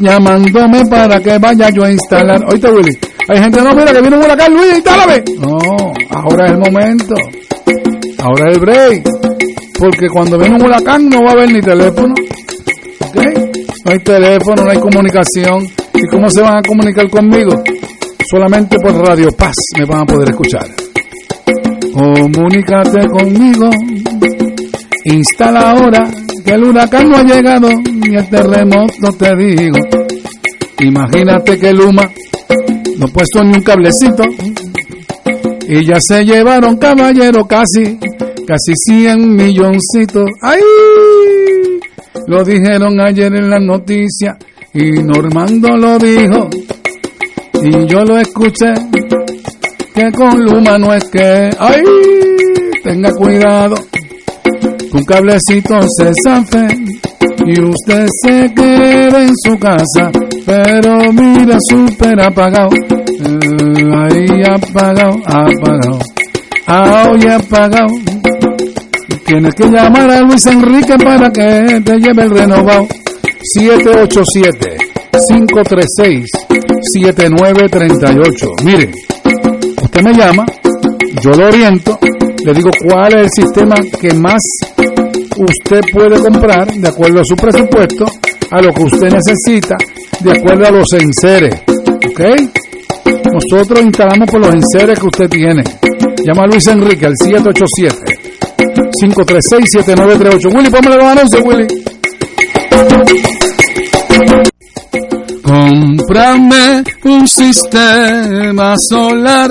Llamándome para que vaya yo a instalar. Oíste, Willy. Hay gente, no, mira, que viene un huracán, Luis, instálame. No, ahora es el momento. Ahora es el break. Porque cuando viene un huracán no va a haber ni teléfono. ¿Ok? No hay teléfono, no hay comunicación. ¿Y cómo se van a comunicar conmigo? Solamente por Radio Paz me van a poder escuchar. Comunícate conmigo. Instala ahora que el huracán no ha llegado ni el terremoto te digo. Imagínate que Luma no puesto ni un cablecito y ya se llevaron caballero casi, casi 100 milloncitos. ¡Ay! Lo dijeron ayer en la noticia y Normando lo dijo y yo lo escuché que con Luma no es que, ¡ay! Tenga cuidado un cablecito se zafe y usted se queda en su casa, pero mira súper apagado, Eh, ahí apagado, apagado, ahí apagado. Tienes que llamar a Luis Enrique para que te lleve el renovado. 787-536-7938. Mire, usted me llama, yo lo oriento, le digo cuál es el sistema que más usted puede comprar de acuerdo a su presupuesto, a lo que usted necesita, de acuerdo a los enseres. ¿Ok? Nosotros instalamos por los enseres que usted tiene. Llama a Luis Enrique al 787-536-7938. Willy, póngale los anuncios, Willy. Cómprame un sistema solar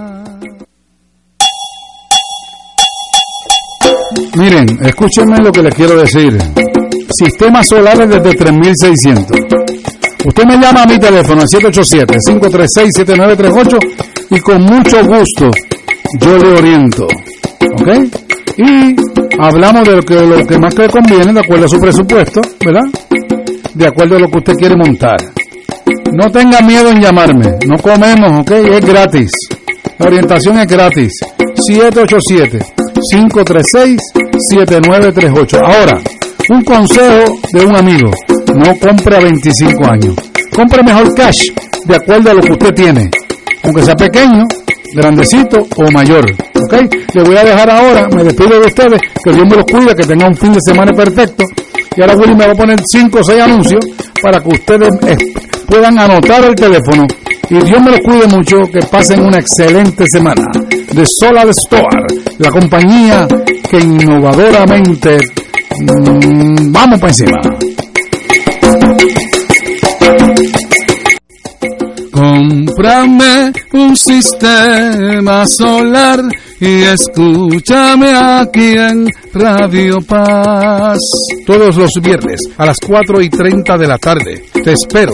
Miren, escúchenme lo que les quiero decir. Sistemas solares desde 3600. Usted me llama a mi teléfono al 787-536-7938 y con mucho gusto yo le oriento. ¿Ok? Y hablamos de lo que, lo que más le conviene de acuerdo a su presupuesto, ¿verdad? De acuerdo a lo que usted quiere montar. No tenga miedo en llamarme. No comemos, ¿ok? Es gratis. La orientación es gratis. 787-536-7938. Ahora, un consejo de un amigo. No compre a 25 años. Compre mejor cash de acuerdo a lo que usted tiene. Aunque sea pequeño, grandecito o mayor. ¿Ok? Le voy a dejar ahora, me despido de ustedes, que Dios me los cuide, que tengan un fin de semana perfecto. Y ahora Willy me va a poner 5 o 6 anuncios para que ustedes eh, puedan anotar el teléfono. Y Dios me los cuide mucho, que pasen una excelente semana. De Solar Store, la compañía que innovadoramente mm, vamos para encima. Cómprame un sistema solar y escúchame aquí en Radio Paz. Todos los viernes a las 4 y 30 de la tarde. Te espero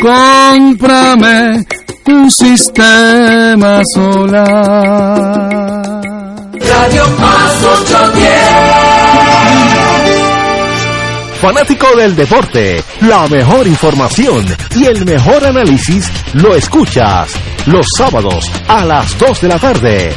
Cómprame un sistema solar. Radio Paz 810. Fanático del deporte, la mejor información y el mejor análisis lo escuchas los sábados a las 2 de la tarde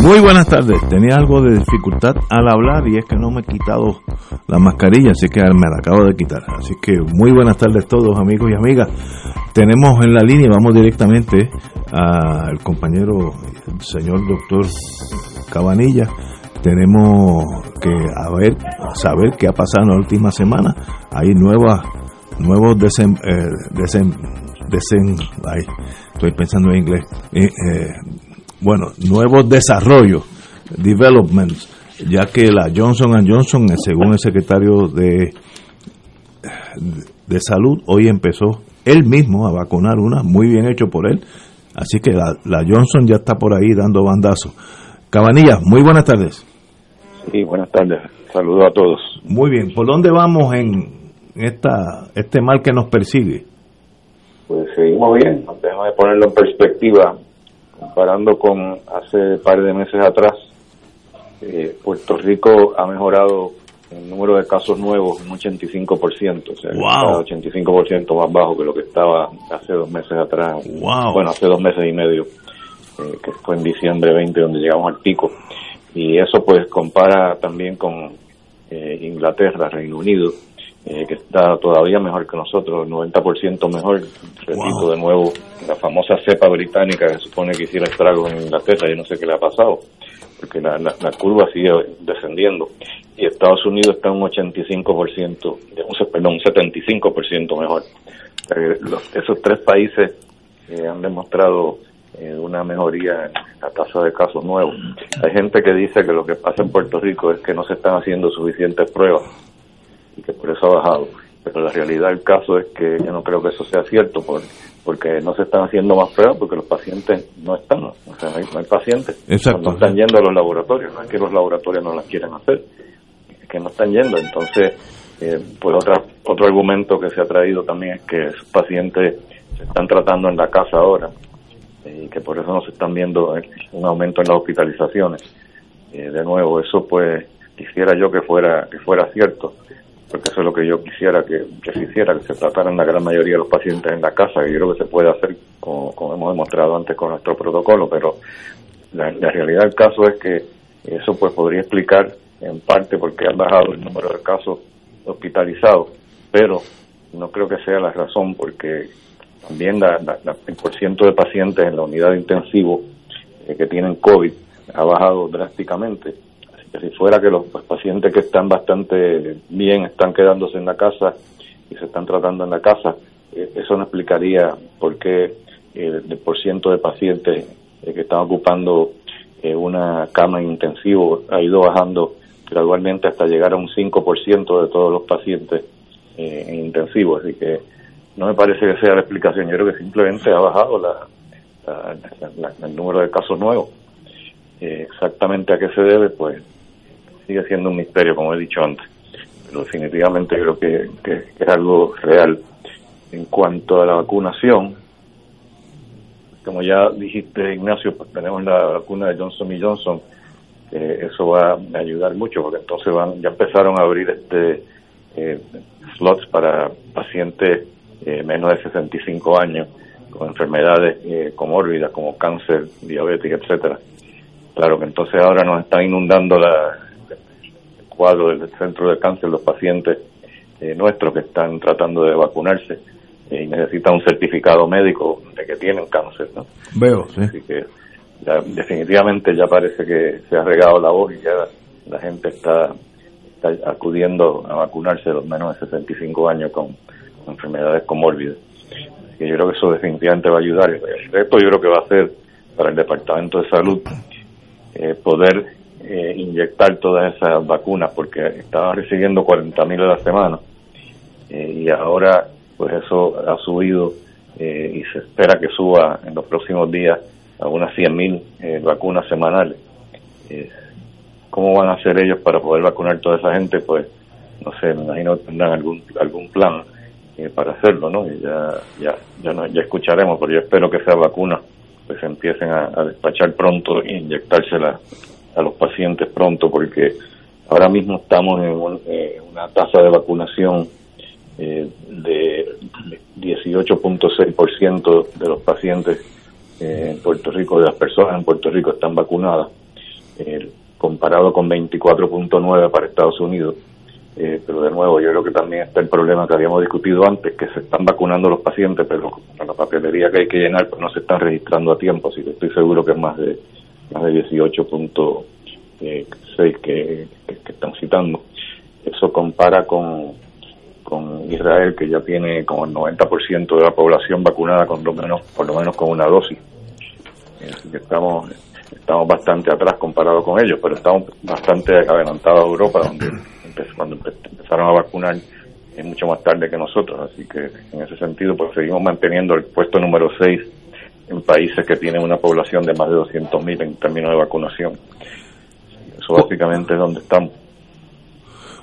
Muy buenas tardes. Tenía algo de dificultad al hablar y es que no me he quitado la mascarilla, así que me la acabo de quitar. Así que muy buenas tardes todos amigos y amigas. Tenemos en la línea, vamos directamente al compañero, el señor doctor Cabanilla. Tenemos que a saber qué ha pasado en la última semana. Hay nuevas, nuevos desen, eh, desen, desen, ay, estoy pensando en inglés. Eh, eh, bueno, nuevos desarrollos, developments, ya que la Johnson Johnson, según el secretario de, de Salud, hoy empezó él mismo a vacunar una, muy bien hecho por él. Así que la, la Johnson ya está por ahí dando bandazos. Cabanilla, muy buenas tardes. Sí, buenas tardes. Saludos a todos. Muy bien, ¿por dónde vamos en esta este mal que nos persigue? Pues seguimos bien. Déjame ponerlo en perspectiva comparando con hace par de meses atrás, eh, Puerto Rico ha mejorado el número de casos nuevos un 85%, o sea, Wow. está 85% más bajo que lo que estaba hace dos meses atrás. Wow. Bueno, hace dos meses y medio, eh, que fue en diciembre 20 donde llegamos al pico. Y eso pues compara también con eh, Inglaterra, Reino Unido, eh, que está todavía mejor que nosotros, 90% mejor. Repito Wow. de nuevo, la famosa cepa británica que supone que hiciera estragos en Inglaterra, yo no sé qué le ha pasado, porque la, la, la curva sigue descendiendo. Y Estados Unidos está un 85%, de un, perdón, un 75% mejor. Eh, los- esos tres países eh, han demostrado eh, una mejoría en la tasa de casos nuevos. Hay gente que dice que lo que pasa en Puerto Rico es que no se están haciendo suficientes pruebas y que por eso ha bajado. pero la realidad del caso es que yo no creo que eso sea cierto por, porque no se están haciendo más pruebas porque los pacientes no están, o sea, no hay, pacientes, Exacto. no están yendo a los laboratorios, no es que los laboratorios no las quieran hacer, es que no están yendo, entonces, eh, pues otra, otro argumento que se ha traído también es que esos pacientes se están tratando en la casa ahora eh, y que por eso no se están viendo un aumento en las hospitalizaciones. Eh, de nuevo, eso pues quisiera yo que fuera que fuera cierto porque eso es lo que yo quisiera que, se hiciera, que se trataran la gran mayoría de los pacientes en la casa, que yo creo que se puede hacer como, hemos demostrado antes con nuestro protocolo, pero la, realidad del caso es que eso pues podría explicar en parte por qué han bajado el número de casos hospitalizados, pero no creo que sea la razón porque también la, el porciento de pacientes en la unidad de intensivo eh, que tienen COVID ha bajado drásticamente si fuera que los pacientes que están bastante bien están quedándose en la casa y se están tratando en la casa, eh, eso no explicaría por qué eh, el por ciento de pacientes eh, que están ocupando una cama en intensivo ha ido bajando gradualmente hasta llegar a un 5% de todos los pacientes en intensivo. Así que no me parece que sea la explicación. Yo creo que simplemente ha bajado el número de casos nuevos. exactamente a qué se debe, pues sigue siendo un misterio, como he dicho antes. Pero definitivamente creo que, es algo real. En cuanto a la vacunación, como ya dijiste, Ignacio, pues tenemos la vacuna de Johnson y Johnson. eso va a ayudar mucho, porque entonces van ya empezaron a abrir este eh, slots para pacientes eh, menos de 65 años con enfermedades eh, comórbidas como cáncer, diabetes, etcétera. Claro que entonces ahora nos están inundando la, cuadro del centro de cáncer los pacientes eh, nuestros que están tratando de vacunarse eh, y necesitan un certificado médico de que tienen cáncer, ¿no? Veo, sí. Así que definitivamente ya parece que se ha regado la voz y ya la gente está, acudiendo a vacunarse los menos de 65 años con, enfermedades comórbidas. Así que yo creo que eso definitivamente va a ayudar. Esto yo creo que va a ser para el Departamento de Salud eh, poder eh, inyectar todas esas vacunas porque estaban recibiendo 40.000 a la semana eh, y ahora pues eso ha subido eh, y se espera que suba en los próximos días a unas 100.000 vacunas semanales. ¿Cómo van a hacer ellos para poder vacunar toda esa gente? Pues no sé, me imagino que tendrán algún algún plan para hacerlo, ¿no? Y ya ya ya, no, ya escucharemos, pero yo espero que esas vacunas pues empiecen a, a despachar pronto e inyectárselas a los pacientes pronto porque ahora mismo estamos en eh, una tasa de vacunación eh, de 18.6% de los pacientes eh, en Puerto Rico, de las personas en Puerto Rico están vacunadas, comparado con 24.9% para Estados Unidos. pero de nuevo, yo creo que también está el problema que habíamos discutido antes, que se están vacunando los pacientes, pero la papelería que hay que llenar pues no se están registrando a tiempo, así que estoy seguro que es más de más de 18.6 que, que, están citando. Eso compara con, con Israel, que ya tiene como el 90% de la población vacunada con lo menos, por lo menos con una dosis. Así que estamos, estamos bastante atrás comparado con ellos, pero estamos bastante adelantados a Europa, donde cuando empezaron a vacunar es mucho más tarde que nosotros. Así que en ese sentido, pues seguimos manteniendo el puesto número 6 en países que tienen una población de más de 200.000 en términos de vacunación. Eso básicamente es donde estamos.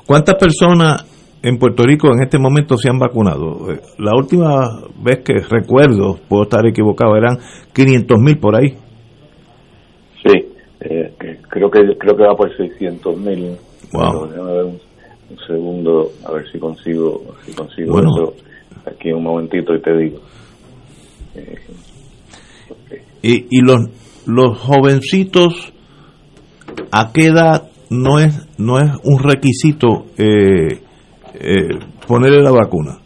¿Cuántas personas en Puerto Rico en este momento se han vacunado? Eh, la última vez que recuerdo, puedo estar equivocado, eran 500.000 por ahí. Sí, eh, creo que creo que va por 600.000. Wow. un, segundo, a ver si consigo, si consigo eso aquí un momentito y te digo. Eh, y, y los, los jovencitos, ¿a qué edad no es, no es un requisito eh, eh, ponerle la vacuna?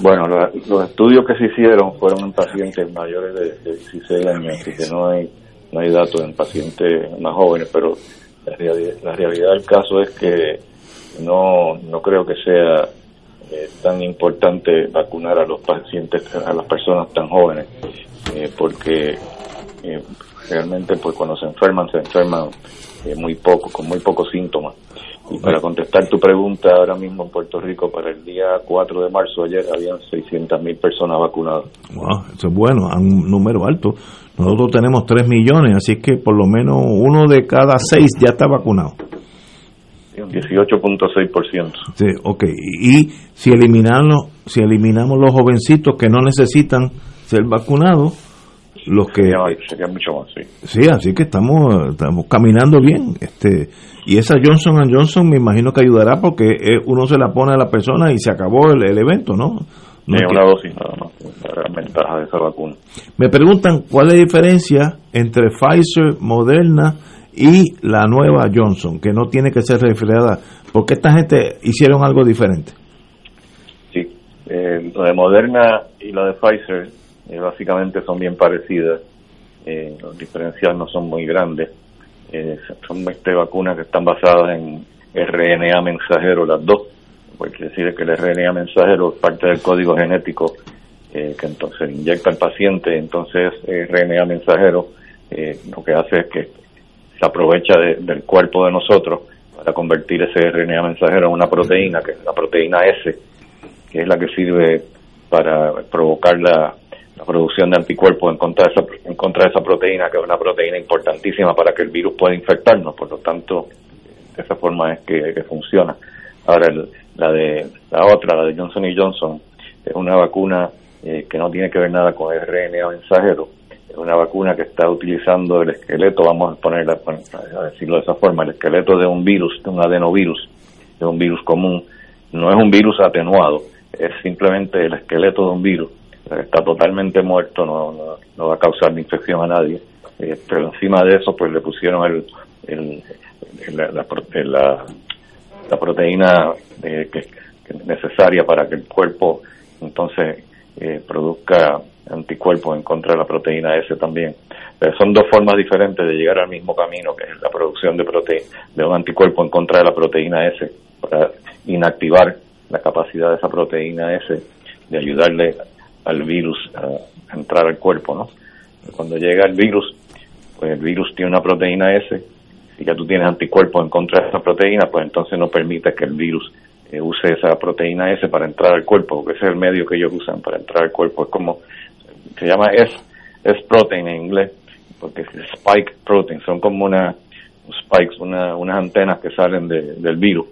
Bueno, los estudios que se hicieron fueron en pacientes mayores de, 16 años, así que no hay, no hay datos en pacientes más jóvenes, pero la realidad, la realidad del caso es que no, no creo que sea eh, tan importante vacunar a los pacientes, a las personas tan jóvenes. Eh, porque eh, realmente pues cuando se enferman se enferman eh, muy poco, con muy pocos síntomas. Y para contestar tu pregunta, ahora mismo en Puerto Rico, para el día 4 de marzo, ayer habían 600.000 personas vacunadas. Wow, eso es bueno, a un número alto. Nosotros tenemos 3 millones, así que por lo menos uno de cada seis ya está vacunado. Sí, Un 18.6%. Sí, ok. Y si eliminamos, si eliminamos los jovencitos que no necesitan ser vacunados, los que Sería, sería mucho más, sí. sí, así que estamos estamos caminando bien. Este y esa Johnson Johnson me imagino que ayudará porque eh, uno se la pone a la persona y se acabó el, el evento, ¿no? No Es que- una dosis nada más, la gran ventaja de esa vacuna. Me preguntan cuál es la diferencia entre Pfizer, Moderna y la nueva Johnson, que no tiene que ser refrigerada. porque esta gente hicieron algo diferente? Sí, eh, lo de Moderna y lo de Pfizer eh, básicamente son bien parecidas. Eh, los diferenciales no son muy grandes. Eh, son este, vacunas que están basadas en RNA mensajero, las dos. Porque decir que el RNA mensajero es parte del código genético eh, que entonces inyecta al paciente. Entonces, RNA mensajero lo que hace es que se aprovecha de- del cuerpo de nosotros para convertir ese RNA mensajero en una proteína, que es la proteína S, que es la que sirve para provocar la, la producción de anticuerpos en contra, de esa, en contra de esa proteína, que es una proteína importantísima para que el virus pueda infectarnos. Por lo tanto, de esa forma es que, que funciona. Ahora, el- la de la otra, la de Johnson Johnson, es una vacuna eh, que no tiene que ver nada con RNA mensajero. Es una vacuna que está utilizando el esqueleto, vamos a ponerla, a decirlo de esa forma, el esqueleto de un virus, de un adenovirus, de un virus común. No es un virus atenuado, es simplemente el esqueleto de un virus. Está totalmente muerto, no, no, va a causar infección a nadie. Eh, pero encima de eso, pues le pusieron el, el- la, la pro- la- la proteína eh, que, que es necesaria para que el cuerpo entonces eh, produzca anticuerpos en contra de la proteína S también. Pero son dos formas diferentes de llegar al mismo camino, que es la producción de, prote de un anticuerpo en contra de la proteína S, para inactivar la capacidad de esa proteína S de ayudarle al virus a entrar al cuerpo, ¿no? Cuando llega el virus, pues el virus tiene una proteína S, si ya tú tienes anticuerpos en contra de esa proteína, pues entonces no permite que el virus eh, use esa proteína S para entrar al cuerpo, porque ese es el medio que ellos usan para entrar al cuerpo. Es como, se llama S, S protein en inglés, porque es spike protein, son como una spikes, una, unas antenas que salen de- del virus,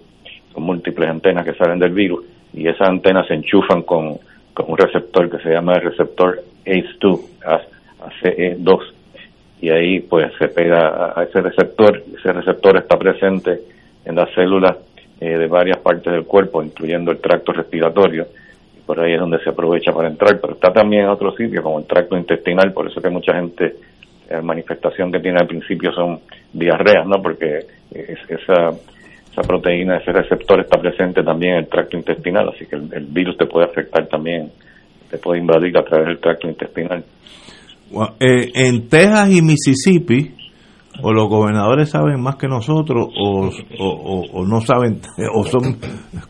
son múltiples antenas que salen del virus, y esas antenas se enchufan con, con un receptor que se llama el receptor ACE2, ACE2, y ahí pues se pega a- ese receptor, ese receptor está presente en las células eh, de varias partes del cuerpo, incluyendo el tracto respiratorio, y por ahí es donde se aprovecha para entrar, pero está también en otros sitios, como el tracto intestinal, por eso que mucha gente, la manifestación que tiene al principio son diarreas, ¿no? Porque es- esa, esa proteína, ese receptor está presente también en el tracto intestinal, así que el, virus te puede afectar también, te puede invadir a través del tracto intestinal. Eh, en Texas y Mississippi, o los gobernadores saben más que nosotros, o- o- o no saben, o son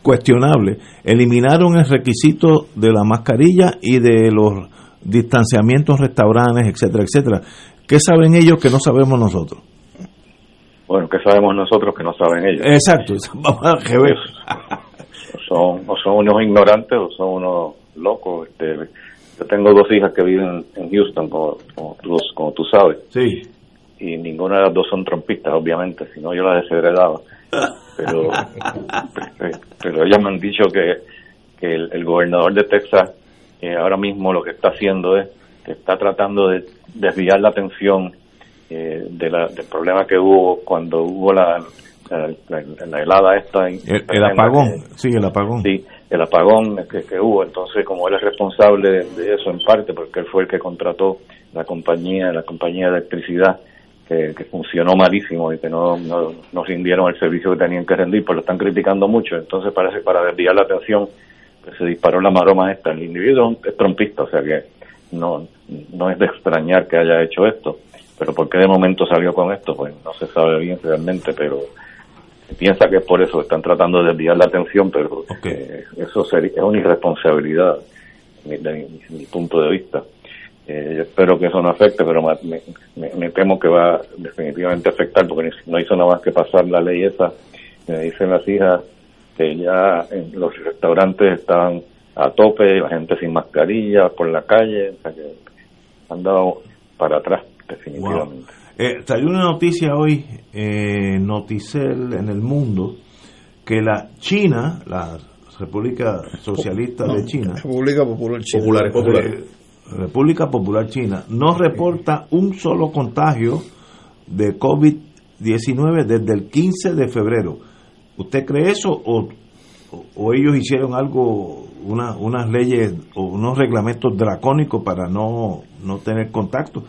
cuestionables, eliminaron el requisito de la mascarilla y de los distanciamientos, restaurantes, etcétera, etcétera. ¿Qué saben ellos que no sabemos nosotros? Bueno, ¿qué sabemos nosotros que no saben ellos? Exacto, vamos a ver. son, o son unos ignorantes o son unos locos. Este, yo tengo dos hijas que viven en Houston, como, como, tú, como tú sabes, Sí. y ninguna de las dos son trompistas, obviamente, si no yo las desheredaba. Pero, pero, pero ellas me han dicho que, que el, el gobernador de Texas eh, ahora mismo lo que está haciendo es que está tratando de desviar la atención eh, de la, del problema que hubo cuando hubo la, la, la- la helada esta. El, el apagón, sí, el apagón. Sí, el apagón que, que hubo. Entonces, como él es responsable de, de eso en parte, porque él fue el que contrató la compañía, la compañía de electricidad, que, que funcionó malísimo y que no, no, no rindieron el servicio que tenían que rendir, pues lo están criticando mucho. Entonces, parece que para desviar la atención, pues se disparó la maroma esta. El individuo es trompista, o sea que no, no es de extrañar que haya hecho esto. Pero ¿por qué de momento salió con esto? Pues no se sabe bien realmente, pero se piensa que es por eso están tratando de desviar la atención, pero Ok. eh, eso sería, es una irresponsabilidad desde mi, mi- mi punto de vista. Eh, yo espero que eso no afecte, pero me, me- me temo que va definitivamente a afectar porque no hizo nada más que pasar la ley esa Me dicen las hijas que ya en los restaurantes estaban a tope, la gente sin mascarilla por la calle, o sea que han dado para atrás definitivamente. Eh, salió una noticia hoy, eh, Noticel en el mundo, que la China, la República Socialista de China, República Popular China. eh, República Popular China, no reporta un solo contagio de COVID-19 desde el 15 de febrero. ¿Usted cree eso o, o- o ellos hicieron algo, una, unas leyes o unos reglamentos dracónicos para no, no tener contacto?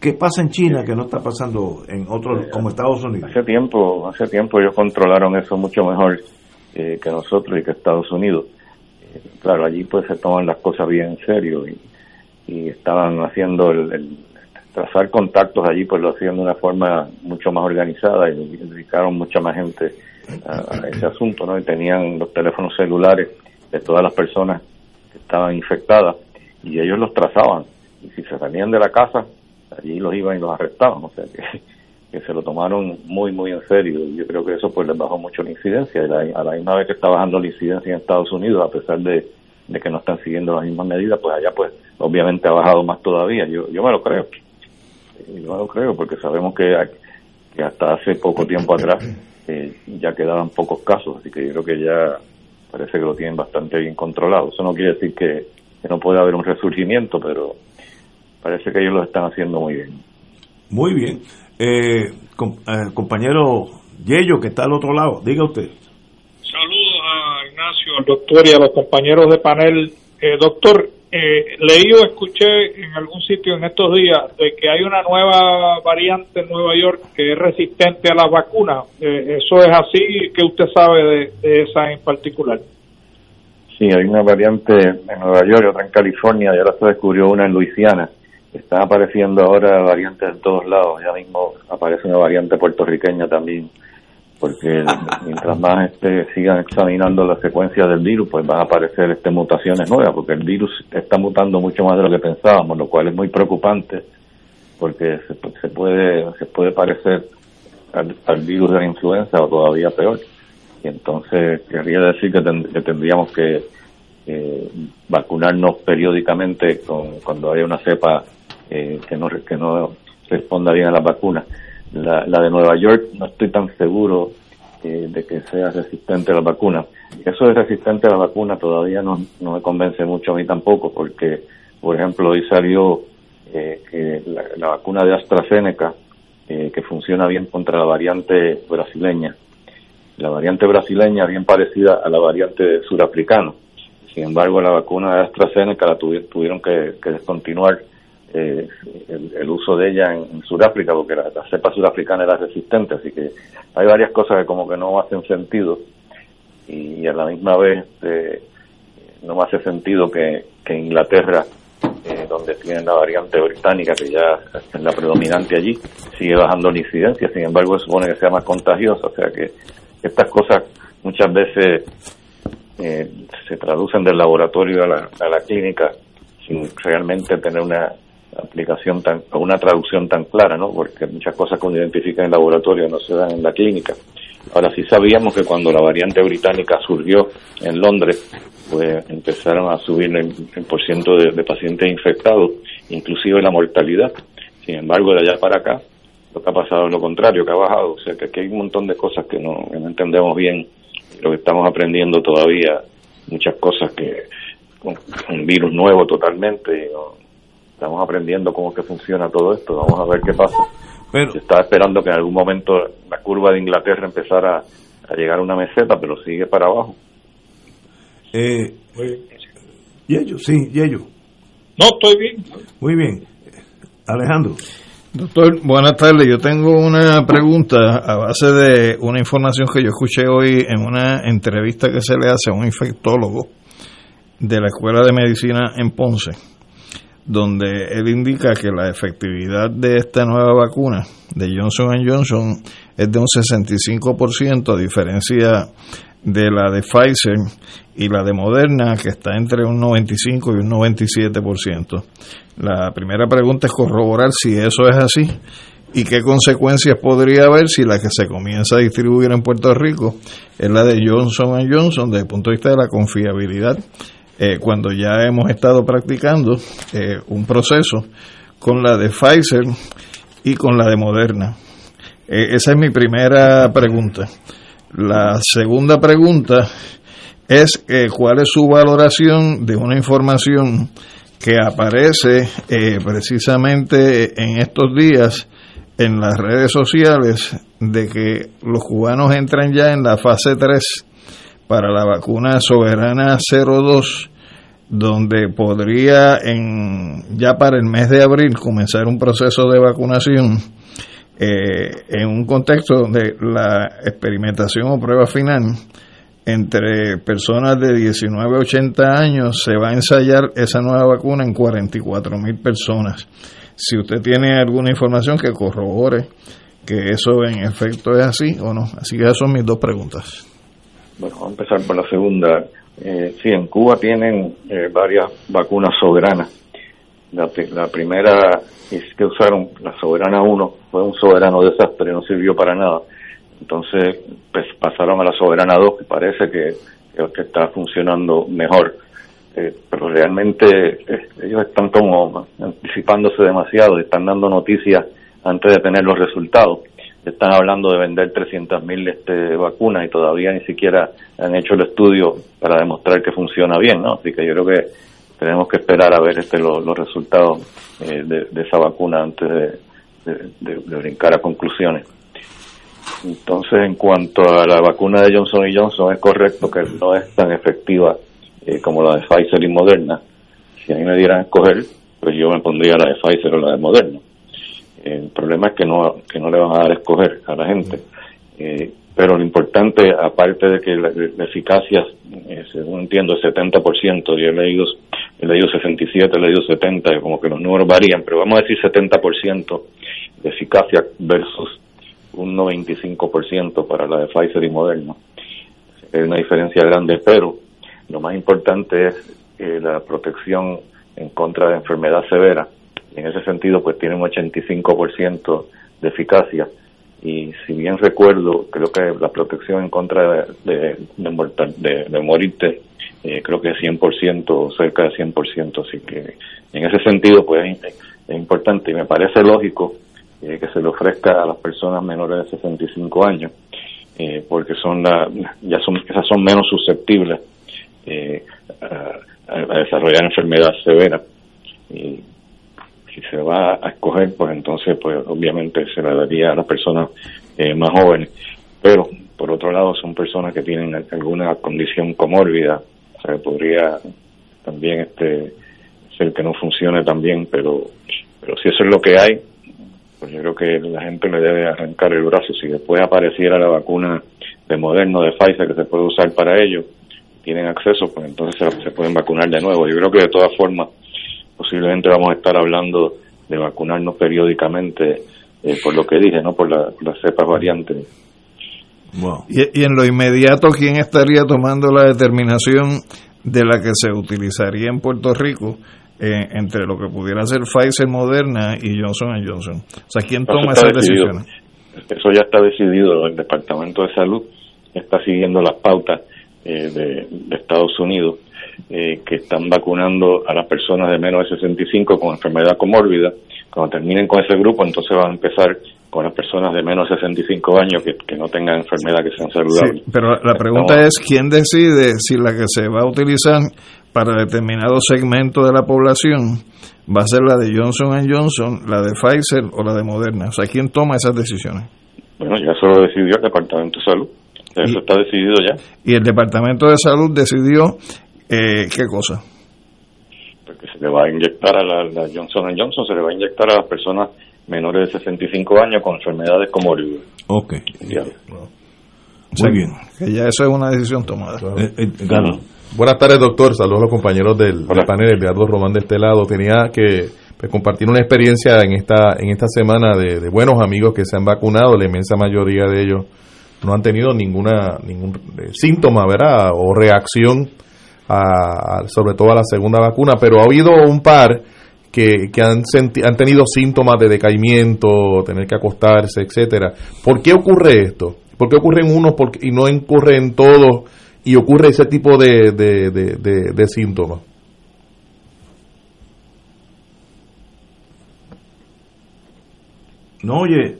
¿Qué pasa en China que no está pasando en otros como Estados Unidos? Hace tiempo, hace tiempo ellos controlaron eso mucho mejor eh, que nosotros y que Estados Unidos. Eh, claro, allí pues se toman las cosas bien en serio y, y estaban haciendo el, el trazar contactos allí, pues lo hacían de una forma mucho más organizada y dedicaron mucha más gente a, a ese asunto, ¿no? Y tenían los teléfonos celulares de todas las personas que estaban infectadas y ellos los trazaban y si se salían de la casa allí los iban y los arrestaban, o sea que, que se lo tomaron muy muy en serio. Y yo creo que eso pues les bajó mucho la incidencia. Y la- a la misma vez que está bajando la incidencia en Estados Unidos a pesar de, de que no están siguiendo las mismas medidas pues allá pues obviamente ha bajado más todavía. Yo yo me lo creo. Yo me lo creo porque sabemos que, que hasta hace poco tiempo atrás eh, ya quedaban pocos casos. Así que yo creo que ya parece que lo tienen bastante bien controlado. Eso no quiere decir que, que no puede haber un resurgimiento pero parece que ellos lo están haciendo muy bien Muy bien. Eh, com- eh, compañero Yello, que está al otro lado, diga usted. Saludos a Ignacio, al doctor y a los compañeros de panel. Eh, doctor, eh, leí o escuché en algún sitio en estos días de que hay una nueva variante en Nueva York que es resistente a las vacunas. Eh, ¿Eso es así? ¿Qué usted sabe de, de esa en particular? Sí, hay una variante en Nueva York y otra en California y ahora se descubrió una en Luisiana. Están apareciendo ahora variantes en todos lados. Ya mismo aparece una variante puertorriqueña también, porque mientras más este, sigan examinando la secuencia del virus, pues van a aparecer este, mutaciones nuevas, porque el virus está mutando mucho más de lo que pensábamos, lo cual es muy preocupante, porque se, se puede se puede parecer al, al virus de la influenza o todavía peor y entonces querría decir que, ten- que tendríamos que eh, vacunarnos periódicamente con, cuando haya una cepa eh, que no que no responda bien a las vacunas. La, la de Nueva York no estoy tan seguro eh, de que sea resistente a la vacuna. Eso de resistente a la vacuna todavía no, no me convence mucho a mí tampoco, porque, por ejemplo, hoy salió eh, que la, vacuna de AstraZeneca, eh, que funciona bien contra la variante brasileña, la variante brasileña bien parecida a la variante surafricana. Sin embargo, la vacuna de AstraZeneca la tuvi- tuvieron que, que descontinuar eh, el, uso de ella en, en Sudáfrica porque la, la cepa surafricana era resistente. Así que hay varias cosas que como que no hacen sentido y, a la misma vez eh, no me hace sentido que, que Inglaterra, eh, donde tienen la variante británica, que ya es la predominante allí, sigue bajando la incidencia. Sin embargo, supone que sea más contagiosa. O sea que estas cosas muchas veces eh, se traducen del laboratorio a la, a la clínica sin realmente tener una aplicación tan una traducción tan clara, ¿no? Porque muchas cosas que uno identifica en el laboratorio no se dan en la clínica. Ahora sí sabíamos que cuando la variante británica surgió en Londres, pues empezaron a subir el, el por ciento de, pacientes infectados, inclusive la mortalidad. Sin embargo, de allá para acá, lo que ha pasado es lo contrario, que ha bajado. O sea, que aquí hay un montón de cosas que no, entendemos bien, lo que estamos aprendiendo todavía, muchas cosas que un virus nuevo totalmente, estamos aprendiendo cómo es que funciona todo esto, vamos a ver qué pasa. Pero, Se estaba esperando que en algún momento la curva de Inglaterra empezara a llegar a una meseta, pero sigue para abajo. eh, Yello, sí, Yello. No, estoy bien. Muy bien. Alejandro. Doctor, buenas tardes. Yo tengo una pregunta a base de una información que yo escuché hoy en una entrevista que se le hace a un infectólogo de la Escuela de Medicina en Ponce, donde él indica que la efectividad de esta nueva vacuna de Johnson Johnson es de un 65%, a diferencia de la de Pfizer y la de Moderna, que está entre un 95 y un 97%. La primera pregunta es corroborar si eso es así y qué consecuencias podría haber si la que se comienza a distribuir en Puerto Rico es la de Johnson Johnson desde el punto de vista de la confiabilidad, eh, cuando ya hemos estado practicando eh, un proceso con la de Pfizer y con la de Moderna. Eh, esa es mi primera pregunta. La segunda pregunta es cuál es su valoración de una información que aparece precisamente en estos días en las redes sociales de que los cubanos entran ya en la fase 3 para la vacuna soberana 02 donde podría en ya para el mes de abril comenzar un proceso de vacunación eh, en un contexto donde la experimentación o prueba final entre personas de 19 a 80 años se va a ensayar esa nueva vacuna en 44 mil personas si usted tiene alguna información que corrobore que eso en efecto es así o no. Así que esas son mis dos preguntas. Bueno, vamos a empezar por la segunda. Eh, sí, en Cuba tienen eh, varias vacunas soberanas. La, primera es que usaron la Soberana 1, fue un soberano desastre, no sirvió para nada. Entonces pues, pasaron a la Soberana 2, que parece que, que está funcionando mejor. Eh, pero realmente eh, ellos están como anticipándose demasiado, están dando noticias antes de tener los resultados. Están hablando de vender 300.000 este, vacunas y todavía ni siquiera han hecho el estudio para demostrar que funciona bien, ¿no? Así que yo creo que tenemos que esperar a ver este los resultados eh, de, esa vacuna antes de, de, brincar a conclusiones. Entonces, en cuanto a la vacuna de Johnson Johnson, es correcto que no es tan efectiva eh, como la de Pfizer y Moderna, si a mí me dieran a escoger, pues yo me pondría la de Pfizer o la de Moderna. El problema es que no, que no le van a dar a escoger a la gente. Eh, pero lo importante, aparte de que la, eficacia, eh, según entiendo, es 70%, yo he leído, he leído 67, he leído 70, como que los números varían, pero vamos a decir 70% de eficacia versus un 95% para la de Pfizer y Moderna. Es una diferencia grande, pero lo más importante es eh, la protección en contra de enfermedad severa. En ese sentido, pues tiene un 85% de eficacia. Y si bien recuerdo, creo que la protección en contra de, de, de, morirte, eh, creo que es 100% o cerca de 100%. Así que en ese sentido, pues es, importante y me parece lógico eh, que se le ofrezca a las personas menores de 65 años, porque son la, ya son, esas son menos susceptibles eh, a, desarrollar enfermedad severa. Y si se va a escoger, pues entonces, pues obviamente se la daría a las personas eh, más jóvenes. Pero, por otro lado, son personas que tienen alguna condición comórbida, o sea, podría también este ser que no funcione tan bien, pero, pero si eso es lo que hay, pues yo creo que la gente le debe arrancar el brazo. Si después apareciera la vacuna de Moderno, de Pfizer, que se puede usar para ello, tienen acceso, pues entonces se, pueden vacunar de nuevo. Yo creo que de todas formas, posiblemente vamos a estar hablando de vacunarnos periódicamente, eh, por lo que dije, ¿no? Por la, las cepas variantes. Y, en lo inmediato, ¿quién estaría tomando la determinación de la que se utilizaría en Puerto Rico eh, entre lo que pudiera ser Pfizer, Moderna y Johnson Johnson? O sea, ¿quién toma esas decisiones? Eso ya está decidido. El Departamento de Salud está siguiendo las pautas eh, de, Estados Unidos eh, que están vacunando a las personas de menos de 65 con enfermedad comórbida. Cuando terminen con ese grupo, entonces van a empezar con las personas de menos de 65 años que, no tengan enfermedad, que sean saludables. pero la pregunta es, ¿quién decide si la que se va a utilizar para determinado segmento de la población va a ser la de Johnson Johnson, la de Pfizer o la de Moderna? O sea, ¿quién toma esas decisiones? Bueno, ya eso lo decidió el Departamento de Salud. Eso está decidido ya. ¿Y el Departamento de Salud decidió eh, qué cosa? Porque se le va a inyectar a la, Johnson Johnson, se le va a inyectar a las personas menores de 65 años con enfermedades como el Ok. Muy bien. Que ya eso es una decisión tomada. Eh, eh, Buenas tardes, doctor. Saludos a los compañeros del, panel. Eduardo Román de este lado. Tenía que pues, compartir una experiencia en esta en esta semana de, de, buenos amigos que se han vacunado. La inmensa mayoría de ellos no han tenido ninguna ningún eh, síntoma, ¿verdad? O reacción a, sobre todo a la segunda vacuna, pero ha habido un par que, que han, han tenido síntomas de decaimiento, tener que acostarse, etcétera. ¿Por qué ocurre esto? ¿Por qué ocurre en unos y no ocurre en todos y ocurre ese tipo de, de, de síntomas? No oye.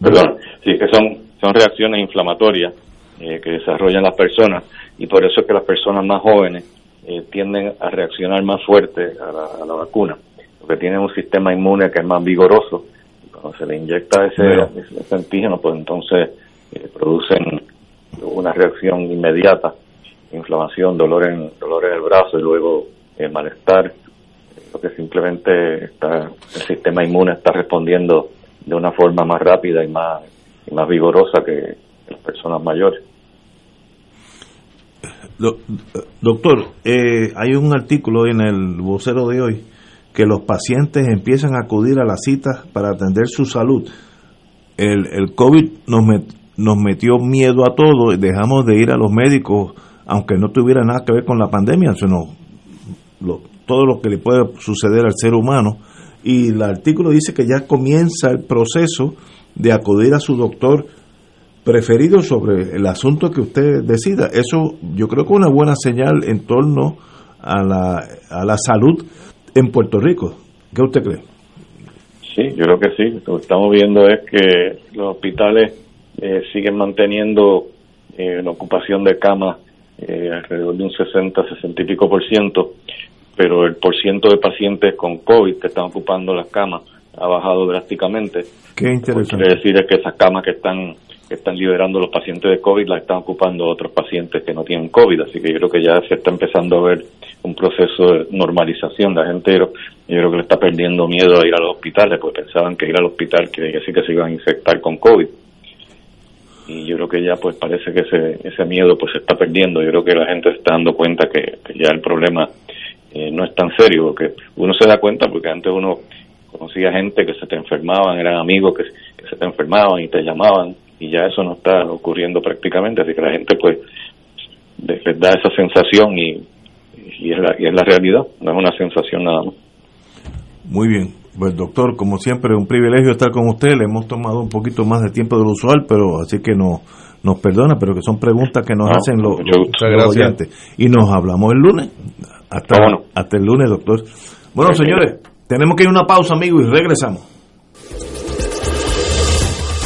Perdón, sí, que son, son reacciones inflamatorias eh, que desarrollan las personas y por eso es que las personas más jóvenes eh, tienden a reaccionar más fuerte a la, vacuna, porque tienen un sistema inmune que es más vigoroso. Cuando se le inyecta ese, antígeno, pues entonces eh, producen una reacción inmediata, inflamación, dolor en, dolor en el brazo y luego malestar porque simplemente está, el sistema inmune está respondiendo de una forma más rápida y más, y más vigorosa que las personas mayores. Doctor, eh, hay un artículo en el vocero de hoy que los pacientes empiezan a acudir a las citas para atender su salud. El, el COVID nos, nos metió miedo a todo y dejamos de ir a los médicos, aunque no tuviera nada que ver con la pandemia, sino todo lo que le puede suceder al ser humano. Y el artículo dice que ya comienza el proceso de acudir a su doctor preferido sobre el asunto que usted decida. Eso yo creo que es una buena señal en torno a la, a la salud en Puerto Rico. ¿Qué usted cree? Sí, yo creo que sí. Lo que estamos viendo es que los hospitales eh, siguen manteniendo eh, una ocupación de camas eh, alrededor de un 60, 60 y pico por ciento, pero el porciento de pacientes con COVID que están ocupando las camas ha bajado drásticamente. Qué interesante. Quiere decir que esas camas que están que están liberando los pacientes de COVID las están ocupando otros pacientes que no tienen COVID, así que yo creo que ya se está empezando a ver un proceso de normalización. La gente yo creo que le está perdiendo miedo a ir a los hospitales, porque pensaban que ir al hospital quiere decir que se iban a infectar con COVID y yo creo que ya pues parece que ese, ese miedo pues se está perdiendo. Yo creo que la gente se está dando cuenta que, ya el problema eh, no es tan serio, porque uno se da cuenta porque antes uno conocía gente que se te enfermaban, eran amigos que, se te enfermaban y te llamaban y ya eso no está ocurriendo prácticamente, así que la gente pues les da esa sensación y, y, es la, y es la realidad, no es una sensación nada más. Muy bien, pues doctor, como siempre, un privilegio estar con usted. Le hemos tomado un poquito más de tiempo de lo usual, pero así que no, nos perdona, pero que son preguntas que nos hacen los, los Y nos hablamos el lunes. Hasta, hasta el lunes, doctor. Bueno, señores, tenemos que ir a una pausa, amigo, y regresamos.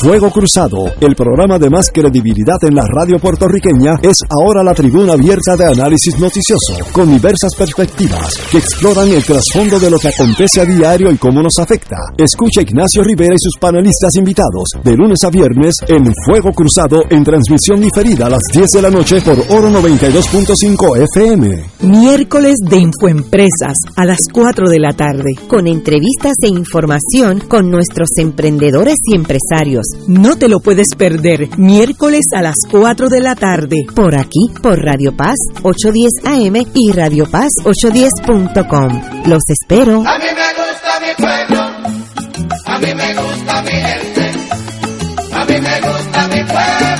Fuego Cruzado, el programa de más credibilidad en la radio puertorriqueña, es ahora la tribuna abierta de análisis noticioso, con diversas perspectivas que exploran el trasfondo de lo que acontece a diario y cómo nos afecta. Escucha Ignacio Rivera y sus panelistas invitados de lunes a viernes en Fuego Cruzado en transmisión diferida a las 10 de la noche por Oro 92.5 FM. Miércoles de Infoempresas a las 4 de la tarde. Con entrevistas e información con nuestros emprendedores y empresarios no te lo puedes perder, miércoles a las 4 de la tarde. Por aquí, por Radio Paz 810 AM y Radio Paz 810.com. Los espero. A mí me gusta mi pueblo. A mí me gusta mi gente, a mí me gusta mi pueblo,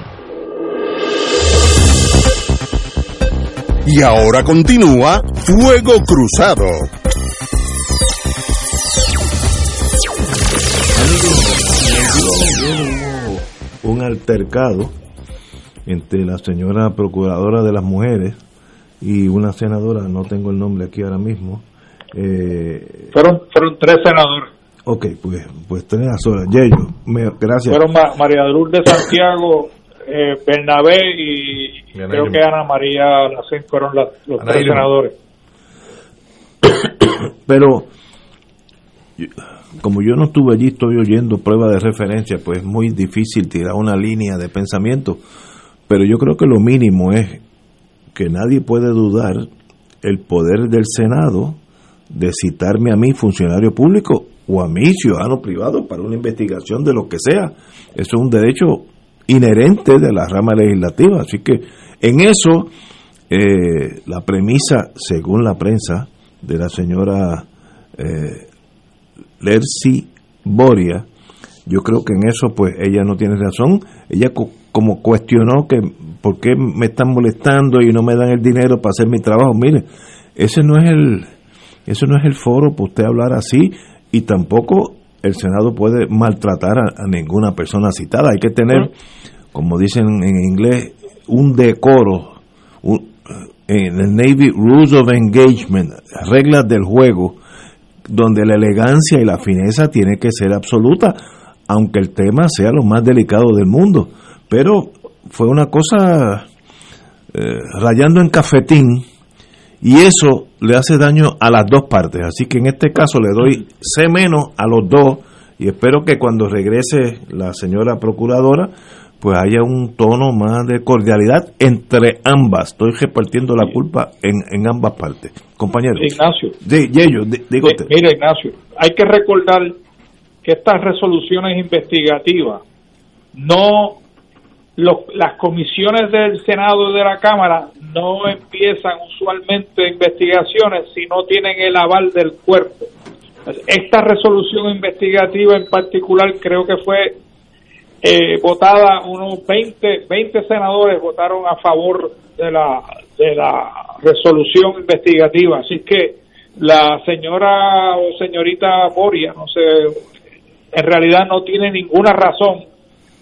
Y ahora continúa Fuego Cruzado. Un altercado entre la señora procuradora de las mujeres y una senadora, no tengo el nombre aquí ahora mismo. Eh, Fueron, fueron tres senadores. ok, pues, pues tenés horas. Yello, me, gracias. Fueron Ma- María de Lourdes Santiago, eh, Bernabé y creo que Ana María Lacén fueron las- los tres Irma. senadores. Pero como yo no estuve allí, estoy oyendo pruebas de referencia, pues es muy difícil tirar una línea de pensamiento. Pero yo creo que lo mínimo es que nadie puede dudar el poder del Senado de citarme a mí, funcionario público, o a mí, ciudadano privado, para una investigación de lo que sea. Eso es un derecho inherente de la rama legislativa. Así que en eso, eh, la premisa, según la prensa, de la señora eh, Lercy Boria, yo creo que en eso pues ella no tiene razón. Ella co- como cuestionó que por qué me están molestando y no me dan el dinero para hacer mi trabajo. Mire, ese no es el eso no es el foro para usted hablar así y tampoco el Senado puede maltratar a, a ninguna persona citada. Hay que tener, como dicen en inglés, un decoro, en el Navy Rules of Engagement, reglas del juego, donde la elegancia y la fineza tiene que ser absoluta, aunque el tema sea lo más delicado del mundo. Pero fue una cosa eh, rayando en cafetín y eso le hace daño a las dos partes. Así que en este caso le doy C menos a los dos y espero que cuando regrese la señora procuradora pues haya un tono más de cordialidad entre ambas. Estoy repartiendo la culpa en, en ambas partes. Compañero. Ignacio. De, digo Eh, mira, Ignacio, hay que recordar que estas resoluciones investigativas no los- las comisiones del Senado y de la Cámara no empiezan usualmente investigaciones si no tienen el aval del cuerpo. Esta resolución investigativa en particular creo que fue eh, votada, unos 20, 20 senadores votaron a favor de la, de la resolución investigativa. Así que la señora o señorita Boria, no sé, en realidad no tiene ninguna razón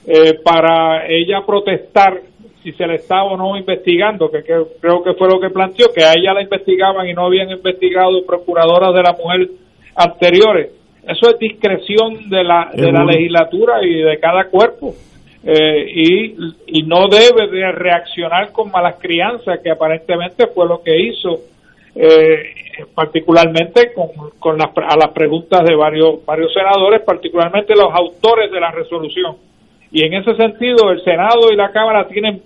eh, para ella protestar si se le estaba o no investigando, que, que creo que fue lo que planteó, que a ella la investigaban y no habían investigado procuradoras de la mujer anteriores. Eso es discreción de la, de la legislatura y de cada cuerpo. Eh, y, y no debe de reaccionar con malas crianzas, que aparentemente fue lo que hizo, eh, particularmente con, con las, a las preguntas de varios, varios senadores, particularmente los autores de la resolución. Y en ese sentido, el Senado y la Cámara tienen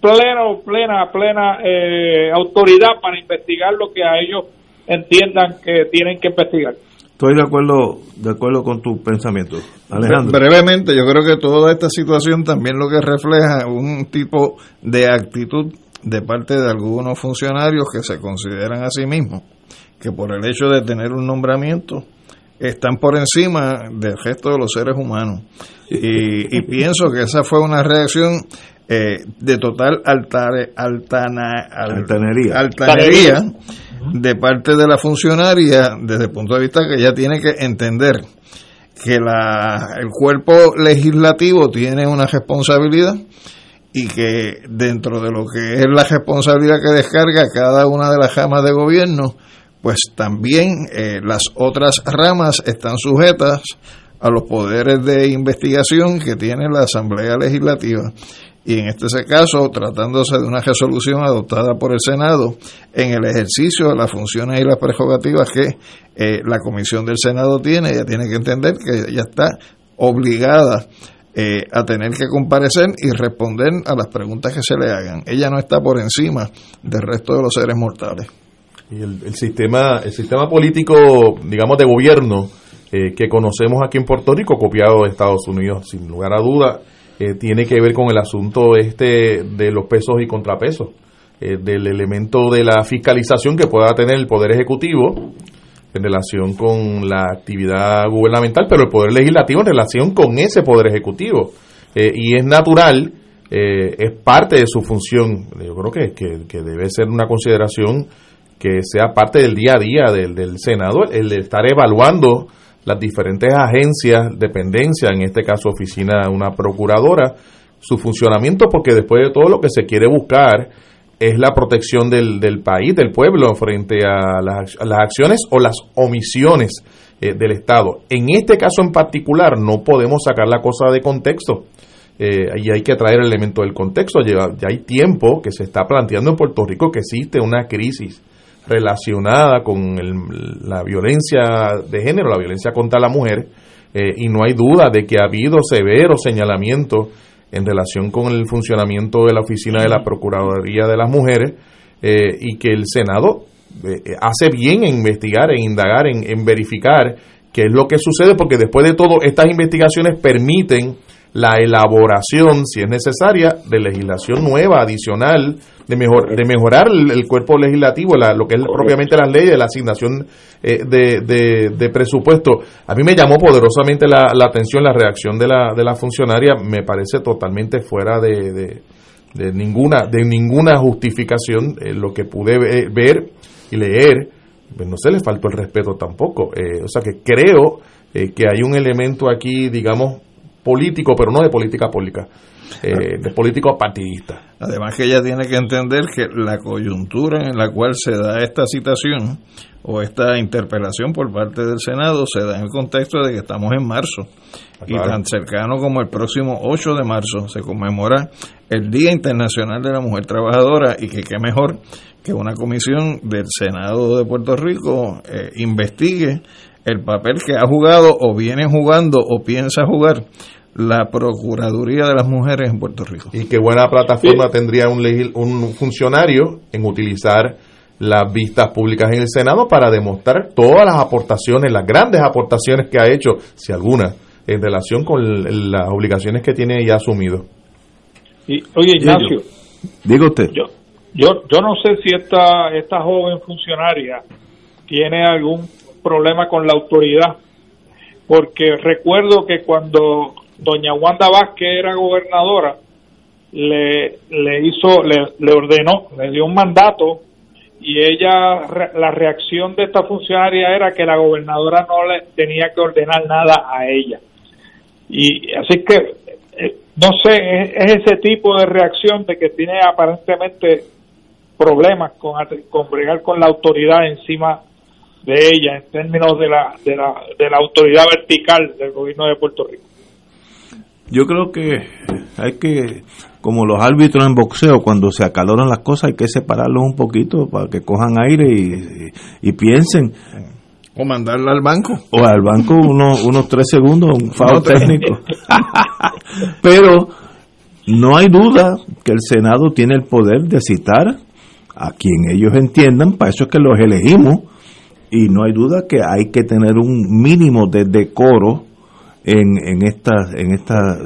pleno, plena, plena eh, autoridad para investigar lo que a ellos entiendan que tienen que investigar. Estoy de acuerdo, de acuerdo con tu pensamiento. Alejandro. Brevemente, yo creo que toda esta situación también lo que refleja un tipo de actitud de parte de algunos funcionarios que se consideran a sí mismos, que por el hecho de tener un nombramiento están por encima del resto de los seres humanos. Y, y pienso que esa fue una reacción eh, de total altare- altana- al- Altanería. altanería de parte de la funcionaria desde el punto de vista que ella tiene que entender que la, el cuerpo legislativo tiene una responsabilidad y que dentro de lo que es la responsabilidad que descarga cada una de las ramas de gobierno, pues también eh, las otras ramas están sujetas a los poderes de investigación que tiene la Asamblea Legislativa. Y en este caso tratándose de una resolución adoptada por el Senado en el ejercicio de las funciones y las prerrogativas que eh, la comisión del Senado tiene, ella tiene que entender que ella está obligada eh, a tener que comparecer y responder a las preguntas que se le hagan. Ella no está por encima del resto de los seres mortales. Y el, sistema, el sistema político, digamos, de gobierno eh, que conocemos aquí en Puerto Rico, copiado de Estados Unidos, sin lugar a duda, eh, tiene que ver con el asunto este de los pesos y contrapesos, eh, del elemento de la fiscalización que pueda tener el Poder Ejecutivo en relación con la actividad gubernamental, pero el Poder Legislativo en relación con ese Poder Ejecutivo. y es natural, es parte de su función, yo creo que, que, que debe ser una consideración que sea parte del día a día del, del Senado, el de estar evaluando las diferentes agencias, dependencias, en este caso oficina de una procuradora, su funcionamiento, porque después de todo lo que se quiere buscar es la protección del, del país, del pueblo, frente a las, las acciones o las omisiones eh, del Estado. En este caso en particular no podemos sacar la cosa de contexto. Eh, y hay que traer el elemento del contexto. Ya, ya hay tiempo que se está planteando en Puerto Rico que existe una crisis relacionada con la violencia de género, la violencia contra la mujer, eh, y no hay duda de que ha habido severos señalamientos en relación con el funcionamiento de la oficina de la Procuraduría de las Mujeres eh, y que el Senado eh, hace bien en investigar, en indagar, en, en verificar qué es lo que sucede, porque después de todo estas investigaciones permiten la elaboración, si es necesaria, de legislación nueva, adicional, de, mejor, de mejorar el, cuerpo legislativo, lo que es propiamente las leyes, la asignación eh, de, de, presupuesto. A mí me llamó poderosamente la, atención la reacción de la, de la funcionaria, me parece totalmente fuera de, de, ninguna, de ninguna justificación. Eh, lo que pude ver y leer, pues no se le faltó el respeto tampoco. Eh, o sea que creo que hay un elemento aquí, digamos, político, pero no de política pública eh, de políticos partidistas. Además que ella tiene que entender que la coyuntura en la cual se da esta citación o esta interpelación por parte del Senado se da en el contexto de que estamos en marzo. Y tan cercano como el próximo 8 de marzo se conmemora el Día Internacional de la Mujer Trabajadora y que qué mejor que una comisión del Senado de Puerto Rico eh, investigue el papel que ha jugado o viene jugando o piensa jugar la Procuraduría de las Mujeres en Puerto Rico. Y qué buena plataforma tendría un, un funcionario en utilizar las vistas públicas en el Senado para demostrar todas las aportaciones, las grandes aportaciones que ha hecho, si alguna, en relación con las obligaciones que tiene ya asumido. Y, oye, Ignacio. Diga usted. Yo, yo, yo no sé si esta, esta joven funcionaria tiene algún problema con la autoridad, porque recuerdo que cuando doña Wanda Vázquez era gobernadora, le, le hizo, le, le ordenó, le dio un mandato y ella, la reacción de esta funcionaria era que la gobernadora no le tenía que ordenar nada a ella. Y así que, eh, no sé, es, ese tipo de reacción de que tiene aparentemente problemas con, con bregar con la autoridad encima de ella en términos de la, de la, de la autoridad vertical del gobierno de Puerto Rico. Yo creo que hay que, como los árbitros en boxeo, cuando se acaloran las cosas hay que separarlos un poquito para que cojan aire y, piensen. O mandarla al banco. O al banco unos, unos tres segundos, un faro técnico. Pero no hay duda que el Senado tiene el poder de citar a quien ellos entiendan, para eso es que los elegimos, y no hay duda que hay que tener un mínimo de decoro en, en estas, en esta,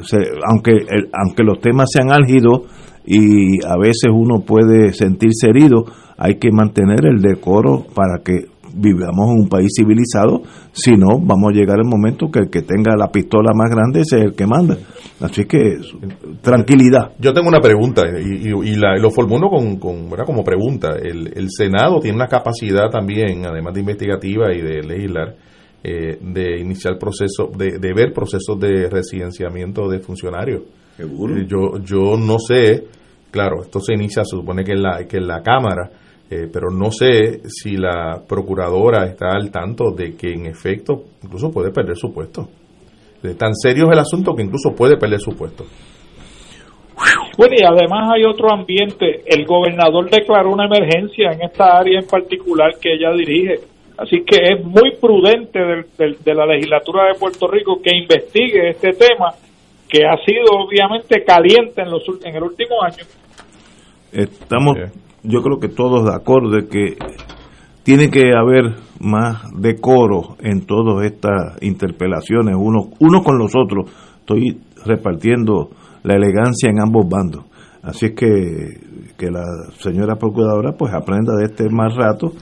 aunque, aunque los temas sean álgidos y a veces uno puede sentirse herido, hay que mantener el decoro para que vivamos en un país civilizado, si no, vamos a llegar el momento que el que tenga la pistola más grande es el que manda. Así que, tranquilidad. Yo tengo una pregunta, y, y, la, lo formulo con, con, como pregunta. El, el Senado tiene una capacidad también, además de investigativa y de legislar, eh, de iniciar procesos, de, de, ver procesos de residenciamiento de funcionarios. Seguro. Eh, yo, yo no sé, claro, esto se inicia, se supone que en la, que en la Cámara, eh, pero no sé si la procuradora está al tanto de que en efecto incluso puede perder su puesto. De tan serio es el asunto que incluso puede perder su puesto. Bueno, y además hay otro ambiente. El gobernador declaró una emergencia en esta área en particular que ella dirige. Así que es muy prudente del- del- de la legislatura de Puerto Rico que investigue este tema que ha sido obviamente caliente en, los, en el último año. Estamos, yo creo que todos de acuerdo de que tiene que haber más decoro en todas estas interpelaciones, uno, uno con los otros. Estoy repartiendo la elegancia en ambos bandos. Así es que, que la señora procuradora pues aprenda de este más rato.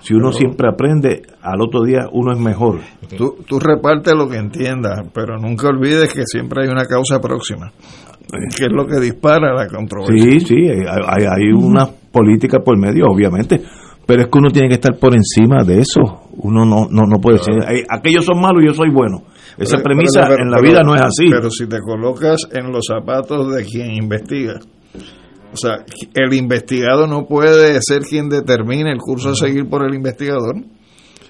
Si uno Pero- siempre aprende, al otro día uno es mejor. Tú, tú repartes lo que entiendas, pero nunca olvides que siempre hay una causa próxima, que es lo que dispara la controversia. Sí, sí, hay, hay- una política por medio, obviamente, pero es que uno tiene que estar por encima de eso. Uno no, no, no puede decir, "Ay, aquellos son malos y yo soy bueno. Esa Pero- premisa pero- en la vida no es así. Pero si te colocas en los zapatos de quien investiga, o sea, el investigado no puede ser quien determine el curso a seguir por el investigador.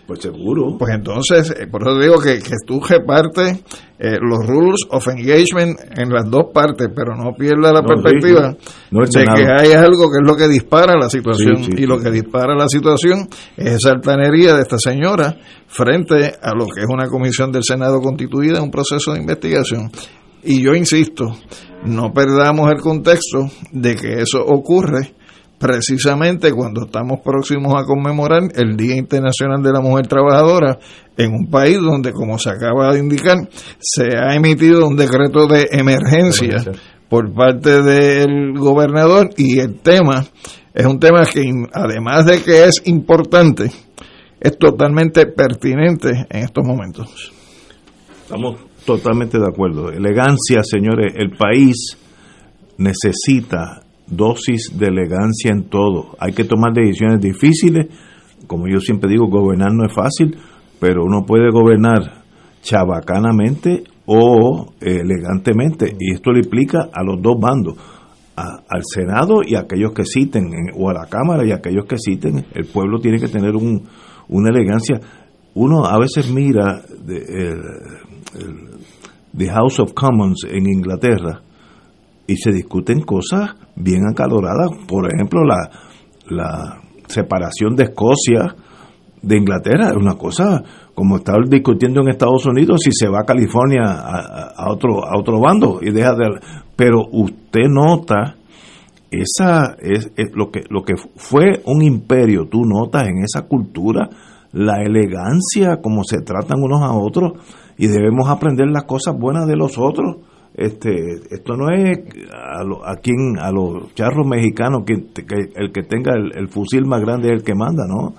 Pues seguro. Pues entonces, eh, por eso digo que, que tú repartes eh, los rules of engagement en las dos partes, pero no pierdas la No, perspectiva sí, no el de que hay algo que es lo que dispara la situación. Sí, sí, y lo que dispara la situación es esa altanería de esta señora frente a lo que es una comisión del Senado constituida en un proceso de investigación. Y yo insisto, no perdamos el contexto de que eso ocurre precisamente cuando estamos próximos a conmemorar el Día Internacional de la Mujer Trabajadora en un país donde, como se acaba de indicar, se ha emitido un decreto de emergencia por parte del gobernador y el tema es un tema que además de que es importante, es totalmente pertinente en estos momentos. Estamos totalmente de acuerdo. Elegancia, señores, el país necesita dosis de elegancia en todo. Hay que tomar decisiones difíciles. Como yo siempre digo, gobernar no es fácil, pero uno puede gobernar chabacanamente o eh, elegantemente. Y esto le implica a los dos bandos, a- al Senado y a aquellos que citen, en- o a la Cámara y a aquellos que citen. El pueblo tiene que tener un, una elegancia. Uno a veces mira de, el, el- the House of Commons en Inglaterra y se discuten cosas bien acaloradas. Por ejemplo, la, la separación de Escocia de Inglaterra es una cosa como estar discutiendo en Estados Unidos si se va a California a, a- otro a otro bando y deja de pero usted nota esa es, es lo que lo que fue un imperio tú notas en esa cultura la elegancia como se tratan unos a otros y debemos aprender las cosas buenas de los otros este esto no es a, lo- a quien a los charros mexicanos que, el que tenga el, fusil más grande es el que manda no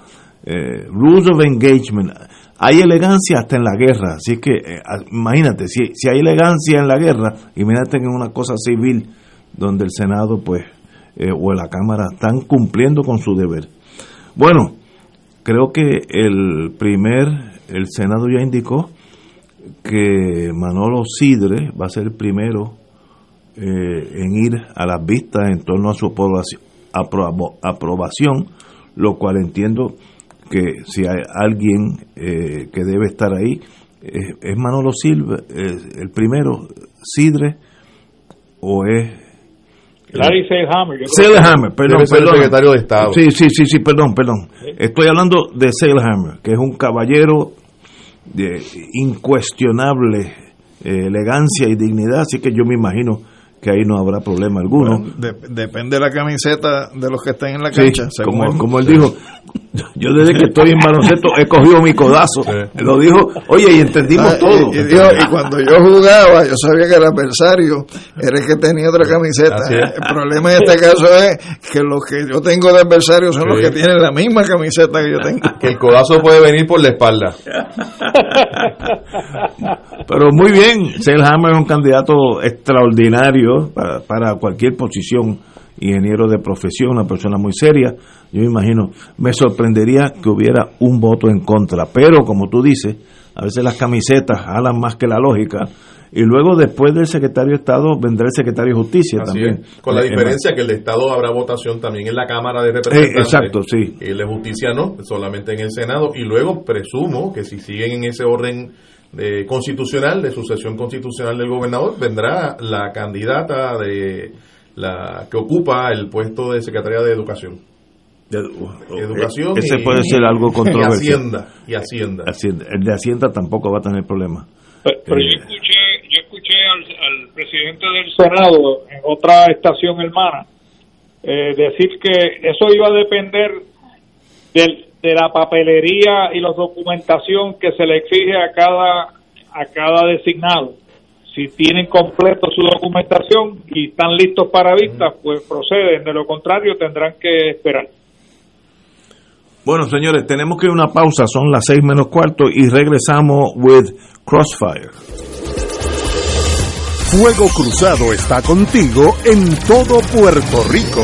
Eh, rules of engagement. Hay elegancia hasta en la guerra así que eh, imagínate si, si hay elegancia en la guerra imagínate en una cosa civil donde el senado pues eh, o la cámara están cumpliendo con su deber. Bueno creo que el primer el senado ya indicó que Manolo Sidre va a ser el primero eh, en ir a las vistas en torno a su aprobación, lo cual entiendo que si hay alguien eh, que debe estar ahí, eh, es Manolo Silva, eh, el primero, Sidre, o es... Larry Seilhammer. yo creo que- Selhammer, perdón, Debe ser el perdón. secretario de Estado. Sí, sí, sí, sí, perdón, perdón. Estoy hablando de Selhammer, que es un caballero de incuestionable eh, elegancia y dignidad, así que yo me imagino que ahí no habrá problema alguno. Bueno, de- depende de la camiseta de los que estén en la cancha. como, como él dijo, yo desde que estoy en baloncesto he cogido mi codazo. Lo dijo, oye, y entendimos Ah, todo. Y, y dijo, y cuando yo jugaba, yo sabía que el adversario era el que tenía otra camiseta. El problema en este caso es que los que yo tengo de adversario son los que tienen la misma camiseta que yo tengo. Que el codazo puede venir por la espalda. Pero muy bien, Selhammer es un candidato extraordinario para, para cualquier posición, ingeniero de profesión, una persona muy seria. Yo me imagino, me sorprendería que hubiera un voto en contra, pero como tú dices, a veces las camisetas jalan más que la lógica. Y luego después del secretario de Estado vendrá el secretario de Justicia Así también. es. Con la Eh, diferencia que el de Estado habrá votación también en la Cámara de Eh, Representantes. exacto, sí. Y el de Justicia no, solamente en el Senado. Y luego presumo que si siguen en ese orden de constitucional, de sucesión constitucional del gobernador, vendrá la candidata de la que ocupa el puesto de Secretaría de Educación. Educación Ese y- puede ser algo y controversial. Hacienda, y Hacienda. Hacienda. El de Hacienda tampoco va a tener problema. Pero, pero Eh, yo escuché, yo escuché al, al presidente del Senado en otra estación hermana eh, decir que eso iba a depender del- de la papelería y la documentación que se le exige a cada a cada designado. Si tienen completo su documentación y están listos para vista, pues proceden. De lo contrario, tendrán que esperar. Bueno, señores, tenemos que ir a una pausa. Son las seis menos cuarto y regresamos with Crossfire. Fuego Cruzado está contigo en todo Puerto Rico.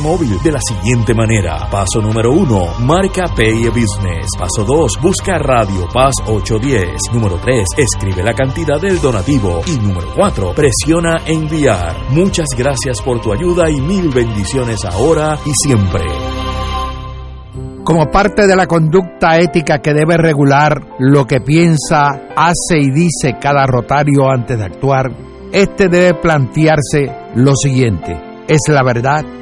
móvil de la siguiente manera. Paso número uno, marca Pay Business. Paso 2, busca Radio Paz 810. Número 3, escribe la cantidad del donativo. Y número 4, presiona enviar. Muchas gracias por tu ayuda y mil bendiciones ahora y siempre. Como parte de la conducta ética que debe regular lo que piensa, hace y dice cada rotario antes de actuar, este debe plantearse lo siguiente. ¿Es la verdad?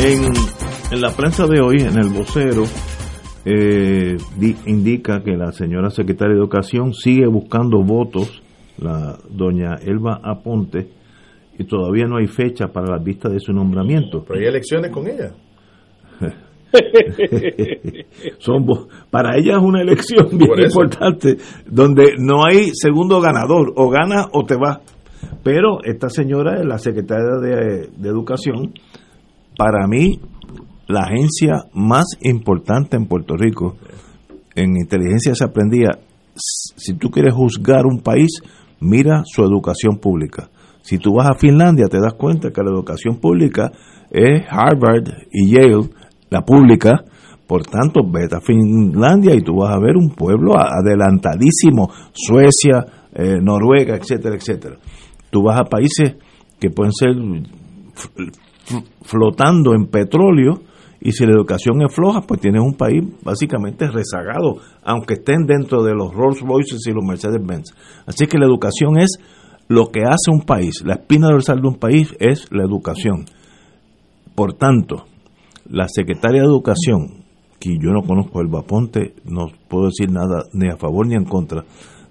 En, en la prensa de hoy, en el vocero, eh, di- indica que la señora secretaria de Educación sigue buscando votos, la doña Elba Aponte, y todavía no hay fecha para la vista de su nombramiento. Pero hay elecciones con ella. Son para ella es una elección bien importante donde no hay segundo ganador o gana o te va pero esta señora es la secretaria de, de educación para mí la agencia más importante en Puerto Rico en inteligencia se aprendía si tú quieres juzgar un país mira su educación pública Si tú vas a Finlandia te das cuenta que la educación pública es Harvard y Yale, la pública, por tanto, vete a Finlandia y tú vas a ver un pueblo adelantadísimo, Suecia, eh, Noruega, etcétera, etcétera. Tú vas a países que pueden ser flotando en petróleo y si la educación es floja, pues tienes un país básicamente rezagado, aunque estén dentro de los Rolls Royces y los Mercedes Benz. Así que la educación es lo que hace un país, la espina dorsal de un país es la educación. Por tanto, la secretaria de Educación, que yo no conozco el Vaponte, no puedo decir nada ni a favor ni en contra,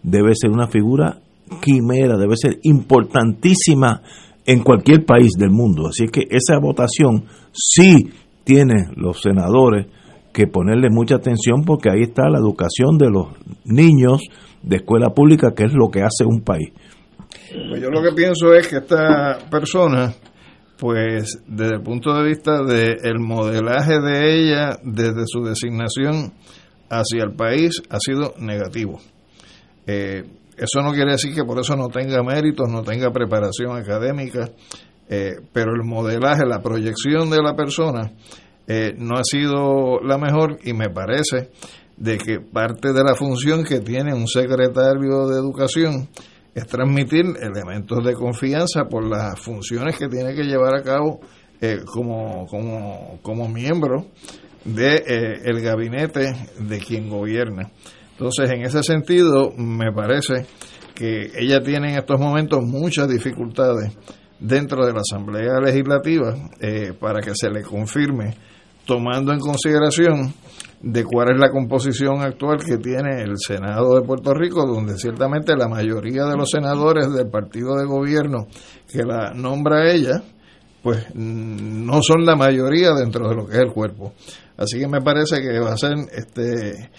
debe ser una figura quimera, debe ser importantísima en cualquier país del mundo. Así que esa votación sí tiene los senadores que ponerle mucha atención porque ahí está la educación de los niños de escuela pública, que es lo que hace un país. Pues yo lo que pienso es que esta persona, pues desde el punto de vista del modelaje de ella, desde su designación hacia el país, ha sido negativo. Eh, eso no quiere decir que por eso no tenga méritos, no tenga preparación académica, eh, pero el modelaje, la proyección de la persona eh, no ha sido la mejor y me parece de que parte de la función que tiene un secretario de educación es transmitir elementos de confianza por las funciones que tiene que llevar a cabo eh, como, como, como miembro de el gabinete de quien gobierna. Entonces, en ese sentido, me parece que ella tiene en estos momentos muchas dificultades dentro de la Asamblea Legislativa eh, para que se le confirme, tomando en consideración de cuál es la composición actual que tiene el Senado de Puerto Rico, donde ciertamente la mayoría de los senadores del partido de gobierno que la nombra ella, pues no son la mayoría dentro de lo que es el cuerpo. Así que me parece que va a ser este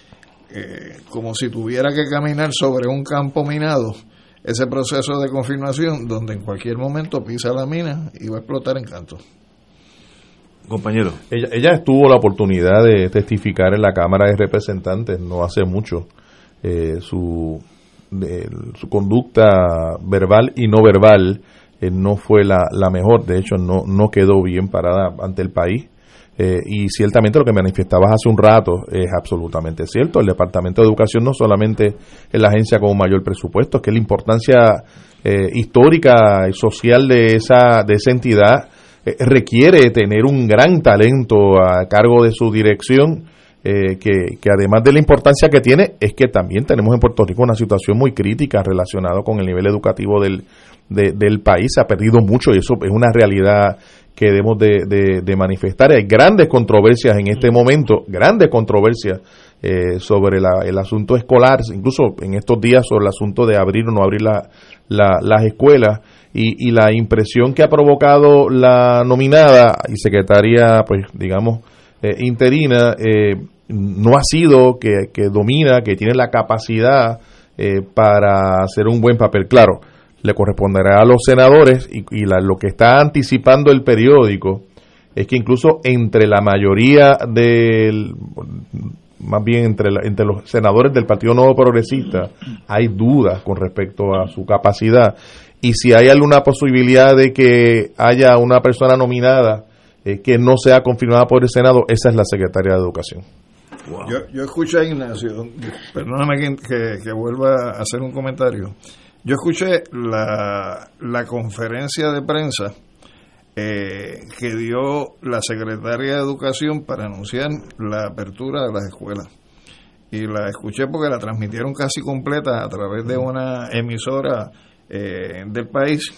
eh, como si tuviera que caminar sobre un campo minado, ese proceso de confirmación donde en cualquier momento pisa la mina y va a explotar en canto. Compañero. Ella, ella tuvo la oportunidad de testificar en la Cámara de Representantes no hace mucho. Eh, su, su conducta verbal y no verbal eh, no fue la, la mejor, de hecho no, no quedó bien parada ante el país. Eh, y ciertamente lo que manifestabas hace un rato es absolutamente cierto. El Departamento de Educación no solamente es la agencia con mayor presupuesto, es que la importancia eh, histórica y social de esa, de esa entidad eh, requiere tener un gran talento a cargo de su dirección. que, que, además de la importancia que tiene, es que también tenemos en Puerto Rico una situación muy crítica relacionada con el nivel educativo del, del país. Se ha perdido mucho y eso es una realidad que debemos de, manifestar. Hay grandes controversias en este momento, grandes controversias eh, sobre el asunto escolar, incluso en estos días sobre el asunto de abrir o no abrir las escuelas y, la impresión que ha provocado la nominada y secretaria, pues digamos, eh, interina, eh, no ha sido que, que, domina, que tiene la capacidad para hacer un buen papel. Claro, le corresponderá a los senadores y, lo que está anticipando el periódico es que incluso entre la mayoría del más bien entre, entre los senadores del Partido Nuevo Progresista hay dudas con respecto a su capacidad y si hay alguna posibilidad de que haya una persona nominada eh, que no sea confirmada por el Senado, esa es la secretaria de Educación. Yo, yo escuché a Ignacio, perdóname que, que vuelva a hacer un comentario. Yo escuché la, la conferencia de prensa eh, que dio la secretaria de Educación para anunciar la apertura de las escuelas. Y la escuché porque la transmitieron casi completa a través de una emisora eh, del país.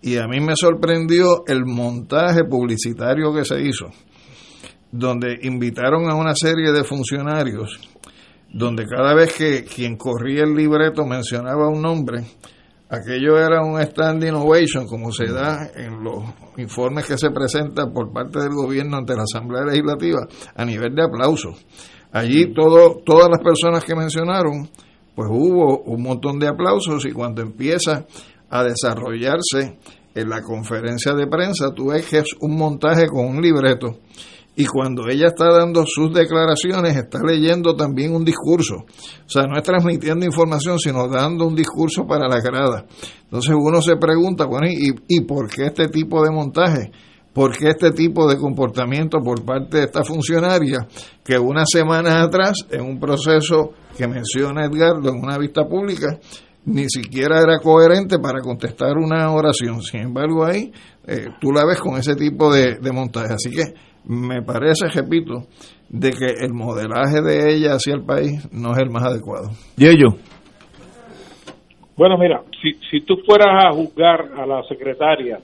Y a mí me sorprendió el montaje publicitario que se hizo, donde invitaron a una serie de funcionarios donde cada vez que quien corría el libreto mencionaba un nombre, aquello era un standing ovation, como se da en los informes que se presentan por parte del gobierno ante la Asamblea Legislativa, a nivel de aplauso. Allí todo, todas las personas que mencionaron, pues hubo un montón de aplausos y cuando empieza a desarrollarse en la conferencia de prensa, tú ves que es un montaje con un libreto y cuando ella está dando sus declaraciones está leyendo también un discurso. O sea, no es transmitiendo información, sino dando un discurso para la grada. Entonces uno se pregunta, bueno, ¿y, ¿y por qué este tipo de montaje? ¿Por qué este tipo de comportamiento por parte de esta funcionaria que unas semanas atrás, en un proceso que menciona Edgardo en una vista pública, ni siquiera era coherente para contestar una oración? Sin embargo, ahí eh, tú la ves con ese tipo de, de montaje. Así que me parece, repito, de que el modelaje de ella hacia el país no es el más adecuado. ¿Y ello? Bueno, mira, si, si tú fueras a juzgar a la secretaria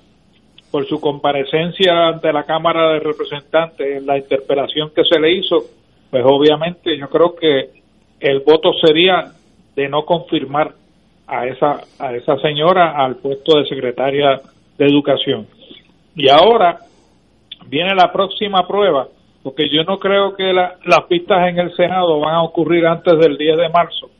por su comparecencia ante la Cámara de Representantes en la interpelación que se le hizo, pues obviamente yo creo que el voto sería de no confirmar a esa a esa señora al puesto de secretaria de Educación. Y ahora viene la próxima prueba, porque yo no creo que la- las pistas en el Senado van a ocurrir antes del 10 de marzo.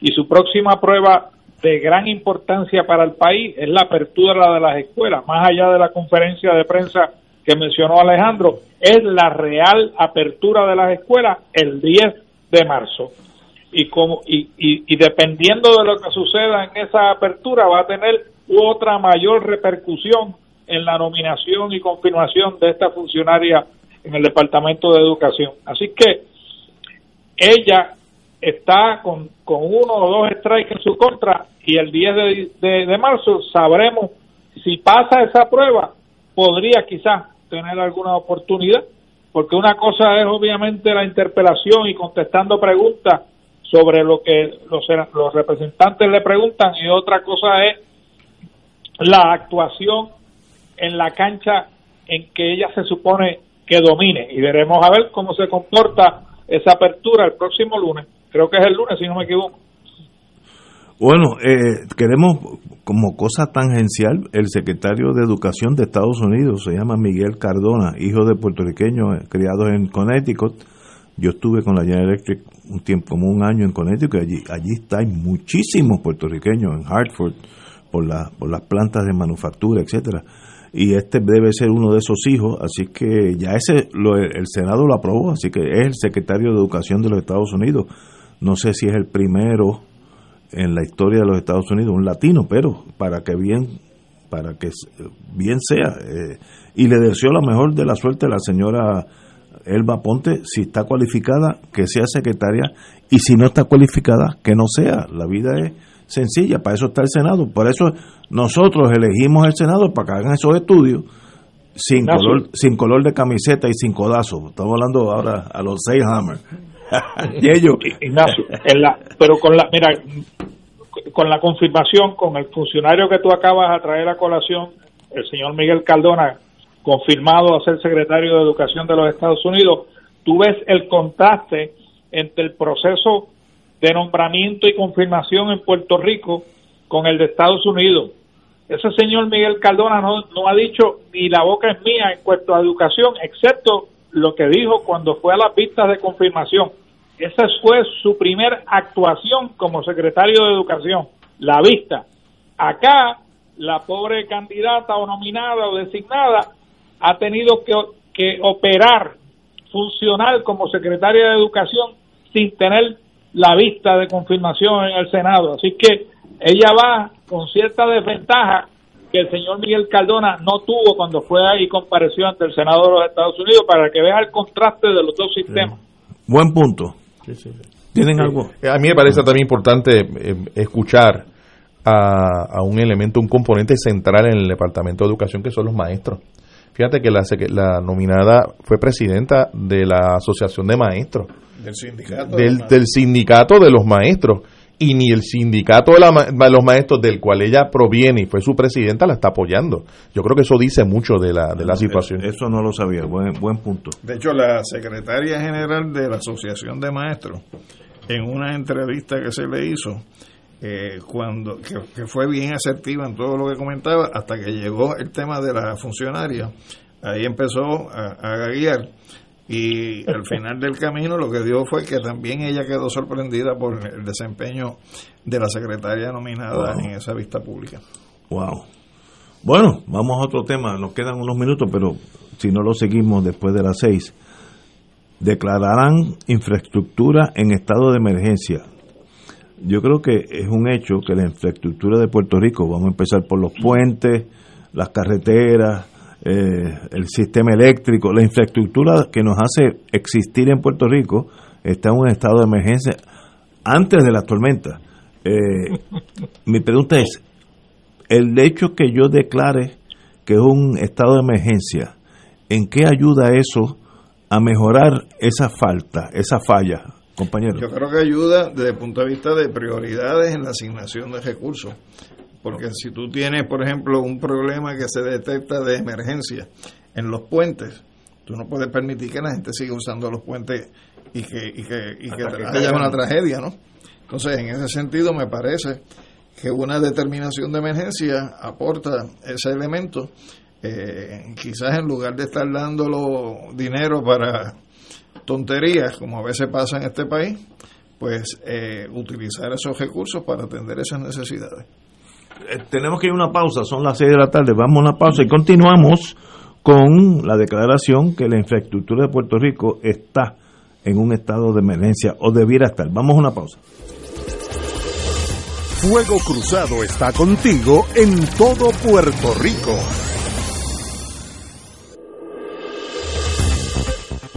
Y su próxima prueba de gran importancia para el país es la apertura de las escuelas, más allá de la conferencia de prensa que mencionó Alejandro, es la real apertura de las escuelas el 10 de marzo. Y, como, y, y, y dependiendo de lo que suceda en esa apertura, va a tener otra mayor repercusión en la nominación y confirmación de esta funcionaria en el Departamento de Educación. Así que ella está con, con uno o dos strikes en su contra y el 10 de, de- de marzo sabremos si pasa esa prueba, podría quizás tener alguna oportunidad, porque una cosa es obviamente la interpelación y contestando preguntas sobre lo que los, los representantes le preguntan y otra cosa es la actuación en la cancha en que ella se supone que domine y veremos a ver cómo se comporta esa apertura el próximo lunes. Creo que es el lunes, si no me equivoco. Bueno, eh, queremos como cosa tangencial, el secretario de Educación de Estados Unidos se llama Miguel Cardona, hijo de puertorriqueños eh, criados en Connecticut. Yo estuve con la General Electric un tiempo, como un año en Connecticut, allí, allí está, hay muchísimos puertorriqueños en Hartford por, la, por las plantas de manufactura, etcétera y este debe ser uno de esos hijos, así que ya ese lo, el Senado lo aprobó, así que es el secretario de Educación de los Estados Unidos. No sé si es el primero en la historia de los Estados Unidos, un latino, pero para que bien para que bien sea eh, y le deseo la mejor de la suerte a la señora Elba Ponte, si está cualificada, que sea secretaria y si no está cualificada, que no sea. La vida es sencilla, para eso está el Senado, por eso nosotros elegimos el Senado para que hagan esos estudios sin color, sin color de camiseta y sin codazo. Estamos hablando ahora a los seis Hammer. y ellos. Ignacio, en la, pero con la, mira, con la confirmación, con el funcionario que tú acabas de traer a colación, el señor Miguel Cardona, confirmado a ser secretario de Educación de los Estados Unidos, tú ves el contraste entre el proceso de nombramiento y confirmación en Puerto Rico con el de Estados Unidos. Ese señor Miguel Cardona no, no ha dicho ni la boca es mía en cuanto a educación, excepto lo que dijo cuando fue a las vistas de confirmación. Esa fue su primer actuación como secretario de Educación, la vista. Acá, la pobre candidata o nominada o designada ha tenido que, operar, funcional como secretaria de Educación sin tener la vista de confirmación en el Senado. Así que ella va con cierta desventaja que el señor Miguel Cardona no tuvo cuando fue ahí y compareció ante el Senado de los Estados Unidos para que vea el contraste de los dos sistemas. Buen punto. ¿Tienen algo? A mí me parece también importante eh, escuchar a, a un elemento, un componente central en el Departamento de Educación que son los maestros. Fíjate que la, la nominada fue presidenta de la Asociación de Maestros, Del sindicato. del, del sindicato de los maestros, y ni el sindicato de, la ma- de los maestros del cual ella proviene y fue su presidenta la está apoyando. Yo creo que eso dice mucho de la, de la situación. Eso no lo sabía, buen, buen punto. De hecho, la secretaria general de la Asociación de Maestros, en una entrevista que se le hizo, eh, cuando que, que fue bien asertiva en todo lo que comentaba, hasta que llegó el tema de la funcionaria, ahí empezó a, a guiar y al final del camino lo que dio fue que también ella quedó sorprendida por el desempeño de la secretaria nominada Wow. en esa vista pública. Wow. Bueno, vamos a otro tema. Nos quedan unos minutos, pero si no lo seguimos después de las seis. declararán infraestructura en estado de emergencia. Yo creo que es un hecho que la infraestructura de Puerto Rico, vamos a empezar por los puentes, las carreteras, eh, el sistema eléctrico, la infraestructura que nos hace existir en Puerto Rico está en un estado de emergencia antes de las tormentas. Eh, mi pregunta es, el hecho que yo declare que es un estado de emergencia, ¿en qué ayuda eso a mejorar esa falta, esa falla, compañero? Yo creo que ayuda desde el punto de vista de prioridades en la asignación de recursos. Porque si tú tienes, por ejemplo, un problema que se detecta de emergencia en los puentes, tú no puedes permitir que la gente siga usando los puentes y que, y que, y que haya una tragedia, ¿no? Entonces, en ese sentido, me parece que una determinación de emergencia aporta ese elemento. Eh, quizás en lugar de estar dándolo dinero para tonterías, como a veces pasa en este país, pues eh, utilizar esos recursos para atender esas necesidades. Eh, tenemos que ir a una pausa, son las 6 de la tarde, vamos a una pausa y continuamos con la declaración que la infraestructura de Puerto Rico está en un estado de emergencia o debiera estar. Vamos a una pausa. Fuego Cruzado está contigo en todo Puerto Rico.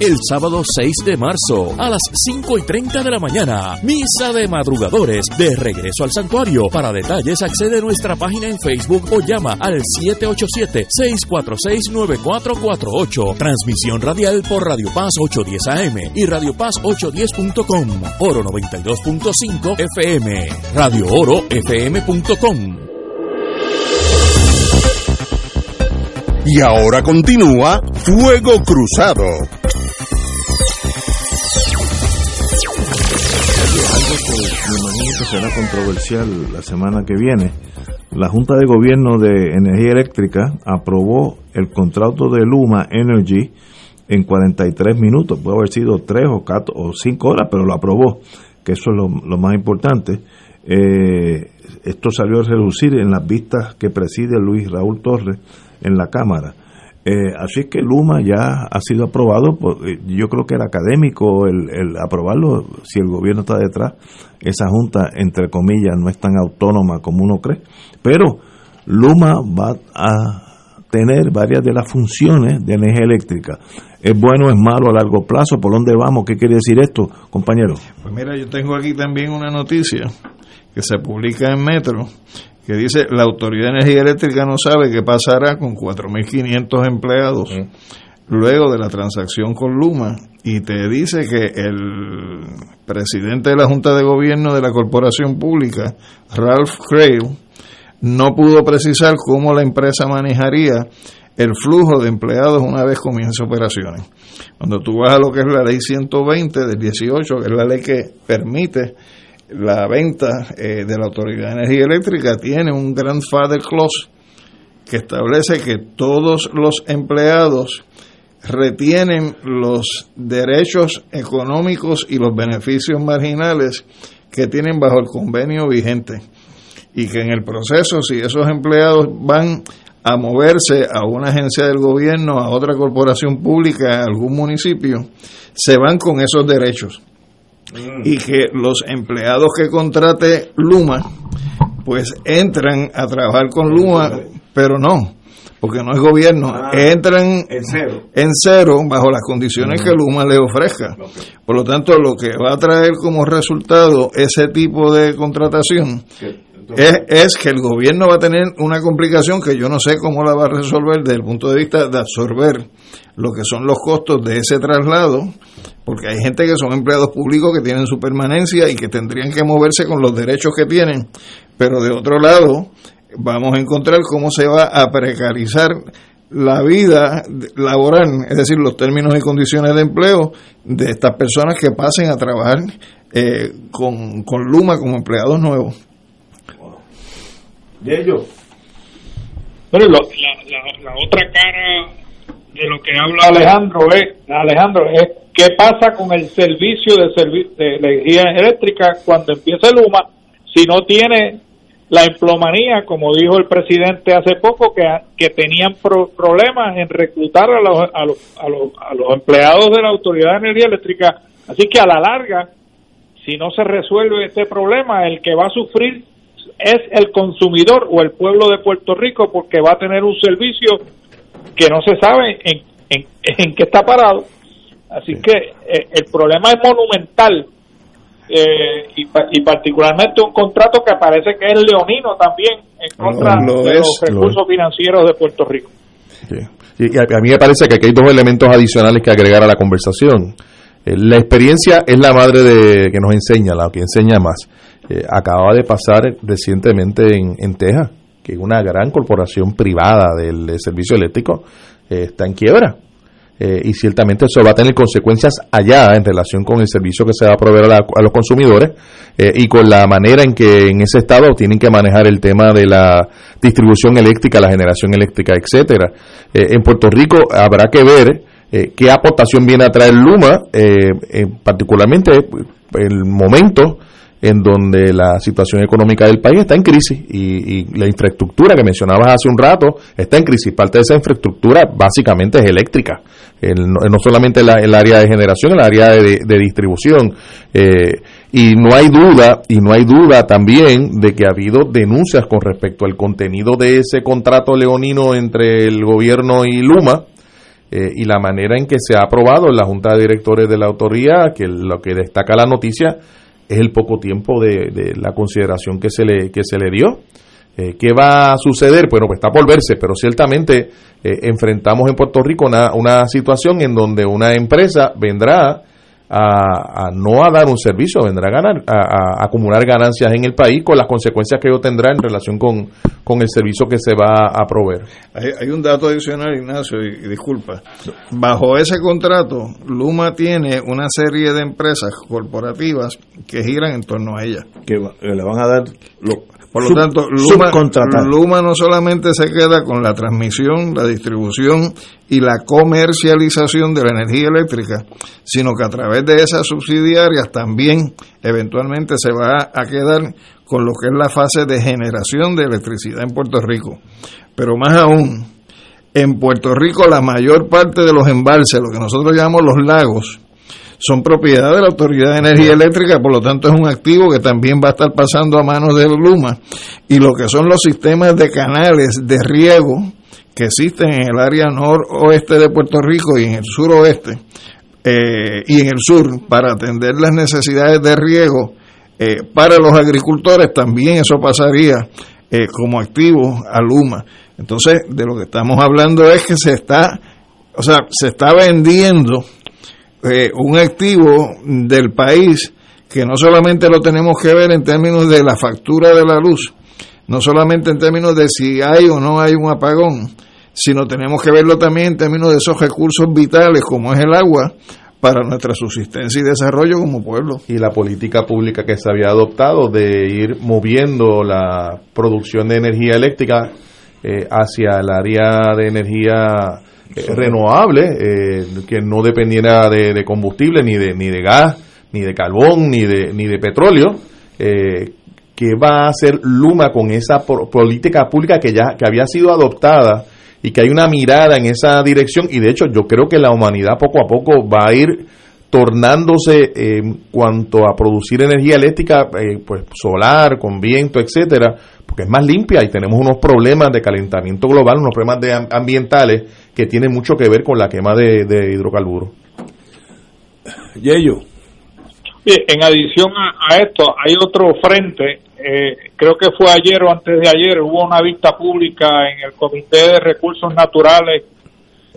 el sábado 6 de marzo a las 5 y 30 de la mañana. Misa de madrugadores de regreso al santuario. Para detalles accede a nuestra página en Facebook o llama al 787-646-9448. Transmisión radial por Radio Paz 810 AM y Radio Paz 810.com. Oro 92.5 FM. Radio Oro FM.com. Y ahora continúa Fuego Cruzado. Que será controversial la semana que viene. La Junta de Gobierno de Energía Eléctrica aprobó el contrato de Luma Energy en 43 minutos, puede haber sido 3 o, 4, o 5 horas, pero lo aprobó, que eso es lo, lo más importante. Eh, esto salió a reducir en las vistas que preside Luis Raúl Torres en la Cámara. Eh, así que Luma ya ha sido aprobado, por, eh, yo creo que era académico el, el, aprobarlo, si el gobierno está detrás, esa junta, entre comillas, no es tan autónoma como uno cree, pero Luma va a tener varias de las funciones de energía eléctrica. ¿Es bueno, es malo a largo plazo? ¿Por dónde vamos? ¿Qué quiere decir esto, compañero? Pues mira, yo tengo aquí también una noticia que se publica en Metro que dice la Autoridad de Energía Eléctrica no sabe qué pasará con 4.500 empleados luego de la transacción con Luma y te dice que el presidente de la Junta de Gobierno de la Corporación Pública, Ralph Crail, no pudo precisar cómo la empresa manejaría el flujo de empleados una vez comience operaciones. Cuando tú vas a lo que es la ley 120 del 18, que es la ley que permite la venta eh, de la Autoridad de Energía Eléctrica tiene un grandfather clause que establece que todos los empleados retienen los derechos económicos y los beneficios marginales que tienen bajo el convenio vigente. Y que en el proceso si esos empleados van a moverse a una agencia del gobierno, a otra corporación pública, a algún municipio, se van con esos derechos y que los empleados que contrate Luma pues entran a trabajar con Luma, pero no, porque no es gobierno, entran en cero. en cero bajo las condiciones que Luma le ofrezca. Por lo tanto, lo que va a traer como resultado ese tipo de contratación es, es que el gobierno va a tener una complicación que yo no sé cómo la va a resolver desde el punto de vista de absorber lo que son los costos de ese traslado, porque hay gente que son empleados públicos que tienen su permanencia y que tendrían que moverse con los derechos que tienen, pero de otro lado vamos a encontrar cómo se va a precarizar la vida laboral, es decir, los términos y condiciones de empleo de estas personas que pasen a trabajar eh, con, con Luma como empleados nuevos. De ellos. Pero la- la otra cara de lo que habla Alejandro es, Alejandro, es qué pasa con el servicio de, servi- de energía eléctrica cuando empiece Luma si no tiene la emplomanía, como dijo el presidente hace poco, que, que tenían pro- problemas en reclutar a los, a, los, a, los, a los empleados de la Autoridad de Energía Eléctrica. Así que a la larga, si no se resuelve este problema, el que va a sufrir es el consumidor o el pueblo de Puerto Rico porque va a tener un servicio que no se sabe en, en, en qué está parado. Así que eh, el problema es monumental eh, y, pa- y particularmente un contrato que parece que es leonino también en contra de es, los lo recursos financieros de Puerto Rico. Y a, a mí me parece que aquí hay dos elementos adicionales que agregar a la conversación. Eh, la experiencia es la madre de que nos enseña, la que enseña más. Eh, acaba de pasar recientemente en, en Texas que una gran corporación privada del, servicio eléctrico eh, está en quiebra. Eh, y ciertamente eso va a tener consecuencias allá en relación con el servicio que se va a proveer a, los consumidores eh, y con la manera en que en ese estado tienen que manejar el tema de la distribución eléctrica, la generación eléctrica, etcétera. En Puerto Rico habrá que ver qué aportación viene a traer Luma, particularmente el momento en donde la situación económica del país está en crisis y, la infraestructura que mencionabas hace un rato está en crisis. Parte de esa infraestructura básicamente es eléctrica, El- no, solamente la- el área de generación, el área de, distribución. Eh, y no hay duda, y no hay duda también de que ha habido denuncias con respecto al contenido de ese contrato leonino entre el gobierno y Luma, eh, y la manera en que se ha aprobado en la Junta de Directores de la autoridad, que lo que destaca la noticia es el poco tiempo de, de la consideración que se le, que se le dio. Eh, ¿Qué va a suceder? Bueno, pues está por verse, pero ciertamente eh, enfrentamos en Puerto Rico una, una situación en donde una empresa vendrá a, a no a dar un servicio, vendrá a ganar, a, a acumular ganancias en el país con las consecuencias que ello tendrá en relación con, con el servicio que se va a proveer. Hay, hay un dato adicional, Ignacio, y, y disculpa. Bajo ese contrato, Luma tiene una serie de empresas corporativas que giran en torno a ella. Que va- le van a dar lo- Por lo Sub- tanto, Luma. Luma no solamente se queda con la transmisión, la distribución y la comercialización de la energía eléctrica, sino que a través de esas subsidiarias también eventualmente se va a quedar con lo que es la fase de generación de electricidad en Puerto Rico. Pero más aún, en Puerto Rico la mayor parte de los embalses, lo que nosotros llamamos los lagos, son propiedad de la Autoridad de Energía Eléctrica, por lo tanto es un activo que también va a estar pasando a manos de Luma. Y lo que son los sistemas de canales de riego que existen en el área noroeste de Puerto Rico y en el suroeste eh, y en el sur para atender las necesidades de riego eh, para los agricultores, también eso pasaría eh, como activo a Luma. Entonces, de lo que estamos hablando es que se está, o sea, se está vendiendo eh, un activo del país que no solamente lo tenemos que ver en términos de la factura de la luz, no solamente en términos de si hay o no hay un apagón, sino tenemos que verlo también en términos de esos recursos vitales como es el agua para nuestra subsistencia y desarrollo como pueblo. y la política pública que se había adoptado de ir moviendo la producción de energía eléctrica eh, hacia el área de energía eh, renovable, eh, que no dependiera de, combustible, ni de, ni de gas, ni de carbón, ni de, ni de petróleo. eh, que va a hacer Luma con esa po- política pública que ya que había sido adoptada y que hay una mirada en esa dirección y de hecho yo creo que la humanidad poco a poco va a ir tornándose eh, en cuanto a producir energía eléctrica eh, pues solar con viento etcétera porque es más limpia y tenemos unos problemas de calentamiento global unos problemas de am- ambientales que tienen mucho que ver con la quema de, de hidrocarburos Yello. En adición a, a esto, hay otro frente, eh, creo que fue ayer o antes de ayer, hubo una vista pública en el Comité de Recursos Naturales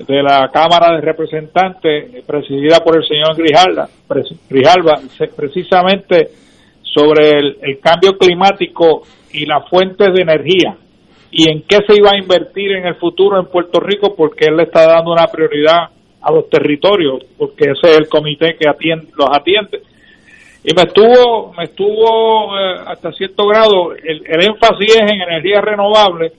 de la Cámara de Representantes, presidida por el señor Grijalva, pres- Grijalva se- precisamente sobre el, el cambio climático y las fuentes de energía. Y en qué se iba a invertir en el futuro en Puerto Rico porque él le está dando una prioridad a los territorios porque ese es el comité que atiende, los atiende. Y me estuvo me estuvo eh, hasta cierto grado el, el énfasis es en energía renovable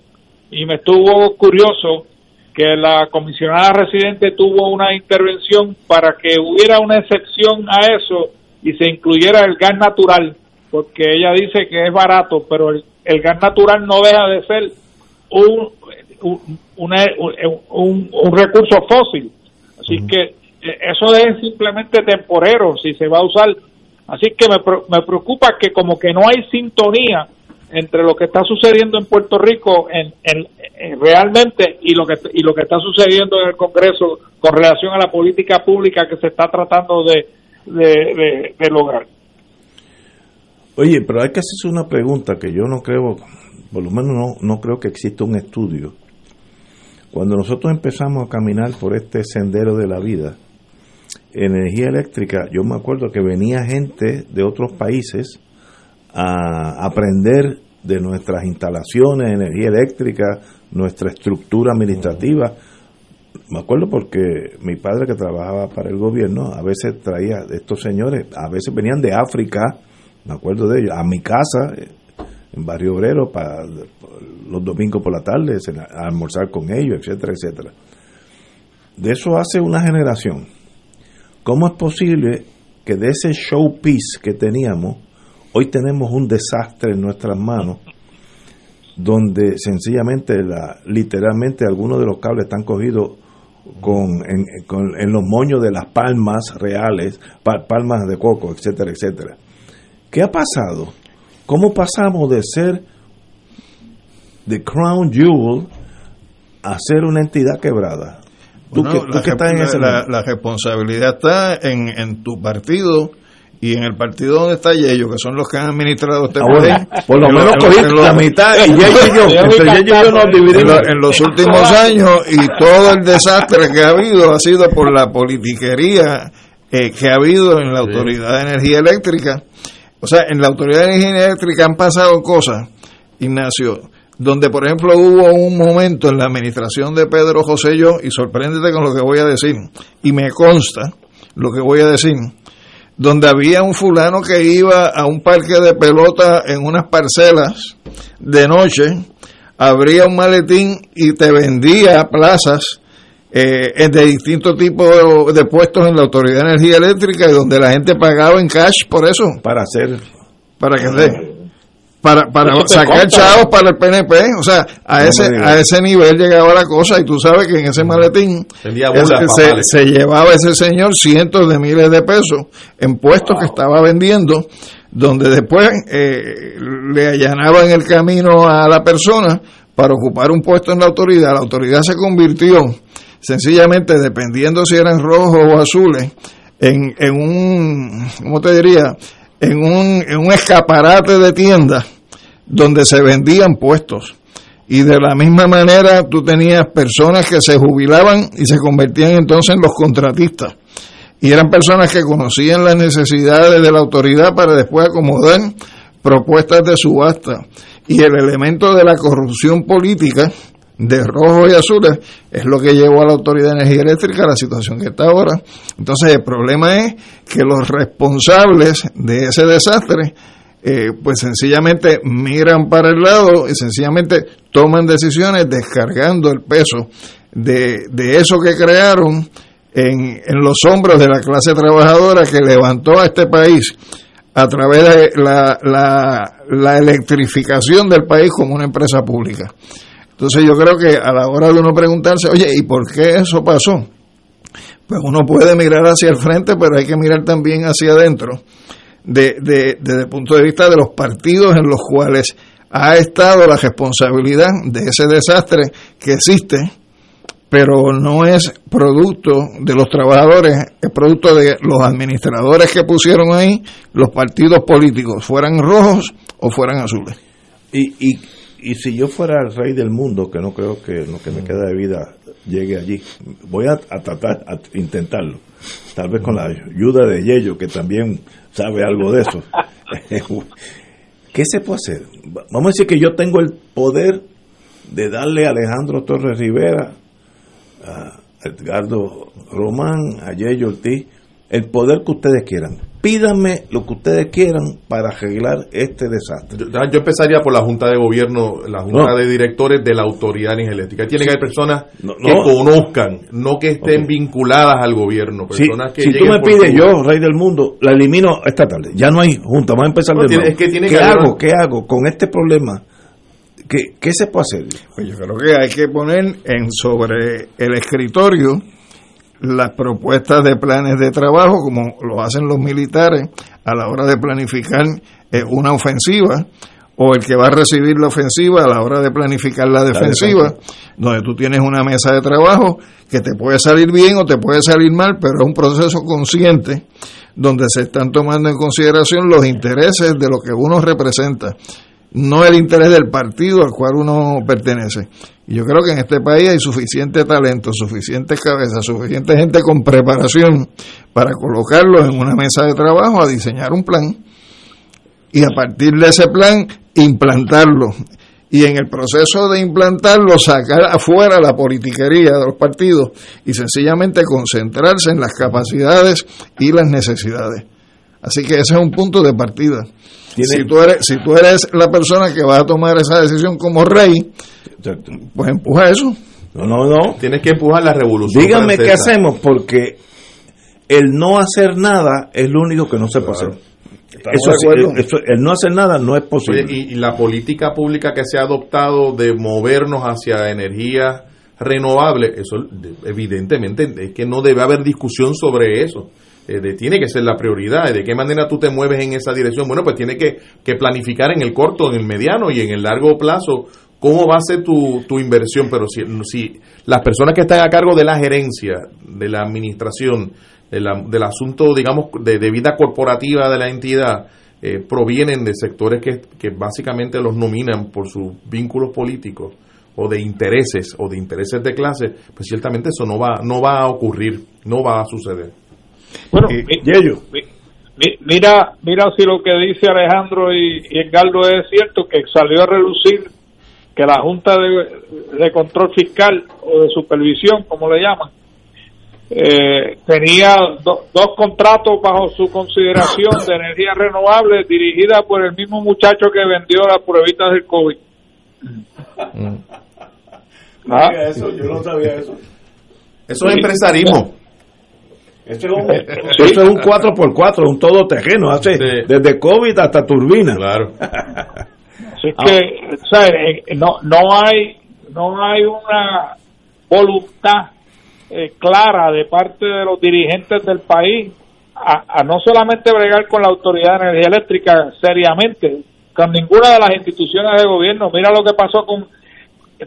y me estuvo curioso que la comisionada residente tuvo una intervención para que hubiera una excepción a eso y se incluyera el gas natural porque ella dice que es barato pero el, el gas natural no deja de ser un un, una- un, un recurso fósil. Así que eh, eso es simplemente temporero si se va a usar. Así que me, me preocupa que como que no hay sintonía entre lo que está sucediendo en Puerto Rico en, en- en realmente y lo que y lo que está sucediendo en el Congreso con relación a la política pública que se está tratando de, de, de- de lograr. Oye, pero hay que hacerse una pregunta que yo no creo, por lo menos no, no creo que exista un estudio. Cuando nosotros empezamos a caminar por este sendero de la vida, energía eléctrica, yo me acuerdo que venía gente de otros países a aprender de nuestras instalaciones energía eléctrica, nuestra estructura administrativa. Me acuerdo porque mi padre que trabajaba para el gobierno a veces traía estos señores, a veces venían de África, me acuerdo de ellos, a mi casa en Barrio Obrero para los domingos por la tarde, a almorzar con ellos, etcétera, etcétera. De eso hace una generación. ¿Cómo es posible que de ese showpiece que teníamos, hoy tenemos un desastre en nuestras manos, donde sencillamente, la, literalmente, algunos de los cables están cogidos con, en, con- en los moños de las palmas reales, pa- palmas de coco, etcétera, etcétera. ¿Qué ha pasado? ¿Cómo pasamos de ser the crown jewel a ser una entidad quebrada? Tú, Bueno, que, tú la, que estás en la- ese la- la responsabilidad está en, en tu partido y en el partido donde está Yello, que son los que han administrado este Ah, país. por lo En menos cogí la mitad y Yello y yo, entre Yello y yo nos en dividimos. lo- en los últimos años y todo el desastre que ha habido ha sido por la politiquería eh, que ha habido en la Autoridad de Energía Eléctrica. O sea, en la Autoridad de Energía Eléctrica han pasado cosas, Ignacio, donde por ejemplo hubo un momento en la administración de Pedro yo, y sorpréndete con lo que voy a decir, y me consta lo que voy a decir, donde había un fulano que iba a un parque de pelota en unas parcelas de noche, abría un maletín y te vendía plazas eh, de distintos tipos de puestos en la Autoridad de Energía Eléctrica y donde la gente pagaba en cash por eso. Para hacer. Para que se para, para sacar chavos para el PNP, o sea, a No ese a ese nivel llegaba la cosa y tú sabes que en ese maletín se llevaba ese señor cientos de miles de pesos en puestos que estaba vendiendo, donde después eh, le allanaban el camino a la persona para ocupar un puesto en la autoridad. La autoridad se convirtió sencillamente, dependiendo si eran rojos o azules, en, en un, ¿cómo te diría? En un, en un escaparate de tiendas donde se vendían puestos. Y de la misma manera tú tenías personas que se jubilaban y se convertían entonces en los contratistas. Y eran personas que conocían las necesidades de la autoridad para después acomodar propuestas de subasta. Y el elemento de la corrupción política de rojos y azules es lo que llevó a la Autoridad de Energía Eléctrica a la situación que está ahora. Entonces el problema es que los responsables de ese desastre eh, pues sencillamente miran para el lado y sencillamente toman decisiones descargando el peso de, de eso que crearon en, en los hombros de la clase trabajadora que levantó a este país a través de la, la, la electrificación del país como una empresa pública. Entonces yo creo que a la hora de uno preguntarse, oye, ¿y por qué eso pasó? Pues uno puede mirar hacia el frente, pero hay que mirar también hacia adentro, de, de- desde el punto de vista de los partidos en los cuales ha estado la responsabilidad de ese desastre que existe, pero no es producto de los trabajadores, es producto de los administradores que pusieron ahí los partidos políticos, fueran rojos o fueran azules. Y, y, y si yo fuera el rey del mundo, que no creo que lo que me queda de vida llegue allí, voy a, a tratar, a intentarlo. Tal vez con la ayuda de Yello, que también sabe algo de eso. ¿Qué se puede hacer? Vamos a decir que yo tengo el poder de darle a Alejandro Torres Rivera, a Edgardo Román, a Yello Ortiz, el poder que ustedes quieran. Pídanme lo que ustedes quieran para arreglar este desastre. Yo, yo empezaría por la Junta de Gobierno, la Junta No. de Directores de la Autoridad Eléctrica. Tiene que haber personas No, que no. conozcan, no que estén vinculadas al gobierno. Si, Personas que si tú me pides, su- yo, rey del mundo, la elimino esta tarde. Ya no hay junta, vamos a empezar No, de tiene- nuevo. es que tiene ¿Qué que hago? una- ¿Qué hago con este problema? ¿Qué, qué se puede hacer? Pues yo creo que hay que poner en sobre el escritorio las propuestas de planes de trabajo, como lo hacen los militares a la hora de planificar eh, una ofensiva, o el que va a recibir la ofensiva a la hora de planificar la defensiva, donde tú tienes una mesa de trabajo que te puede salir bien o te puede salir mal, pero es un proceso consciente donde se están tomando en consideración los intereses de lo que uno representa no el interés del partido al cual uno pertenece. Y yo creo que en este país hay suficiente talento, suficientes cabezas, suficiente gente con preparación para colocarlos en una mesa de trabajo a diseñar un plan y a partir de ese plan implantarlo. Y en el proceso de implantarlo, sacar afuera la politiquería de los partidos y sencillamente concentrarse en las capacidades y las necesidades. Así que ese es un punto de partida. Si tú, eres, si tú eres la persona que va a tomar esa decisión como rey, pues empuja eso. No, no, no. Tienes que empujar la revolución. Díganme qué francesa. hacemos, porque el no hacer nada es lo único que no se puede hacer. Eso de sí, acuerdo. eso- el no hacer nada no es posible. Oye, y, y la política pública que se ha adoptado de movernos hacia energías renovables, eso de- evidentemente es que no debe haber discusión sobre eso. Eh, de- tiene que ser la prioridad. ¿De qué manera tú te mueves en esa dirección? Bueno, pues tiene que, que planificar en el corto, en el mediano y en el largo plazo cómo va a ser tu, inversión. Pero si, si las personas que están a cargo de la gerencia, de la administración, del asunto, digamos, de, de vida corporativa de la entidad, eh, provienen de sectores que, que básicamente los nominan por sus vínculos políticos o de intereses o de intereses de clase, pues ciertamente eso no va no va a ocurrir, no va a suceder. Bueno, mi- mi- mi- mira, mira si lo que dice Alejandro y, y Edgardo es cierto, que salió a relucir que la Junta de, de Control Fiscal o de Supervisión, como le llaman, eh, tenía do- dos contratos bajo su consideración de energía renovable dirigida por el mismo muchacho que vendió las pruebitas del COVID. Ah. eso, yo no sabía eso. Eso es empresarismo. Eso es un, eso es un 4x4, un todoterreno, hace desde COVID hasta turbina. Claro. Así que, ¿sabes? Eh, No, no hay, no hay una voluntad eh, clara de parte de los dirigentes del país a, a no solamente bregar con la Autoridad de Energía Eléctrica seriamente, con ninguna de las instituciones de gobierno. Mira lo que pasó con,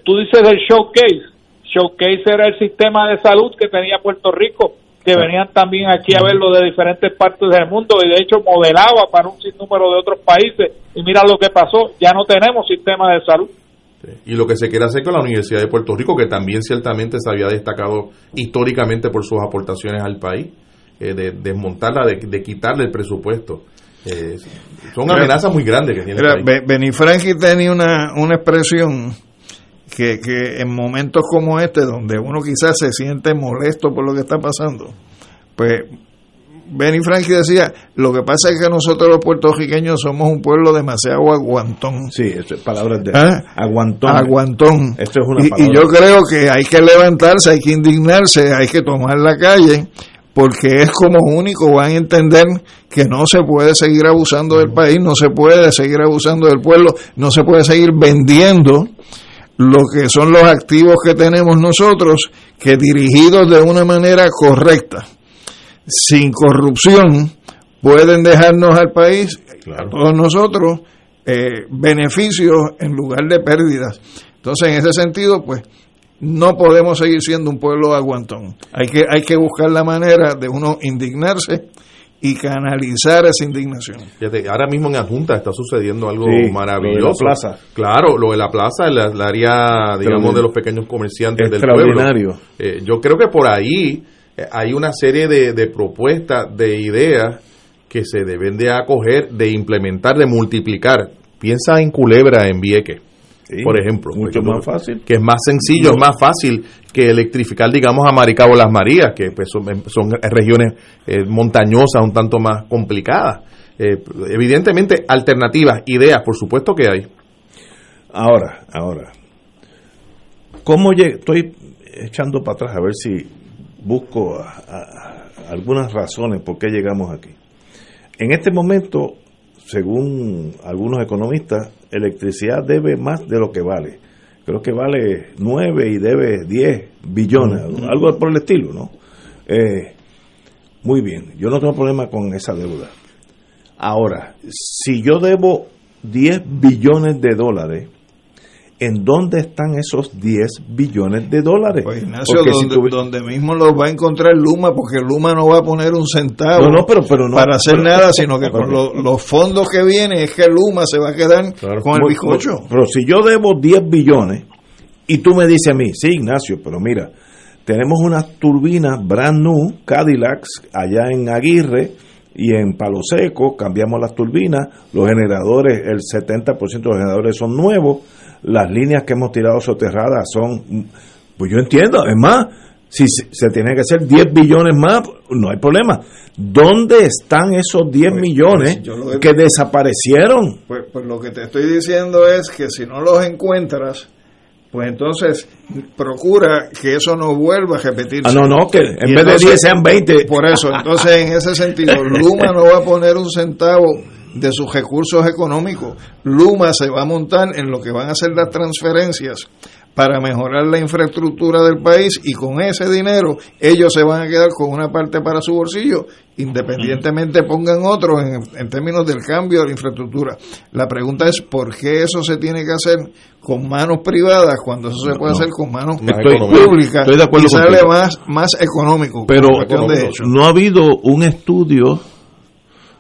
tú dices el showcase. Showcase era el sistema de salud que tenía Puerto Rico, que venían también aquí a verlo de diferentes partes del mundo y de hecho modelaba para un sinnúmero de otros países. Y mira lo que pasó, ya no tenemos sistema de salud. Y lo que se quiere hacer con la Universidad de Puerto Rico, que también ciertamente se había destacado históricamente por sus aportaciones al país, eh, de desmontarla, de, de quitarle el presupuesto. Eh, son amenazas muy grandes que tiene Mira, el país. Be- Benifranchi tenía una, una expresión que, que en momentos como este, donde uno quizás se siente molesto por lo que está pasando, pues Benny Franchi decía, lo que pasa es que nosotros los puertorriqueños somos un pueblo demasiado aguantón. Sí, eso es palabras de ¿Ah? aguantón. Aguantón. Esto es una y, palabra. y yo creo que hay que levantarse, hay que indignarse, hay que tomar la calle, porque es como único van a entender que no se puede seguir abusando del país, no se puede seguir abusando del pueblo, no se puede seguir vendiendo lo que son los activos que tenemos nosotros, que dirigidos de una manera correcta, sin corrupción, pueden dejarnos al país, a todos nosotros, eh, beneficios en lugar de pérdidas. Entonces, en ese sentido, pues, no podemos seguir siendo un pueblo aguantón. Hay que, hay que buscar la manera de uno indignarse y canalizar esa indignación. Fíjate, ahora mismo en la Junta está sucediendo algo Sí, maravilloso. lo de la plaza. Claro, lo de la plaza, el, el área, digamos, de los pequeños comerciantes del pueblo. Extraordinario. Eh, yo creo que por ahí eh, hay una serie de, de propuestas, de ideas que se deben de acoger, de implementar, de multiplicar. Piensa en Culebra, en Vieques, Sí, por ejemplo. mucho Porque, más fácil. Que es más sencillo, es más fácil que electrificar, digamos, a Maricabo Las Marías, que pues, son, son regiones eh, montañosas, un tanto más complicadas. Eh, evidentemente, alternativas, ideas, por supuesto que hay. Ahora, ahora. ¿Cómo llegué? Estoy echando para atrás a ver si busco a- a- algunas razones por qué llegamos aquí. En este momento, según algunos economistas, electricidad debe más de lo que vale. Creo que vale 9 y debe 10 billones, algo por el estilo, ¿no? Eh, muy bien, yo no tengo problema con esa deuda. Ahora, si yo debo 10 billones de dólares, ¿en dónde están esos 10 billones de dólares? Pues, Ignacio, Porque si donde, mismo los va a encontrar Luma, porque Luma no va a poner un centavo No, no, pero- pero no- para hacer pero- nada, sino que con lo- los fondos que vienen es que Luma se va a quedar con el bizcocho. Pero si yo debo 10 billones y tú me dices a mí, sí, Ignacio, pero mira, tenemos unas turbinas brand new, Cadillacs, allá en Aguirre y en Palo Seco, cambiamos las turbinas, los generadores, el 70% de los generadores son nuevos, las líneas que hemos tirado soterradas son, pues yo entiendo, es más, si se, tiene que hacer 10 billones más, no hay problema. ¿Dónde están esos 10 millones yo lo he- que desaparecieron? Pues, pues lo que te estoy diciendo es que si no los encuentras, pues entonces procura que eso no vuelva a repetirse. Ah, no, no, que en Y vez de entonces, 10 sean 20. Por eso, entonces en ese sentido, Luma no va a poner un centavo de sus recursos económicos. Luma se va a montar en lo que van a ser las transferencias para mejorar la infraestructura del país y con ese dinero ellos se van a quedar con una parte para su bolsillo, independientemente pongan otro en, en términos del cambio de la infraestructura. La pregunta es por qué eso se tiene que hacer con manos privadas cuando eso se puede No. hacer con manos Estoy- públicas estoy de acuerdo y sale más, más económico. Pero de hecho. no ha habido un estudio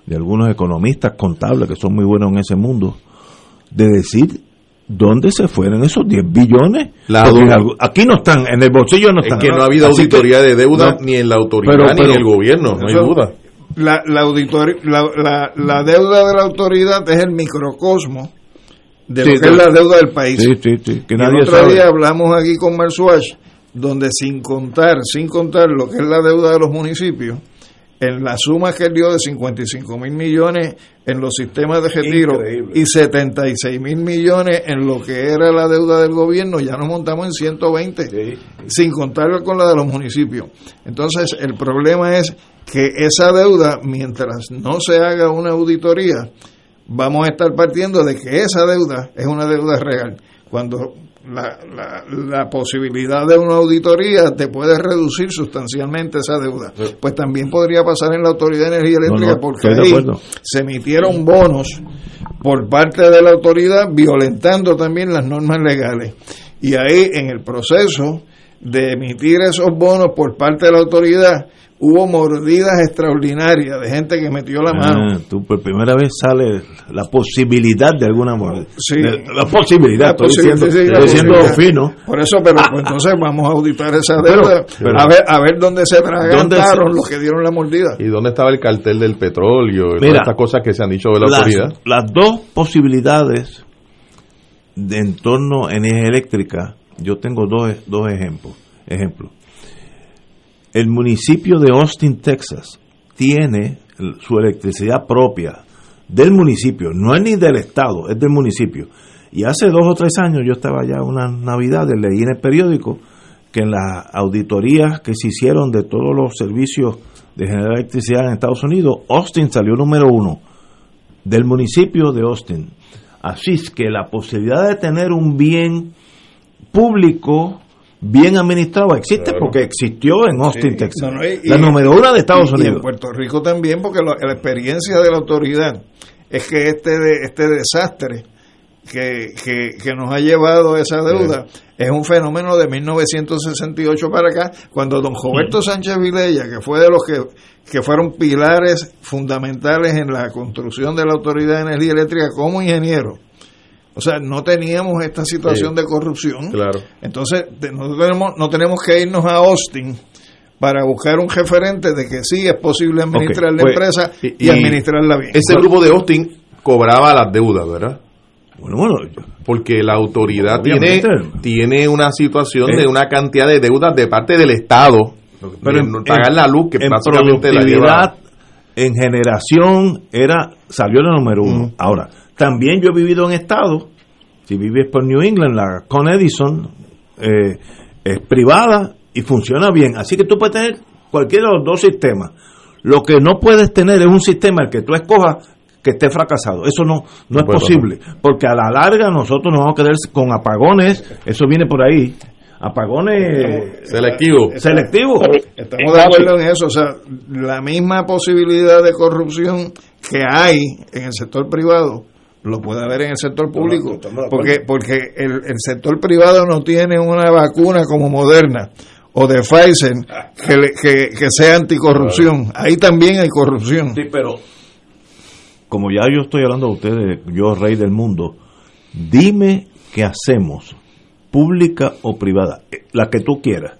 de algunos economistas contables que son muy buenos en ese mundo de decir dónde se fueron esos 10 billones. Aquí no están, en el bolsillo no Es están. que no ha habido Así que- auditoría de deuda no, ni en la autoridad pero- ni en el gobierno, no hay duda. La, la, auditori- la, la- la deuda de la autoridad es el microcosmo de Sí, lo que de- es la deuda del país. Sí, sí, sí, que nadie el otro sabe. día hablamos aquí con Marsuach donde sin contar, sin contar lo que es la deuda de los municipios, en la suma que él dio de 55 mil millones en los sistemas de retiro Increíble. y 76 mil millones en lo que era la deuda del gobierno, ya nos montamos en 120, sin contar con la de los municipios. Entonces, el problema es que esa deuda, mientras no se haga una auditoría, vamos a estar partiendo de que esa deuda es una deuda real. Cuando la, la, la posibilidad de una auditoría te puede reducir sustancialmente esa deuda. Pues también podría pasar en la Autoridad de Energía Eléctrica no, porque ahí se emitieron bonos por parte de la autoridad violentando también las normas legales. Y ahí en el proceso de emitir esos bonos por parte de la autoridad hubo mordidas extraordinarias de gente que metió la mano. Ah, tú por primera vez sale la posibilidad de alguna manera. Sí. De- la posibilidad, La estoy posibilidad, diciendo, sí, la estoy diciendo posibilidad. fino. Por eso, pero pues, entonces vamos a auditar esa deuda, pero- a ver a ver dónde se ¿Dónde atragantaron se- los que dieron la mordida. ¿Y dónde estaba el cartel del petróleo? y Mira, todas estas cosas que se han dicho de la las, autoridad. las dos posibilidades de entorno energía eléctrica, yo tengo dos, dos ejemplos. Ejemplo. El municipio de Austin, Texas, tiene su electricidad propia del municipio, no es ni del estado, es del municipio. Y hace dos o tres años yo estaba allá unas navidades, leí en el periódico que en las auditorías que se hicieron de todos los servicios de generar electricidad en Estados Unidos, Austin salió número uno del municipio de Austin. Así es que la posibilidad de tener un bien público bien administrado existe porque existió en Austin, Sí, Texas. no, no, y- la número uno de Estados y- Y Unidos. en Puerto Rico también, porque lo- la experiencia de la autoridad es que este, de- este desastre que, que, que nos ha llevado a esa deuda es un fenómeno de 1968 para acá, cuando don Roberto Sánchez Vilella, que fue de los que, que fueron pilares fundamentales en la construcción de la Autoridad de Energía Eléctrica como ingeniero, o sea, no teníamos esta situación Sí. de corrupción. Claro. Entonces, no tenemos, no tenemos que irnos a Austin para buscar un referente de que sí es posible administrar la pues, empresa y, y- administrarla bien. Ese grupo de Austin cobraba las deudas, ¿verdad? Bueno, bueno, porque la autoridad tiene, tiene una situación Eh. de una cantidad de deudas de parte del Estado. Pero en- no pagar en- la luz, que en básicamente la productividad, lleva. en generación, era salió el número uno. Ahora, también yo he vivido en estados, si vives por New England, la Con Edison eh, es privada y funciona bien. Así que tú puedes tener cualquiera de los dos sistemas. Lo que no puedes tener es un sistema el que tú escojas que esté fracasado. Eso no, no es posible. Porque a la larga nosotros nos vamos a quedar con apagones. Eso viene por ahí. Apagones Selectivo. selectivos. Estamos de acuerdo en eso, o sea, la misma posibilidad de corrupción que hay en el sector privado lo puede haber en el sector público, porque porque el, el sector privado no tiene una vacuna como Moderna o de Pfizer que, le- que, que sea anticorrupción. Ahí también hay corrupción. Sí, pero como ya yo estoy hablando a ustedes, yo rey del mundo, dime qué hacemos, pública o privada, eh, la que tú quieras,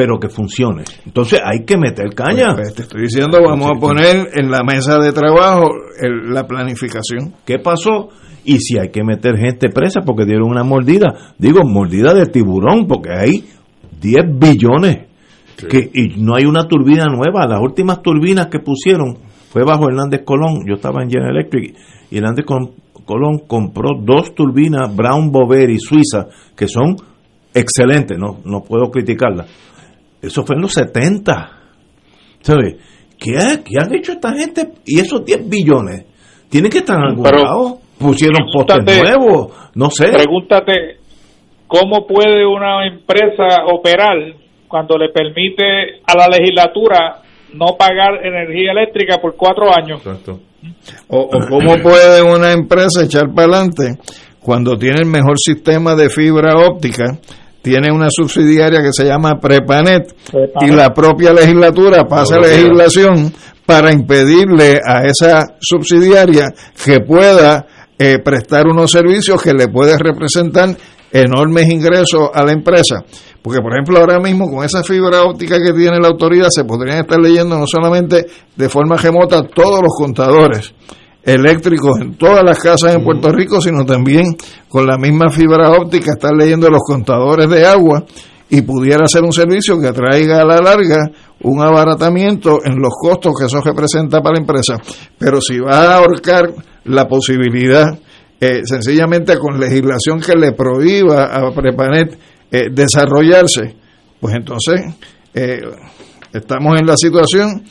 pero que funcione. Entonces hay que meter caña. Pues, te estoy diciendo, vamos a poner en la mesa de trabajo el- la planificación. ¿Qué pasó? Y si hay que meter gente presa porque dieron una mordida, digo mordida de tiburón, porque hay 10 billones que, y no hay una turbina nueva. Las últimas turbinas que pusieron fue bajo Hernández Colón. Yo estaba en General Electric y Hernández Col- Colón compró dos turbinas Brown Boveri Suiza que son excelentes, no, no puedo criticarlas. Eso fue en los 70. ¿Sabes? ¿Qué, ha- qué han hecho esta gente? Y esos 10 billones tienen que estar en algún Pero- lado. Pusieron postes nuevos, no sé. Pregúntate, ¿cómo puede una empresa operar cuando le permite a la legislatura no pagar energía eléctrica por cuatro años? O, o cómo puede una empresa echar para adelante cuando tiene el mejor sistema de fibra óptica, tiene una subsidiaria que se llama Prepanet y la propia legislatura pasa legislación para impedirle a esa subsidiaria que pueda eh, prestar unos servicios que le puede representar enormes ingresos a la empresa. Porque, por ejemplo, ahora mismo con esa fibra óptica que tiene la autoridad se podrían estar leyendo no solamente de forma remota todos los contadores eléctricos en todas las casas en Puerto Rico, sino también con la misma fibra óptica estar leyendo los contadores de agua y pudiera ser un servicio que traiga a la larga un abaratamiento en los costos que eso representa para la empresa. Pero si va a ahorcar la posibilidad, eh, sencillamente con legislación que le prohíba a Prepanet eh, desarrollarse, pues entonces eh, estamos en la situación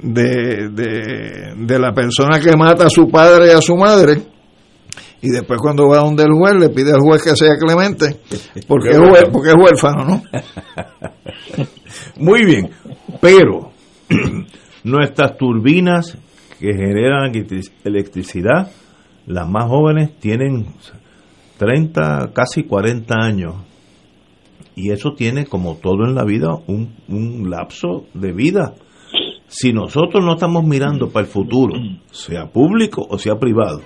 de, de, de la persona que mata a su padre y a su madre y después cuando va donde el juez le pide al juez que sea clemente porque es, hué- porque es huérfano, ¿no? Muy bien, pero nuestras turbinas que generan electric- electricidad, las más jóvenes tienen 30, casi 40 años. Y eso tiene, como todo en la vida, un, un lapso de vida. Si nosotros no estamos mirando para el futuro, sea público o sea privado,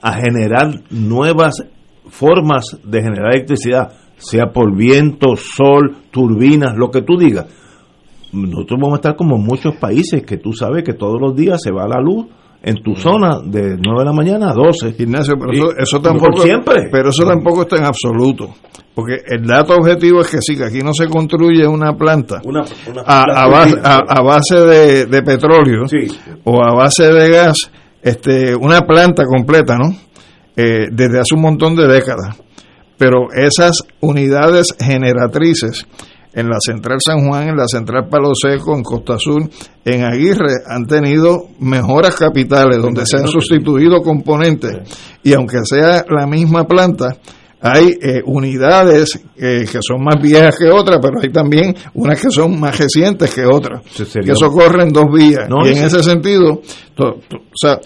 a generar nuevas formas de generar electricidad, sea por viento, sol, turbinas, lo que tú digas, nosotros vamos a estar como muchos países que tú sabes que todos los días se va la luz en tu zona de 9 de la mañana a 12. Ignacio, pero eso, tampoco por siempre. pero eso tampoco está en absoluto porque el dato objetivo es que sí que aquí no se construye una planta Una- una a, base, turbina. a- a base de, de petróleo o a base de gas este una planta completa no Eh, desde hace un montón de décadas pero esas unidades generatrices en la Central San Juan, en la Central Palo Seco, en Costa Azul, en Aguirre, han tenido mejoras capitales donde se han sustituido componentes y aunque sea la misma planta, hay eh, unidades eh, que son más viejas que otras, pero hay también unas que son más recientes que otras. Y eso corre en dos vías. No, y en ese- ese sentido, to- to- o sea,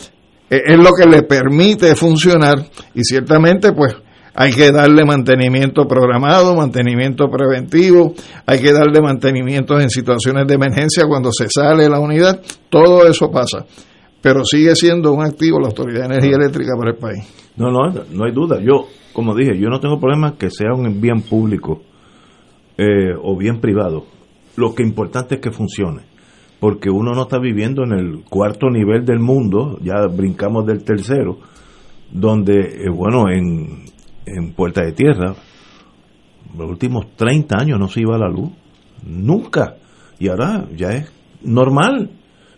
eh, es lo que le permite funcionar y ciertamente pues hay que darle mantenimiento programado, mantenimiento preventivo, hay que darle mantenimiento en situaciones de emergencia cuando se sale la unidad, todo eso pasa, pero sigue siendo un activo la Autoridad de Energía Eléctrica para el país. No, no, no hay duda. Yo, como dije, yo no tengo problema que sea un bien público eh, o bien privado. Lo que importante es que funcione. Porque uno no está viviendo en el cuarto nivel del mundo, ya brincamos del tercero, donde, eh, bueno, en, en Puerta de Tierra, los últimos 30 años no se iba a la luz. Nunca. Y ahora ya es normal.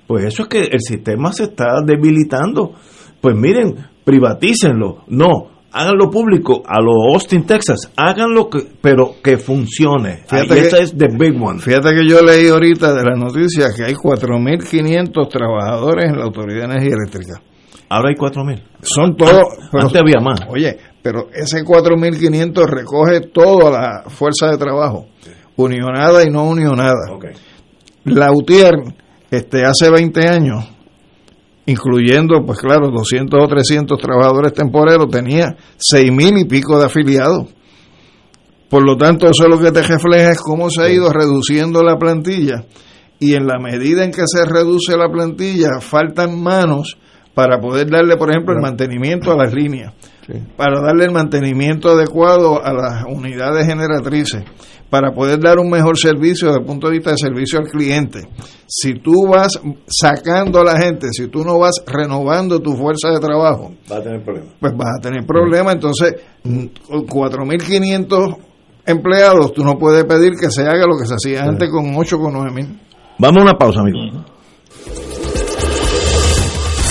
Pues eso es que el sistema se está debilitando. Pues miren, privatícenlo. No, háganlo público. A lo Austin, Texas, háganlo, que, pero que funcione. Fíjate Ahí que- esa es the big one. Fíjate que yo leí ahorita de las noticias que hay 4.500 trabajadores en la Autoridad de Energía Eléctrica. Ahora hay 4.000. Son todos... An- antes había más. Oye, pero ese 4.500 recoge toda la fuerza de trabajo, unionada y no unionada. La UTIER, este, hace 20 años, incluyendo, pues claro, 200 o 300 trabajadores temporeros, tenía 6.000 y pico de afiliados. Por lo tanto, eso lo que te refleja es cómo se ha ido reduciendo la plantilla. Y en la medida en que se reduce la plantilla, faltan manos para poder darle, por ejemplo, el mantenimiento a las líneas, para darle el mantenimiento adecuado a las unidades generatrices, para poder dar un mejor servicio desde el punto de vista de servicio al cliente. Si tú vas sacando a la gente, si tú no vas renovando tu fuerza de trabajo, Va a tener problemas. pues vas a tener problemas. Entonces, mm, con 4.500 empleados, tú no puedes pedir que se haga lo que se hacía antes con 8 con 9.000. Vamos a una pausa, amigos.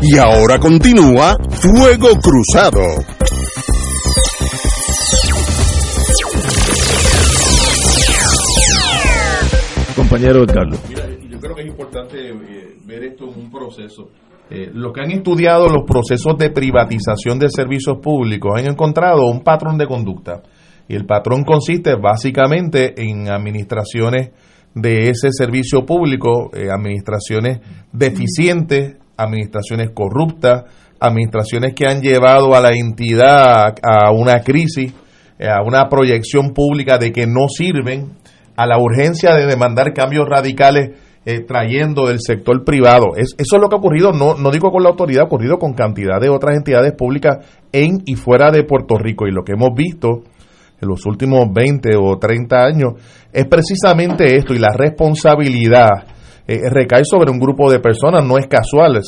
Y ahora continúa Fuego Cruzado. Compañero Carlos. Yo creo que es importante eh, ver esto en un proceso. Eh, los que han estudiado los procesos de privatización de servicios públicos han encontrado un patrón de conducta. Y el patrón consiste básicamente en administraciones de ese servicio público, eh, administraciones deficientes, administraciones corruptas, administraciones que han llevado a la entidad a una crisis, eh, a una proyección pública de que no sirven, a la urgencia de demandar cambios radicales eh, trayendo del sector privado. Es, eso es lo que ha ocurrido, no, no digo con la autoridad, ha ocurrido con cantidad de otras entidades públicas en y fuera de Puerto Rico. Y lo que hemos visto en los últimos 20 o 30 años es precisamente esto y la responsabilidad eh, recae sobre un grupo de personas, no es casual.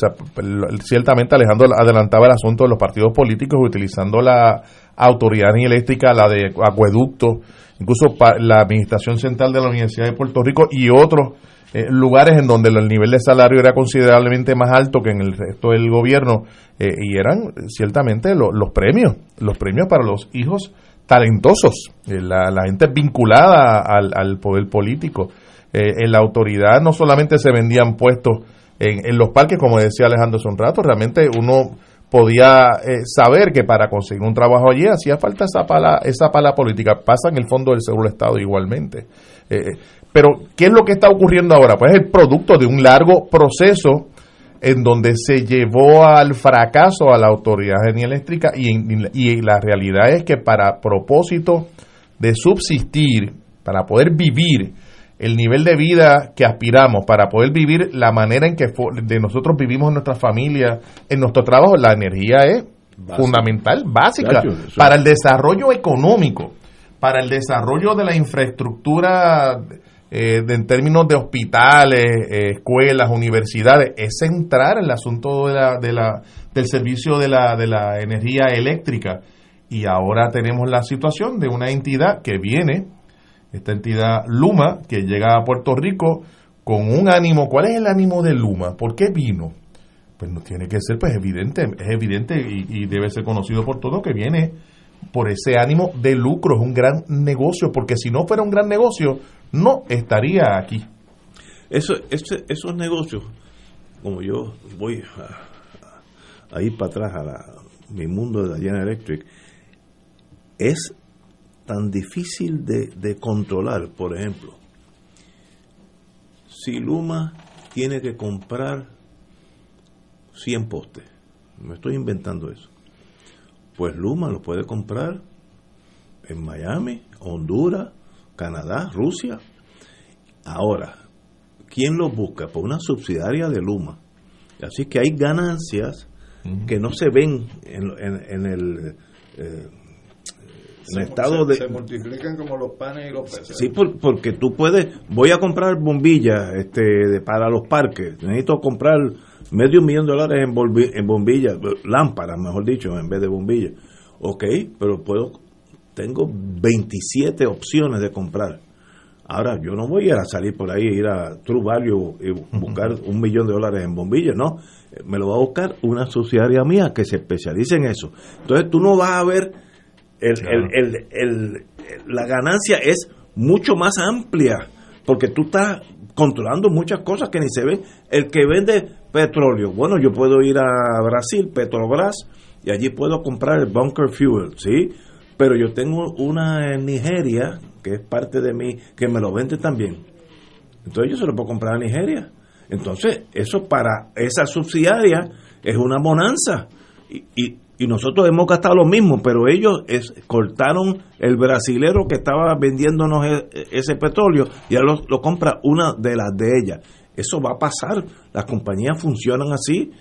Ciertamente Alejandro adelantaba el asunto de los partidos políticos utilizando la autoridad eléctrica, la de acueducto, incluso la Administración Central de la Universidad de Puerto Rico y otros eh, lugares en donde el nivel de salario era considerablemente más alto que en el resto del gobierno eh, y eran ciertamente lo- los premios, los premios para los hijos talentosos, eh, la, gente vinculada al poder político. Eh, en la autoridad no solamente se vendían puestos en, los parques, como decía Alejandro hace un rato, realmente uno podía eh, saber que para conseguir un trabajo allí hacía falta esa pala, esa pala política. Pasa en el Fondo del Seguro Estado igualmente. Eh, pero, ¿qué es lo que está ocurriendo ahora? Pues es el producto de un largo proceso en donde se llevó al fracaso a la autoridad de energía eléctrica y, y la realidad es que para propósito de subsistir, para poder vivir el nivel de vida que aspiramos, para poder vivir la manera en que de nosotros vivimos en nuestra familia, en nuestro trabajo, la energía es fundamental, básica, Chacho, eso- para el desarrollo económico, para el desarrollo de la infraestructura eh, de- en términos de hospitales, eh, escuelas, universidades, es centrar el asunto de la, de la, del servicio de la, de la energía eléctrica. Y ahora tenemos la situación de una entidad que viene, esta entidad Luma, que llega a Puerto Rico con un ánimo. ¿Cuál es el ánimo de Luma? ¿Por qué vino? Pues no tiene que ser, pues evidente, es evidente y, debe ser conocido por todos que viene por ese ánimo de lucro, es un gran negocio, porque si no fuera un gran negocio, no estaría aquí. Eso, ese- esos negocios, como yo voy a, a ir para atrás a la- mi mundo de la General Electric, es tan difícil de, de controlar. Por ejemplo, si Luma tiene que comprar 100 postes, me estoy inventando eso, pues Luma lo puede comprar en Miami, Honduras, Canadá, Rusia. Ahora, ¿quién los busca? Por una subsidiaria de Luma. Así que hay ganancias que no se ven en, en- en el, eh, en el estado de... se multiplican como los panes y los peces. Sí, por- porque tú puedes, voy a comprar bombillas este, de- para los parques, necesito comprar medio millón de dólares en, bolvi- en bombillas, lámparas, mejor dicho, en vez de bombillas. Ok, pero puedo, tengo 27 opciones de comprar. Ahora, yo no voy a salir por ahí, ir a True Value y buscar un millón de dólares en bombillas, no. Me lo va a buscar una subsidiaria mía que se especialice en eso. Entonces, tú no vas a ver el, el- el- el- la ganancia es mucho más amplia porque tú estás controlando muchas cosas que ni se ven. El que vende petróleo, bueno, yo puedo ir a Brasil, Petrobras, y allí puedo comprar el bunker fuel, ¿sí? Pero yo tengo una en Nigeria, que es parte de mí, que me lo vende también. Entonces yo se lo puedo comprar a Nigeria. Entonces, eso para esa subsidiaria es una bonanza. Y, y, y nosotros hemos gastado lo mismo, pero ellos cortaron el brasilero que estaba vendiéndonos e- ese petróleo y ahora lo, lo compra una de las de ellas. Eso va a pasar. Las compañías funcionan así.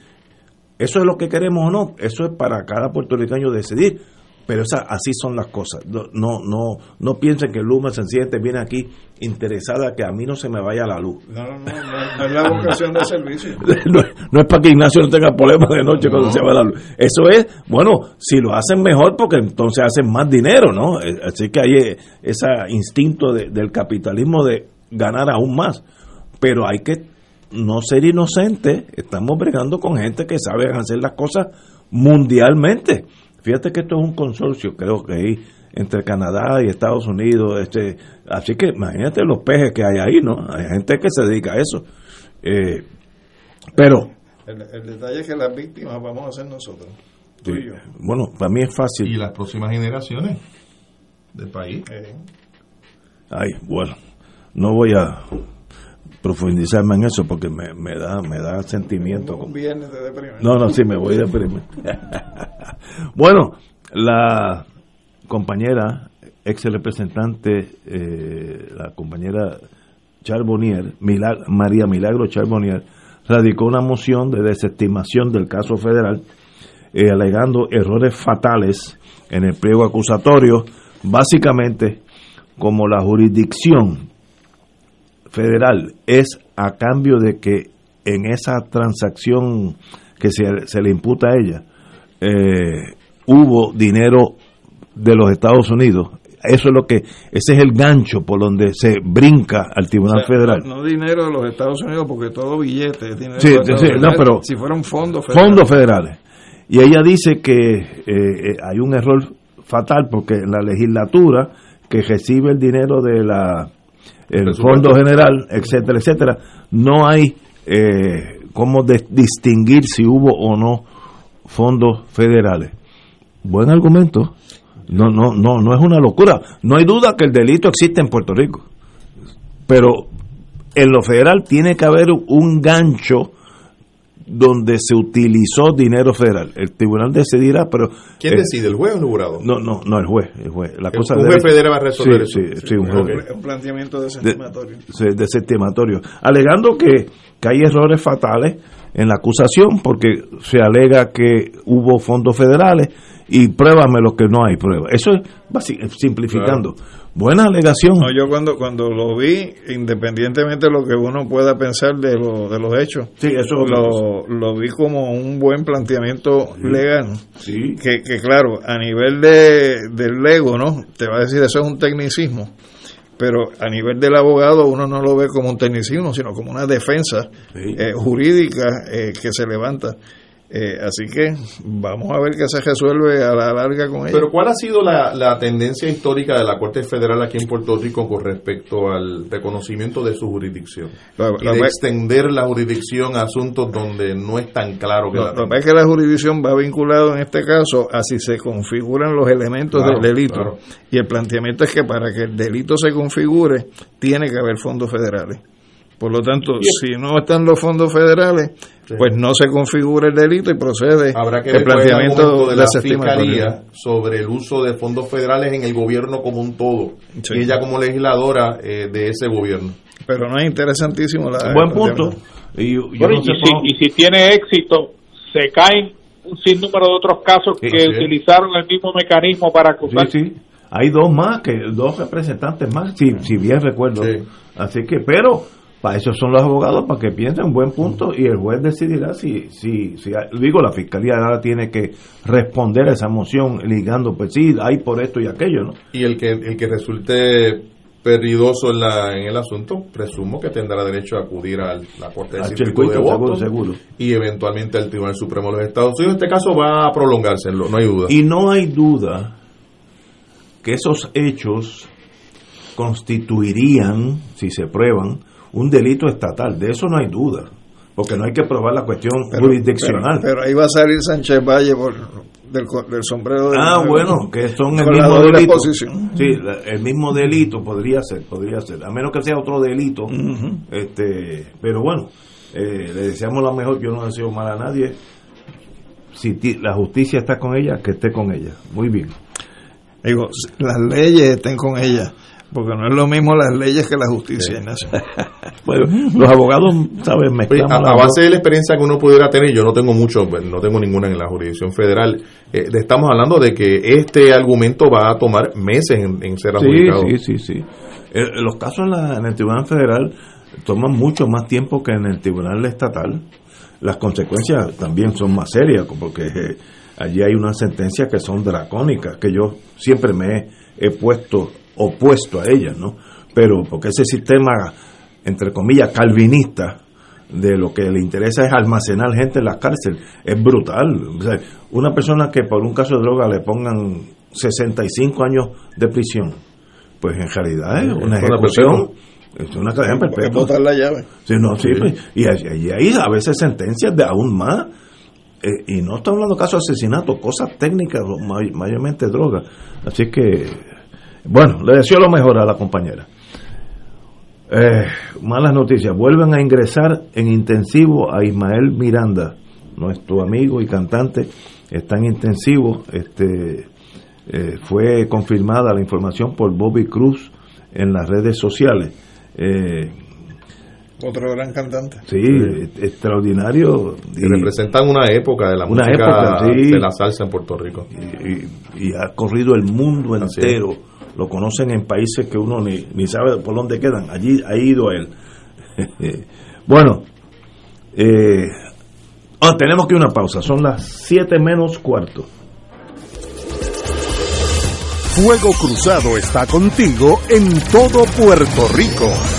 Eso es lo que queremos o no. Eso es para cada puertorriqueño decidir. Pero esa, así son las cosas. No, no, no, no piensen que Luma sencillamente viene aquí interesada que a mí no se me vaya la luz. No, no, no, no, es la vocación de servicio. no, no es para que Ignacio no tenga problemas de noche cuando se va la luz. Eso es, bueno, si lo hacen mejor, porque entonces hacen más dinero, ¿no? Eh, Así que hay eh, ese instinto de- del capitalismo de ganar aún más. Pero hay que no ser inocente. Estamos bregando con gente que sabe hacer las cosas mundialmente. Fíjate que esto es un consorcio, creo que hay entre Canadá y Estados Unidos. Este, así que imagínate los pejes que hay ahí, ¿no? Hay gente que se dedica a eso. Eh, pero, El, el detalle es que las víctimas vamos a ser nosotros. Tú y yo. bueno, para mí es fácil. Y las próximas generaciones del país. Eh, Ay, bueno, no voy a profundizarme en eso porque me, me da me da sentimiento. un viernes de. No, no, sí, me voy a deprimir. bueno, la compañera, ex representante, eh, la compañera Charbonnier, María Milagro Charbonnier, radicó una moción de desestimación del caso federal, eh, alegando errores fatales en el pliego acusatorio, básicamente como la jurisdicción federal es a cambio de que en esa transacción que se le imputa a ella eh, hubo dinero de los Estados Unidos. Eso es lo que, ese es el gancho por donde se brinca al Tribunal O sea, Federal. No, no dinero de los Estados Unidos, porque todo billete es dinero Sí, de los sí, no, pero- Si fueron fondos federales. fondos federales. Y ella dice que eh, eh, hay un error fatal porque la legislatura que recibe el dinero de la el fondo general, etcétera, etcétera, no hay eh, cómo de- distinguir si hubo o no fondos federales. Buen argumento. No, no, no, no es una locura. No hay duda que el delito existe en Puerto Rico. Pero en lo federal tiene que haber un gancho donde se utilizó dinero federal. El tribunal decidirá, pero... ¿Quién eh, decide, el juez o el jurado? No, no, no, el juez. El juez. La El- cosa un debe- juez federal va a resolver Sí, eso. sí, sí, un juez. un- planteamiento de, desestimatorio. sí, desestimatorio, alegando que, que hay errores fatales en la acusación porque se alega que hubo fondos federales y pruébame lo que no hay prueba. Eso es simplificando. Buena alegación. No, yo cuando cuando lo vi, independientemente de lo que uno pueda pensar de, lo, de los hechos, Sí, eso lo, lo vi como un buen planteamiento legal. Sí. Que, que claro, a nivel de, del Lego, ¿no? Te va a decir, eso es un tecnicismo. Pero a nivel del abogado uno no lo ve como un tecnicismo, sino como una defensa Sí. eh, jurídica eh, que se levanta. Eh, así que vamos a ver qué se resuelve a la larga con ella. Pero ¿cuál ha sido la, la tendencia histórica de la Corte Federal aquí en Puerto Rico con respecto al reconocimiento de su jurisdicción? Lo- y de extender la jurisdicción a asuntos donde no es tan claro que la lo es que la jurisdicción va vinculado en este caso a si se configuran los elementos Claro, del delito. claro. Y el planteamiento es que para que el delito se configure, tiene que haber fondos federales. Por lo tanto, si no están los fondos federales, pues no se configura el delito y procede Habrá que el el planteamiento argumento de la fiscalía sobre el uso de fondos federales en el gobierno como un todo y ella como legisladora eh, de ese gobierno. Pero no es interesantísimo la Buen punto. Y Bueno, no y, sé si, y si tiene éxito, se caen un sinnúmero de otros casos Sí, que utilizaron el mismo mecanismo para acusar. Sí, sí. Hay dos más, que dos representantes más, si, si bien recuerdo. Así que, pero para eso son los abogados, para que piensen buen punto y el juez decidirá si, si, si digo, la fiscalía ahora tiene que responder a esa moción ligando, pues sí, hay por esto y aquello, ¿no? Y el que el que resulte perdidoso en, la, en el asunto, presumo que tendrá derecho a acudir a la Corte de Circuito de Boston seguro, seguro. y eventualmente al Tribunal Supremo de los Estados Unidos. Este caso va a prolongarse, no hay duda. Y no hay duda que esos hechos constituirían, si se prueban, un delito estatal. De eso no hay duda, porque no hay que probar la cuestión Pero- jurisdiccional. Pero, pero ahí va a salir Sánchez Valle por, del, sombrero de Ah, bueno, que son el mismo delito. Sí, el mismo delito podría ser, podría ser, a menos que sea otro delito. este Pero bueno, eh, le deseamos la mejor, yo no deseo mal a nadie. Si ti- la justicia está con ella, que esté con ella. Muy bien. Digo, las leyes estén con ella, porque no es lo mismo las leyes que la justicia, Ignacio. Bueno, los abogados, ¿sabes? Mezclamos a, a base de la experiencia que uno pudiera tener, yo no tengo mucho, pues, no tengo ninguna en la jurisdicción federal, eh, estamos hablando de que este argumento va a tomar meses en, en ser adjudicado. Sí, sí, sí, sí. Eh, los casos en, la- en el Tribunal Federal toman mucho más tiempo que en el Tribunal Estatal. Las consecuencias también son más serias, porque eh, allí hay unas sentencias que son dracónicas, que yo siempre me he, he puesto opuesto a ellas, ¿no? Pero porque ese sistema, entre comillas, calvinista, de lo que le interesa es almacenar gente en la cárcel, es brutal. O sea, una persona que por un caso de droga le pongan 65 años de prisión, pues en realidad es una es una ejecución, es una cadena Es perpetua. botar la llave. Sí, no, sí, Sí. pues, y, y hay a veces sentencias de aún más. eh, y no estamos hablando de casos de asesinato, cosas técnicas, mayormente drogas. Así que, bueno, le deseo lo mejor a la compañera. Eh, malas noticias. Vuelven a ingresar en intensivo a Ismael Miranda, nuestro amigo y cantante. Está en intensivo. Este, eh, fue confirmada la información por Bobby Cruz en las redes sociales. Eh, Otro gran cantante. Sí, e- extraordinario. Y representan una época de la Una música época, sí. de la salsa en Puerto Rico. Y, y ha corrido el mundo Así entero. Lo conocen en países que uno ni, ni sabe por dónde quedan. Allí ha ido él. bueno, eh, ah, tenemos que una pausa. Son las 7 menos cuarto. Fuego Cruzado está contigo en todo Puerto Rico.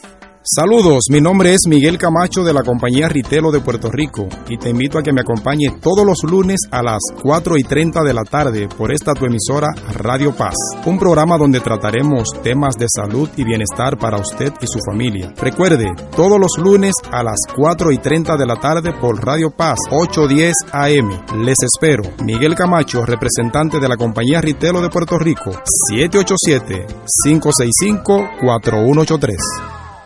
Saludos, mi nombre es Miguel Camacho de la compañía Ritelo de Puerto Rico y te invito a que me acompañe todos los lunes a las 4 y 30 de la tarde por esta tu emisora Radio Paz, un programa donde trataremos temas de salud y bienestar para usted y su familia. Recuerde, todos los lunes a las 4 y 30 de la tarde por Radio Paz 810 AM. Les espero. Miguel Camacho, representante de la compañía Ritelo de Puerto Rico, 787 565 4183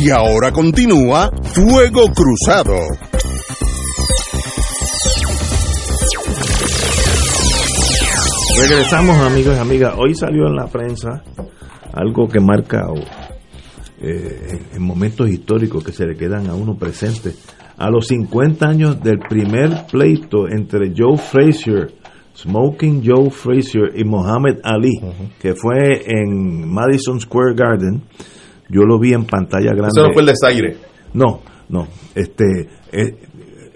Y ahora continúa Fuego Cruzado. Regresamos amigos y amigas. Hoy salió en la prensa algo que marca eh, en momentos históricos que se le quedan a uno presente. A los 50 años del primer pleito entre Joe Frazier, Smoking Joe Frazier y Muhammad Ali, que fue en Madison Square Garden, yo lo vi en pantalla grande. Eso no fue el de Zaire. No, no. Este, eh,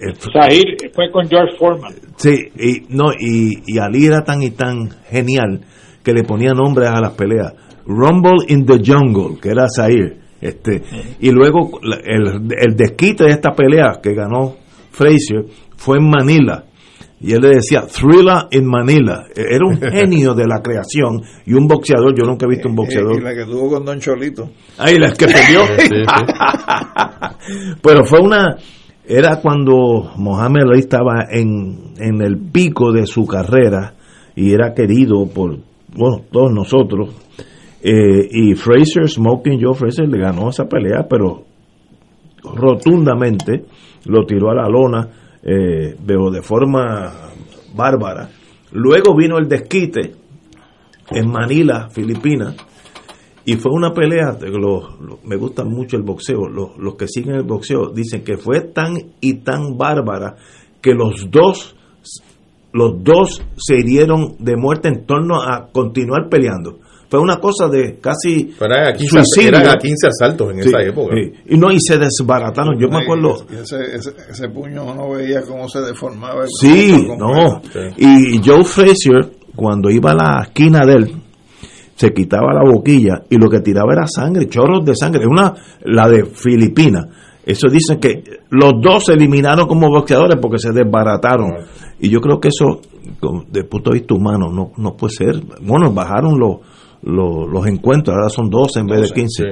eh, Zahir fue con George Foreman. Sí, y, no, y, y Ali era tan y tan genial que le ponía nombres a las peleas. Rumble in the Jungle, que era Zaire. Este, y luego el, el desquite de esta pelea que ganó Frazier fue en Manila. Y él le decía, Thriller in Manila. E- Era un genio de la creación y un boxeador. Yo nunca he visto un boxeador. Y la que tuvo con Don Cholito. Ahí las que perdió. Pero fue una. Era cuando Mohamed Ali estaba en, en el pico de su carrera y era querido por bueno, todos nosotros. Eh, y Fraser, Smoking Joe Fraser, le ganó esa pelea, pero rotundamente lo tiró a la lona, eh, de forma bárbara. Luego vino el desquite en Manila, Filipinas, y fue una pelea, los- me gusta mucho el boxeo, los, los que siguen el boxeo dicen que fue tan y tan bárbara que los dos, los dos se hirieron de muerte en torno a continuar peleando. Fue una cosa de casi Eran 15, suicidio. eran a 15 asaltos en Sí, esa época. sí. Y no, y se desbarataron. Yo me acuerdo, Ese, ese, ese puño uno veía cómo se deformaba. el Sí, no. Y Joe Frazier, cuando iba a la esquina de él, se quitaba la boquilla y lo que tiraba era sangre, chorros de sangre. Una, la de Filipinas. Eso dicen que los dos se eliminaron como boxeadores porque se desbarataron. Y yo creo que eso, desde el punto de vista humano, no, no puede ser. Bueno, bajaron los, los, los encuentros, ahora son 12 en vez de 15.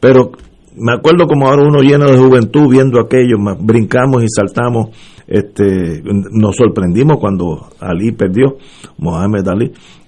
Pero me acuerdo como ahora uno lleno de juventud viendo aquello, brincamos y saltamos, este, nos sorprendimos cuando Ali perdió, Mohamed Ali,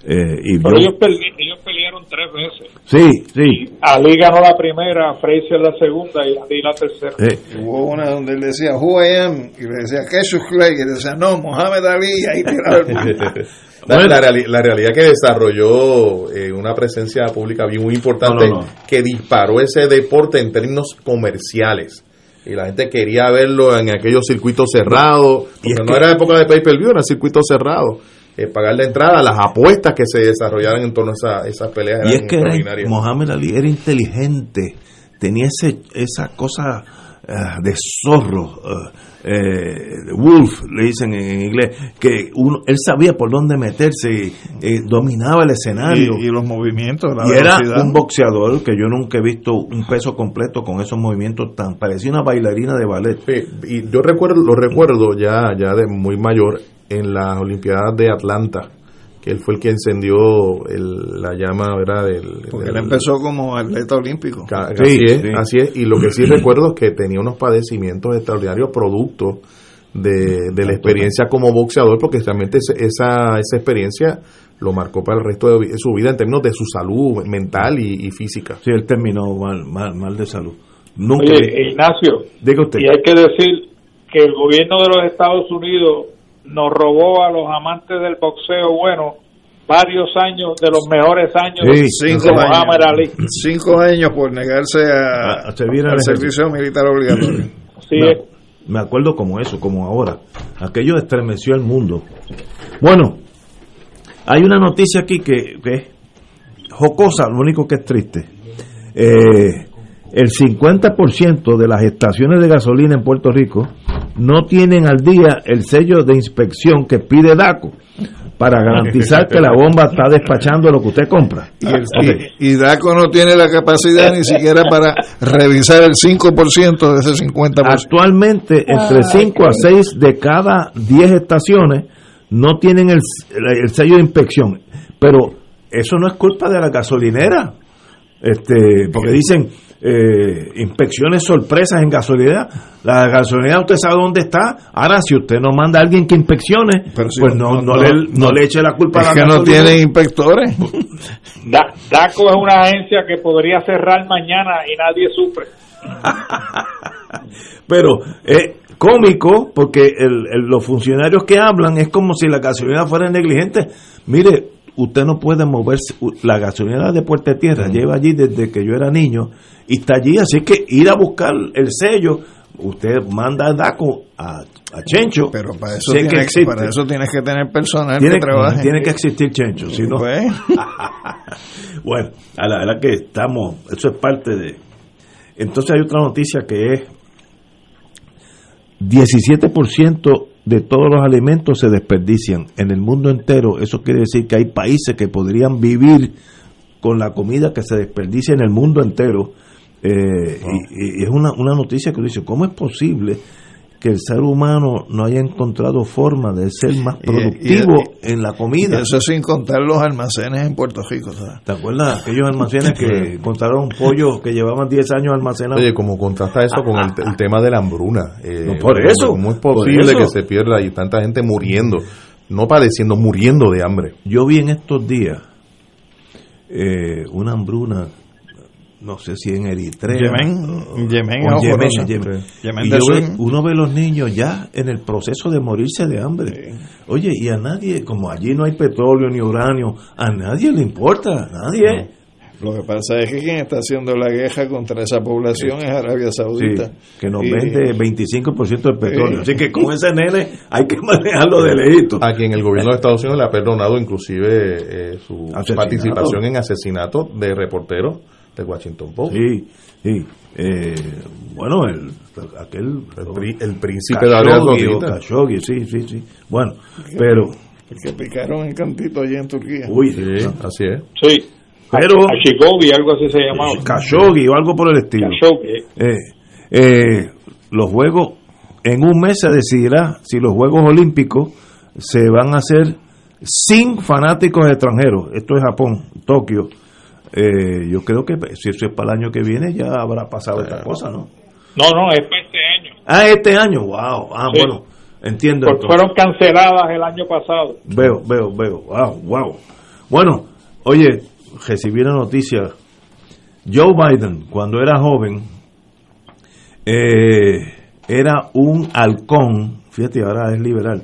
eh, y Pero yo- ellos, peli- ellos pelearon tres veces. sí, sí, Ali ganó la primera, Frazier la segunda y Ali la tercera. eh, Hubo una donde él decía, Who I am? Y le decía, Jesús Clay. Y le decía, no, Mohamed Ali. Y ahí tiraba el La, la reali- la realidad que desarrolló eh, una presencia pública bien muy importante No, no, no. que disparó ese deporte en términos comerciales. Y la gente quería verlo en aquellos circuitos cerrados. Y es no que- era época de pay-per-view, era circuitos cerrados. Eh, pagar la entrada, las apuestas que se desarrollaran en torno a esa- esas peleas y eran es que era-. Mohamed Ali era inteligente, tenía ese, esa cosa ah, de zorro, ah, eh, wolf, le dicen en inglés, que uno, él sabía por dónde meterse, eh, dominaba el escenario. Y, y los movimientos, la y era un boxeador que yo nunca he visto un peso completo con esos movimientos tan parecía una bailarina de ballet. Sí, y yo recuerdo, lo recuerdo ya, ya de muy mayor en las Olimpiadas de Atlanta, que él fue el que encendió el- la llama, ¿verdad? Del, Porque él empezó como atleta olímpico. Sí, así es, sí. así es. Y lo que sí recuerdo es que tenía unos padecimientos extraordinarios producto de, de la experiencia como boxeador, porque realmente ese- esa, esa experiencia lo marcó para el resto de su vida en términos de su salud mental y, y física. Sí, él terminó mal, mal, mal de salud. Nunca Oye, Ignacio, Diga usted. y hay que decir que el gobierno de los Estados Unidos nos robó a los amantes del boxeo bueno varios años, de los mejores años Sí, de cinco Muhammad años. Ali. Cinco años por negarse a, A- a servir al servicio militar obligatorio. Sí, Me- me acuerdo como eso, como ahora. Aquello estremeció al mundo. Bueno, hay una noticia aquí que, que es jocosa, lo único que es triste. Eh, el 50% de las estaciones de gasolina en Puerto Rico no tienen al día el sello de inspección que pide DACO para garantizar que la bomba está despachando lo que usted compra. Y, el- Ok. y- y DACO no tiene la capacidad ni siquiera para revisar el 5% de ese 50%. Actualmente, entre 5 a 6 de cada 10 estaciones no tienen el, el sello de inspección. Pero eso no es culpa de la gasolinera. Este, porque dicen eh, inspecciones sorpresas en gasolinera. La gasolinera usted sabe dónde está. Ahora, si usted no manda a alguien que inspeccione, si pues no, no- no, no- le, no le eche la culpa es a la que no tienen inspectores. Da- DACO es una agencia que podría cerrar mañana y nadie sufre. Pero es cómico porque el- el- los funcionarios que hablan es como si la gasolinera fuera negligente. Mire, usted no puede moverse. La gasolinera de Puerta Tierra lleva allí desde que yo era niño y está allí. Así que ir a buscar el sello, usted manda a DACO a, a Chencho. Pero para eso, sé que tienes, existe. para eso tienes que tener personal tiene, que trabaje. tiene que existir Chencho. Si no, Pues, bueno, a la verdad que estamos, eso es parte de... Entonces hay otra noticia que es 17% de todos los alimentos se desperdician en el mundo entero. Eso quiere decir que hay países que podrían vivir con la comida que se desperdicia en el mundo entero. Eh, y, y es una, una noticia que dice, ¿cómo es posible que el ser humano no haya encontrado forma de ser más Y- y- productivo en la comida? y eso sin contar los almacenes en Puerto Rico. ¿sabes? ¿Te acuerdas? Aquellos almacenes que encontraron pollos que llevaban 10 años almacenados. Oye, como contrasta eso con el, el tema de la hambruna. Eh, No, por eso, ¿Cómo es posible que se pierda y tanta gente muriendo? No padeciendo, muriendo de hambre. Yo vi en estos días eh, una hambruna, no sé si en Eritrea. Yemen, o- Yemen Yemen. Yemen. Yemen Y yo ve- uno ve los niños ya en el proceso de morirse de hambre. Oye, y a nadie, como allí no hay petróleo ni uranio, a nadie le importa, a nadie. Lo que pasa es que quien está haciendo la guerra contra esa población es Arabia Saudita. Sí, que nos Y- vende 25% del petróleo. Sí. Así que con ese nene hay que manejarlo de lejito. A quien el gobierno de Estados Unidos le ha perdonado inclusive eh, su Asesinato. participación en asesinato de reporteros de Washington Post. Sí, sí. Eh, bueno, el, aquel... El, pri- el príncipe de Arabia Khashoggi. Khashoggi, sí, sí, sí. Bueno, pero... El que picaron en cantito allí en Turquía. Uy, Sí, así es. Sí. Pero... Ashigobi, algo así se llamaba. Khashoggi o algo por el estilo. Khashoggi. Eh, eh, los Juegos, en un mes se decidirá si los Juegos Olímpicos se van a hacer sin fanáticos extranjeros. Esto es Japón, Tokio. Eh, yo creo que si eso es para el año que viene ya habrá pasado esta cosa, ¿no? No, no, es para este año. Ah, este año, wow. Ah, Sí. bueno, entiendo. Porque fueron canceladas el año pasado. Veo, veo, veo. Wow, wow. Bueno, oye, recibí una noticia. Joe Biden, cuando era joven, eh, era un halcón, fíjate, ahora es liberal,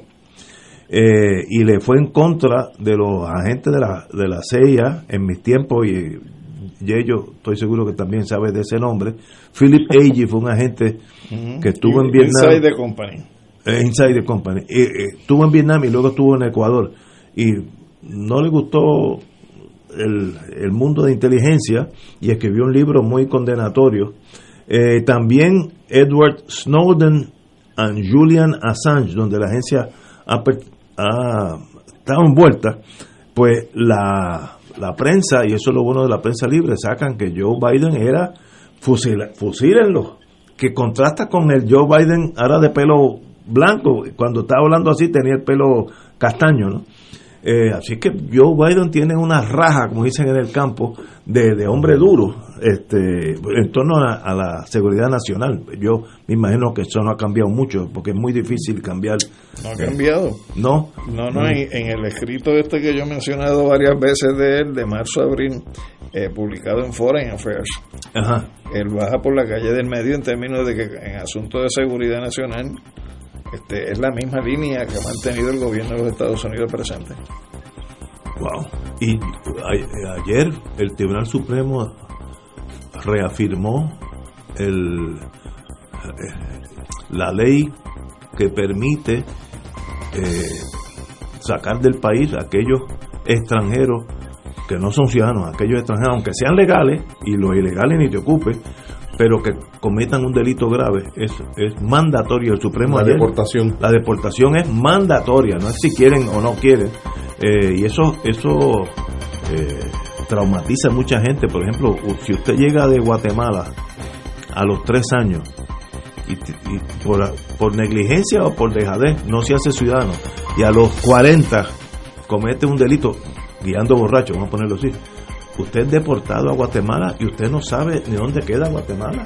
eh, y le fue en contra de los agentes de la, de la CIA en mis tiempos, y, y ellos, estoy seguro que también sabe de ese nombre. Philip Agee fue un agente que estuvo en Vietnam. Inside the company. Eh, Inside the Company. Eh, eh, estuvo en Vietnam y luego estuvo en Ecuador. Y no le gustó el, el mundo de inteligencia y escribió un libro muy condenatorio. Eh, también Edward Snowden and Julian Assange, donde la agencia ha, ha estado envuelta, pues la, la prensa, y eso es lo bueno de la prensa libre, sacan que Joe Biden era fusila, fusílenlo, que contrasta con el Joe Biden ahora de pelo blanco, cuando estaba hablando así tenía el pelo castaño, ¿no? Eh, así que Joe Biden tiene una raja, como dicen en el campo, de, de hombre duro este, en torno a, a la seguridad nacional. Yo me imagino que eso no ha cambiado mucho, porque es muy difícil cambiar. No ha cambiado. No. No, no, en, en el escrito este que yo he mencionado varias veces de él, de marzo a abril, eh, publicado en Foreign Affairs, Ajá. él baja por la calle del medio en términos de que en asuntos de seguridad nacional este, es la misma línea que ha mantenido el gobierno de los Estados Unidos presente. Wow. Y ayer el Tribunal Supremo reafirmó el, eh, la ley que permite eh, sacar del país a aquellos extranjeros que no son ciudadanos, aquellos extranjeros, aunque sean legales, y los ilegales ni te ocupes, pero que cometan un delito grave, es, es mandatorio. El Supremo La ayer- deportación. La deportación es mandatoria, no es si quieren o no quieren. Eh, y eso, eso eh, traumatiza a mucha gente. Por ejemplo, si usted llega de Guatemala a los tres años y, y por, por negligencia o por dejadez no se hace ciudadano y a los 40 comete un delito guiando borracho, vamos a ponerlo así, usted es deportado a Guatemala y usted no sabe ni dónde queda Guatemala.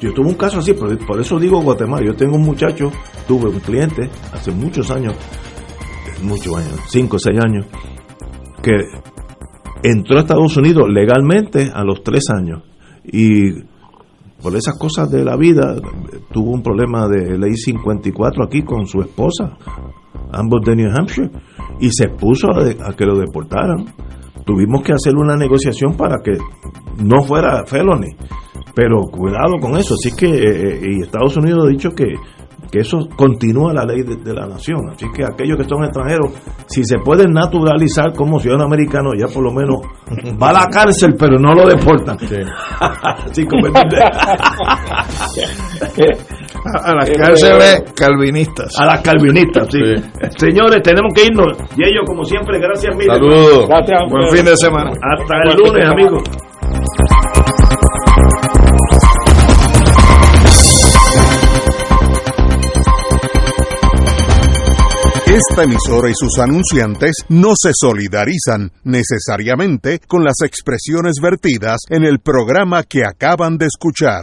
Yo tuve un caso así, por, por eso digo Guatemala. Yo tengo un muchacho, tuve un cliente hace muchos años, muchos años, 5 o 6 años, que entró a Estados Unidos legalmente a los 3 años y por esas cosas de la vida tuvo un problema de ley 54 aquí con su esposa, ambos de New Hampshire, y se puso a que lo deportaran. Tuvimos que hacer una negociación para que no fuera felony, pero cuidado con eso. Así que eh, y Estados Unidos ha dicho que, que eso continúa la ley de, de la nación. Así que aquellos que son extranjeros, si se pueden naturalizar como ciudadano americano, ya por lo menos va a la cárcel, pero no lo deportan. Así como A, a las cárceles calvinistas. A las calvinistas, sí. Señores, tenemos que irnos. Y ellos, como siempre, gracias mil. Saludos. Gracias. Buen fin de semana. Hasta el lunes, amigos. Esta emisora y sus anunciantes no se solidarizan necesariamente con las expresiones vertidas en el programa que acaban de escuchar.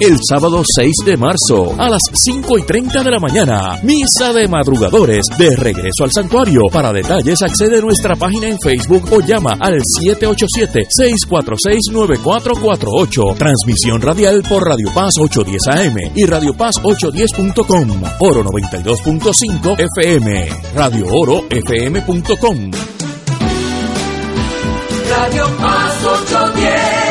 el sábado 6 de marzo a las 5 y 30 de la mañana. Misa de madrugadores de regreso al santuario. Para detalles accede a nuestra página en Facebook o llama al 787-646-9448. Transmisión radial por Radio Paz 810 AM y Radio Paz 810.com. Oro 92.5 FM. Radio Oro FM.com. Radio Paz 810.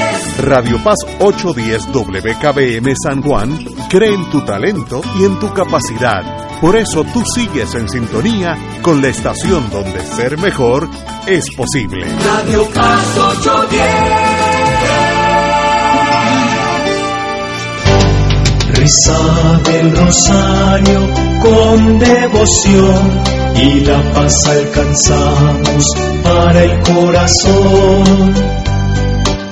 Radio Paz 810 WKBM San Juan cree en tu talento y en tu capacidad. Por eso tú sigues en sintonía con la estación donde ser mejor es posible. Radio Paz 810. Reza del rosario con devoción y la paz alcanzamos para el corazón.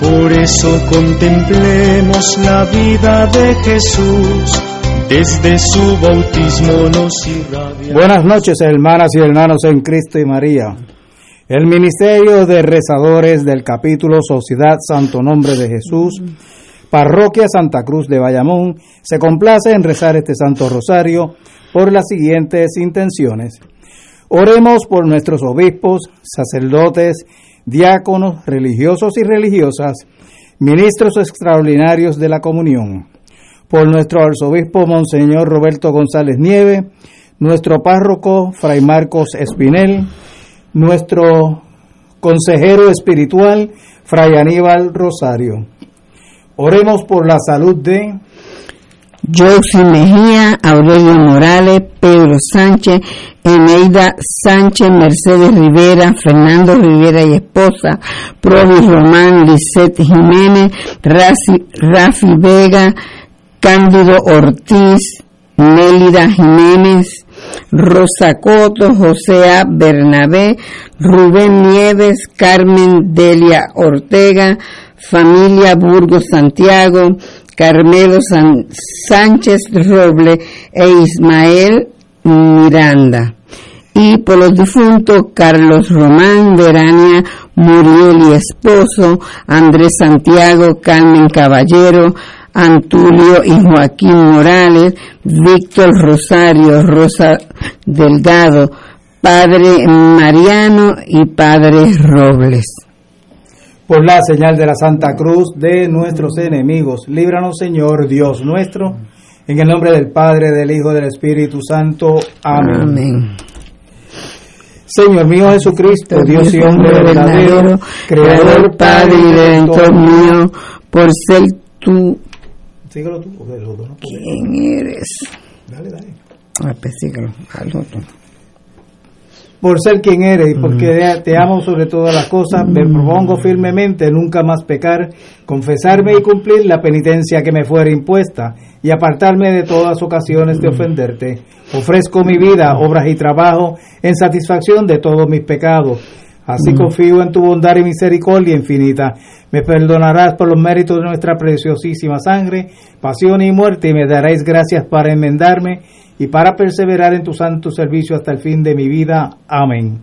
Por eso contemplemos la vida de Jesús, desde su bautismo nos irradia. Buenas noches, hermanas y hermanos en Cristo y María. El Ministerio de Rezadores del capítulo Sociedad Santo Nombre de Jesús, Parroquia Santa Cruz de Bayamón, se complace en rezar este Santo Rosario por las siguientes intenciones. Oremos por nuestros obispos, sacerdotes, diáconos, religiosos y religiosas, ministros extraordinarios de la comunión, por nuestro arzobispo Monseñor Roberto González Nieve, nuestro párroco Fray Marcos Espinel, nuestro consejero espiritual Fray Aníbal Rosario. Oremos por la salud de Josie Mejía, Aurelio Morales, Pedro Sánchez, Eneida Sánchez, Mercedes Rivera, Fernando Rivera y esposa, Provi Román, Lisette Jiménez, Rafi, Rafi Vega, Cándido Ortiz, Nélida Jiménez, Rosa Coto, José A. Bernabé, Rubén Nieves, Carmen Delia Ortega, familia Burgos Santiago, Carmelo Sánchez Roble e Ismael Miranda. Y por los difuntos, Carlos Román, Verania Muriel y esposo, Andrés Santiago, Carmen Caballero, Antulio y Joaquín Morales, Víctor Rosario, Rosa Delgado, Padre Mariano y Padre Robles. Por la señal de la Santa Cruz de nuestros enemigos, líbranos Señor Dios nuestro, en el nombre del Padre, del Hijo del Espíritu Santo. Amén. Amén. Señor mío Jesucristo, Dios y hombre verdadero, Creador, Padre y Redentor mío, por ser tú Síguelo tú, quien eres. Dale, dale. Ah, pues síguelo, tú. Por ser quien eres y porque te amo sobre todas las cosas, me propongo firmemente nunca más pecar, confesarme y cumplir la penitencia que me fuera impuesta y apartarme de todas ocasiones de ofenderte. Ofrezco mi vida, obras y trabajo en satisfacción de todos mis pecados. Así confío en tu bondad y misericordia infinita. Me perdonarás por los méritos de nuestra preciosísima sangre, pasión y muerte y me daréis gracias para enmendarme y para perseverar en tu santo servicio hasta el fin de mi vida. Amén.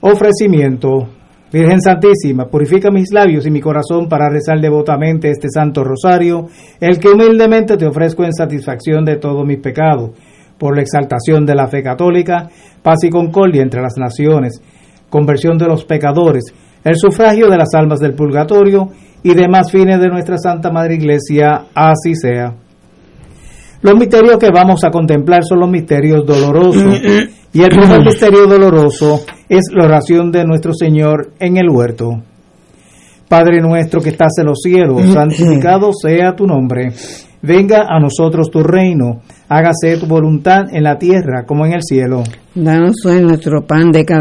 Ofrecimiento. Virgen Santísima, purifica mis labios y mi corazón para rezar devotamente este santo rosario, el que humildemente te ofrezco en satisfacción de todos mis pecados, por la exaltación de la fe católica, paz y concordia entre las naciones, conversión de los pecadores, el sufragio de las almas del purgatorio y demás fines de nuestra Santa Madre Iglesia, así sea. Los misterios que vamos a contemplar son los misterios dolorosos. Y el primer misterio doloroso es la oración de nuestro Señor en el huerto. Padre nuestro que estás en los cielos, santificado sea tu nombre. Venga a nosotros tu reino. Hágase tu voluntad en la tierra como en el cielo. Danos hoy nuestro pan de cada